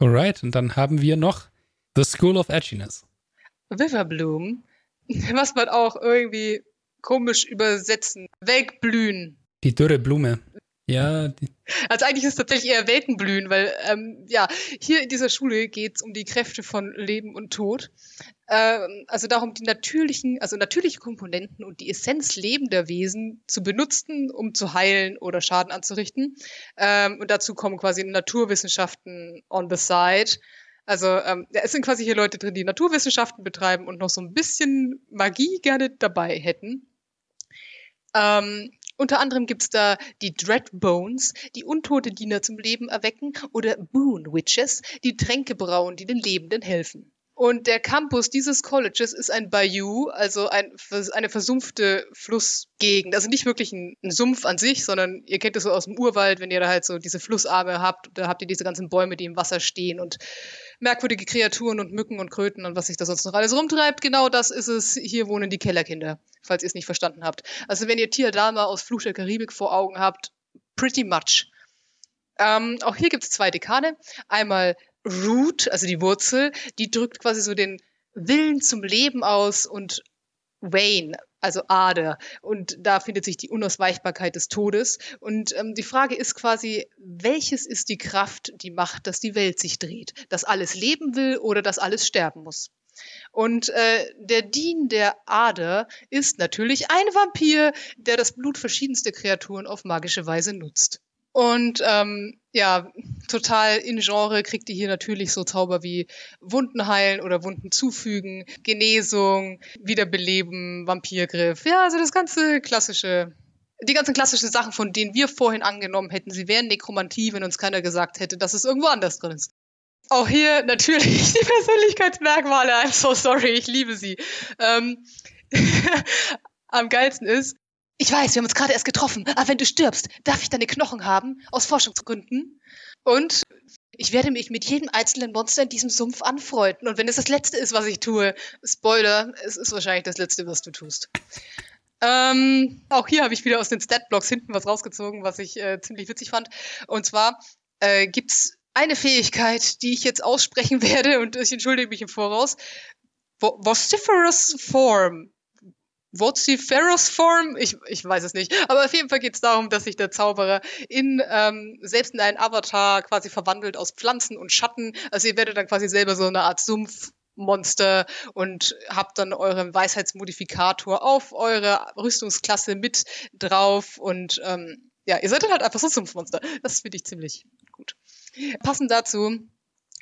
Alright, und dann haben wir noch The School of Edginess. Witherbloom, was man auch irgendwie komisch übersetzen. Welkblühen. Die dürre Blume. Ja. Also eigentlich ist es tatsächlich eher Welkenblühen, weil ähm, ja, hier in dieser Schule geht es um die Kräfte von Leben und Tod. Ähm, also darum, die natürlichen, also natürliche Komponenten und die Essenz lebender Wesen zu benutzen, um zu heilen oder Schaden anzurichten. Ähm, und dazu kommen quasi Naturwissenschaften on the side. Also ähm, es sind quasi hier Leute drin, die Naturwissenschaften betreiben und noch so ein bisschen Magie gerne dabei hätten. Ähm, unter anderem gibt's da die Dreadbones, die untote Diener zum Leben erwecken, oder Boon Witches, die Tränke brauen, die den Lebenden helfen. Und der Campus dieses Colleges ist ein Bayou, also ein, eine versumpfte Flussgegend. Also nicht wirklich ein, ein, Sumpf an sich, sondern ihr kennt es so aus dem Urwald, wenn ihr da halt so diese Flussarme habt, da habt ihr diese ganzen Bäume, die im Wasser stehen und merkwürdige Kreaturen und Mücken und Kröten und was sich da sonst noch alles rumtreibt. Genau das ist es. Hier wohnen die Kellerkinder, falls ihr es nicht verstanden habt. Also wenn ihr Tia Dalma aus Fluch der Karibik vor Augen habt, pretty much. Ähm, auch hier gibt es zwei Dekane. Einmal Root, also die Wurzel, die drückt quasi so den Willen zum Leben aus und Wayne, also Ader. Und da findet sich die Unausweichbarkeit des Todes. Und ähm, die Frage ist quasi, welches ist die Kraft, die macht, dass die Welt sich dreht? Dass alles leben will oder dass alles sterben muss? Und äh, der Dean der Ader ist natürlich ein Vampir, der das Blut verschiedenster Kreaturen auf magische Weise nutzt. Und ähm, ja, total in Genre kriegt ihr hier natürlich so Zauber wie Wunden heilen oder Wunden zufügen, Genesung, Wiederbeleben, Vampirgriff. Ja, also das ganze klassische, die ganzen klassischen Sachen, von denen wir vorhin angenommen hätten, sie wären Nekromantie, wenn uns keiner gesagt hätte, dass es irgendwo anders drin ist. Auch hier natürlich die Persönlichkeitsmerkmale. I'm so sorry, ich liebe sie. Ähm, am geilsten ist, ich weiß, wir haben uns gerade erst getroffen, aber wenn du stirbst, darf ich deine Knochen haben, aus Forschungsgründen. Und ich werde mich mit jedem einzelnen Monster in diesem Sumpf anfreunden. Und wenn es das Letzte ist, was ich tue, Spoiler, es ist wahrscheinlich das Letzte, was du tust. Ähm, auch hier habe ich wieder aus den Statblocks hinten was rausgezogen, was ich äh, ziemlich witzig fand. Und zwar äh, gibt es eine Fähigkeit, die ich jetzt aussprechen werde, und ich entschuldige mich im Voraus. Vociferous Form Vociferous Form? Ich, ich weiß es nicht. Aber auf jeden Fall geht es darum, dass sich der Zauberer in ähm, selbst in einen Avatar quasi verwandelt aus Pflanzen und Schatten. Also ihr werdet dann quasi selber so eine Art Sumpfmonster und habt dann euren Weisheitsmodifikator auf eure Rüstungsklasse mit drauf und ähm, ja, ihr seid dann halt einfach so Sumpfmonster. Das finde ich ziemlich gut. Passend dazu,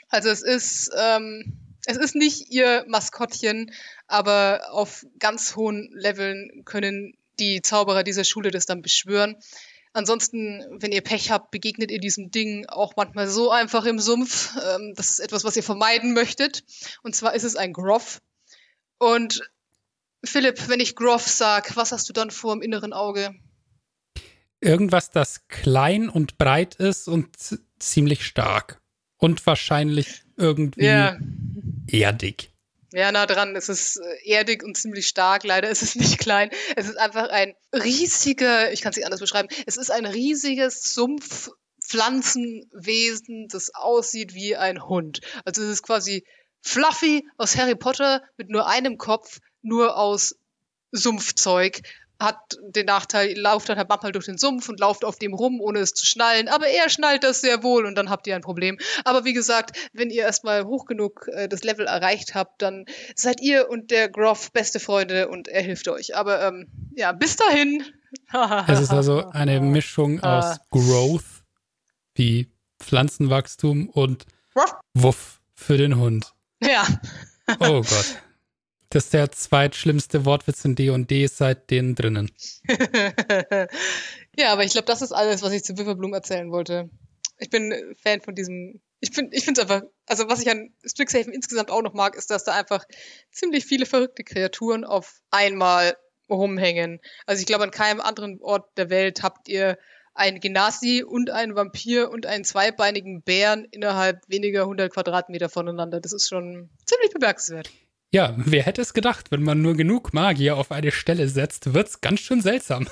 also es ist ähm, Es ist nicht ihr Maskottchen, aber auf ganz hohen Leveln können die Zauberer dieser Schule das dann beschwören. Ansonsten, wenn ihr Pech habt, begegnet ihr diesem Ding auch manchmal so einfach im Sumpf. Ähm, das ist etwas, was ihr vermeiden möchtet. Und zwar ist es ein Groff. Und Philipp, wenn ich Groff sag, was hast du dann vor im inneren Auge? Irgendwas, das klein und breit ist und ziemlich stark. Und wahrscheinlich irgendwie yeah. Erdig. Ja, nah dran. Es ist äh, erdig und ziemlich stark. Leider ist es nicht klein. Es ist einfach ein riesiger, ich kann es nicht anders beschreiben, es ist ein riesiges Sumpfpflanzenwesen, das aussieht wie ein Hund. Also es ist quasi Fluffy aus Harry Potter mit nur einem Kopf, nur aus Sumpfzeug hat den Nachteil, lauft dann halt manchmal durch den Sumpf und lauft auf dem rum, ohne es zu schnallen. Aber er schnallt das sehr wohl und dann habt ihr ein Problem. Aber wie gesagt, wenn ihr erstmal hoch genug äh, das Level erreicht habt, dann seid ihr und der Groff beste Freunde und er hilft euch. Aber ähm, ja, bis dahin. es ist also eine Mischung aus Growth, wie Pflanzenwachstum und Wuff für den Hund. Ja. oh Gott. Das ist der zweitschlimmste Wortwitz in D&D seit den drinnen. ja, aber ich glaube, das ist alles, was ich zu Wifferblum erzählen wollte. Ich bin Fan von diesem ich finde ich finde es einfach, also was ich an Strixhaven insgesamt auch noch mag, ist, dass da einfach ziemlich viele verrückte Kreaturen auf einmal rumhängen. Also ich glaube, an keinem anderen Ort der Welt habt ihr einen Genasi und einen Vampir und einen zweibeinigen Bären innerhalb weniger 100 Quadratmeter voneinander. Das ist schon ziemlich bemerkenswert. Ja, wer hätte es gedacht, wenn man nur genug Magier auf eine Stelle setzt, wird's ganz schön seltsam.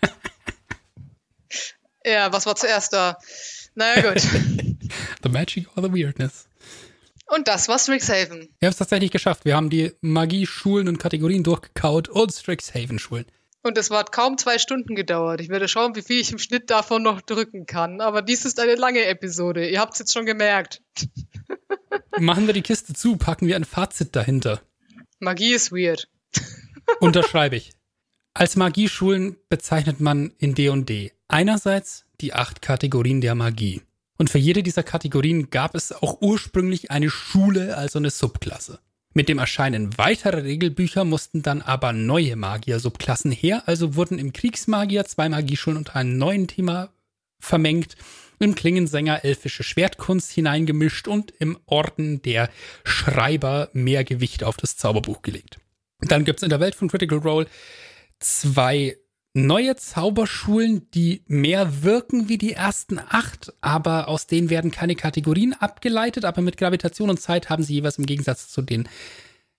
ja, was war zuerst da? Naja, gut. the Magic or the Weirdness. Und das war Strixhaven. Wir haben es tatsächlich geschafft. Wir haben die Magie-Schulen und Kategorien durchgekaut und Strixhaven-Schulen. Und es hat kaum zwei Stunden gedauert. Ich werde schauen, wie viel ich im Schnitt davon noch drücken kann. Aber dies ist eine lange Episode. Ihr habt es jetzt schon gemerkt. Machen wir die Kiste zu, packen wir ein Fazit dahinter. Magie ist weird. Unterschreibe ich. Als Magieschulen bezeichnet man in D&D einerseits die acht Kategorien der Magie. Und für jede dieser Kategorien gab es auch ursprünglich eine Schule, also eine Subklasse. Mit dem Erscheinen weiterer Regelbücher mussten dann aber neue Magier-Subklassen her, also wurden im Kriegsmagier zwei Magieschulen unter einem neuen Thema vermengt, im Klingensänger elfische Schwertkunst hineingemischt und im Orden der Schreiber mehr Gewicht auf das Zauberbuch gelegt. Dann gibt es in der Welt von Critical Role zwei neue Zauberschulen, die mehr wirken wie die ersten acht, aber aus denen werden keine Kategorien abgeleitet, aber mit Gravitation und Zeit haben sie jeweils im Gegensatz zu den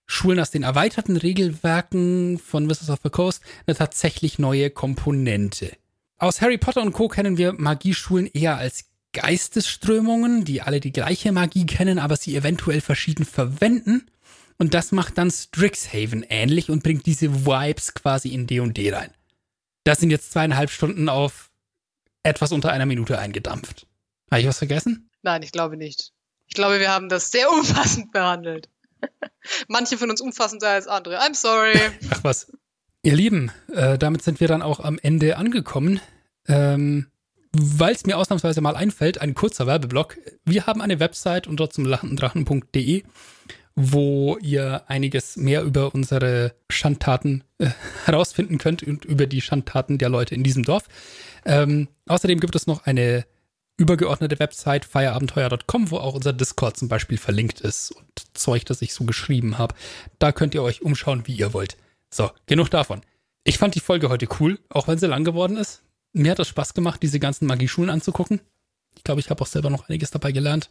Schulen aus den erweiterten Regelwerken von Wizards of the Coast eine tatsächlich neue Komponente. Aus Harry Potter und Co. kennen wir Magieschulen eher als Geistesströmungen, die alle die gleiche Magie kennen, aber sie eventuell verschieden verwenden. Und das macht dann Strixhaven ähnlich und bringt diese Vibes quasi in D&D rein. Das sind jetzt zweieinhalb Stunden auf etwas unter einer Minute eingedampft. Habe ich was vergessen? Nein, ich glaube nicht. Ich glaube, wir haben das sehr umfassend behandelt. Manche von uns umfassender als andere. I'm sorry. Ach was. Ihr Lieben, äh, damit sind wir dann auch am Ende angekommen. Ähm, Weil es mir ausnahmsweise mal einfällt, ein kurzer Werbeblock. Wir haben eine Website unter zum lachendrachen.de wo ihr einiges mehr über unsere Schandtaten äh, herausfinden könnt und über die Schandtaten der Leute in diesem Dorf. Ähm, außerdem gibt es noch eine übergeordnete Website feierabenteuer.com, wo auch unser Discord zum Beispiel verlinkt ist und Zeug, das ich so geschrieben habe. Da könnt ihr euch umschauen, wie ihr wollt. So, genug davon. Ich fand die Folge heute cool, auch wenn sie lang geworden ist. Mir hat es Spaß gemacht, diese ganzen Magieschulen anzugucken. Ich glaube, ich habe auch selber noch einiges dabei gelernt.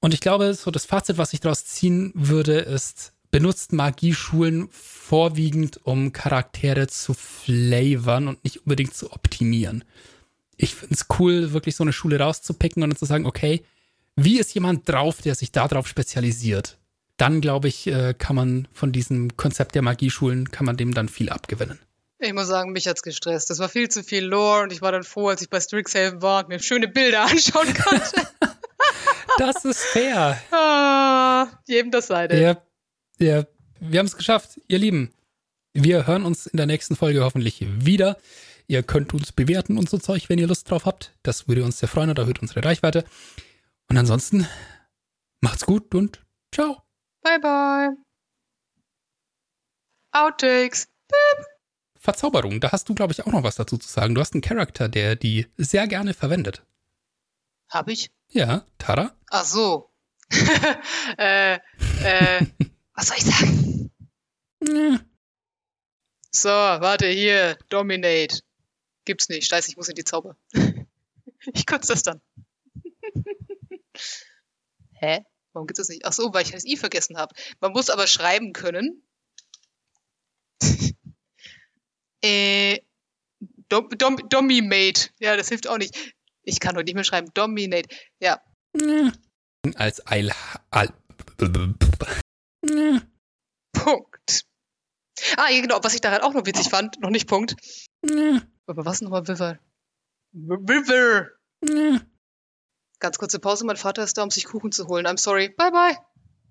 Und ich glaube, so das Fazit, was ich daraus ziehen würde, ist, benutzt Magieschulen vorwiegend, um Charaktere zu flavern und nicht unbedingt zu optimieren. Ich finde es cool, wirklich so eine Schule rauszupicken und dann zu sagen, okay, wie ist jemand drauf, der sich darauf spezialisiert? Dann, glaube ich, äh, kann man von diesem Konzept der Magieschulen, kann man dem dann viel abgewinnen. Ich muss sagen, mich hat's gestresst. Das war viel zu viel Lore und ich war dann froh, als ich bei Strixhaven war und mir schöne Bilder anschauen konnte. Das ist fair. Ah, jedem das seine. Ja, ja. Wir haben es geschafft, ihr Lieben. Wir hören uns in der nächsten Folge hoffentlich wieder. Ihr könnt uns bewerten und so Zeug, wenn ihr Lust drauf habt. Das würde uns sehr freuen und erhöht unsere Reichweite. Und ansonsten macht's gut und ciao. Bye bye. Outtakes. Verzauberung, da hast du, glaube ich, auch noch was dazu zu sagen. Du hast einen Charakter, der die sehr gerne verwendet. Hab ich? Ja, Tara? Ach so. äh, äh, was soll ich sagen? Ja. So, warte, hier, Dominate. Gibt's nicht. Scheiße, ich muss in die Zauber. ich kotze das dann. Hä? Warum gibt's das nicht? Ach so, weil ich das I vergessen habe. Man muss aber schreiben können. äh, Dom, Dom, Dominate. Ja, das hilft auch nicht. Ich kann heute nicht mehr schreiben. Dominate. Ja. Als Eil. Al Punkt. Ah, ja, genau. Was ich daran auch noch witzig fand, noch nicht Punkt. Aber was nochmal River? River. Ganz kurze Pause. Mein Vater ist da, um sich Kuchen zu holen. I'm sorry. Bye, bye.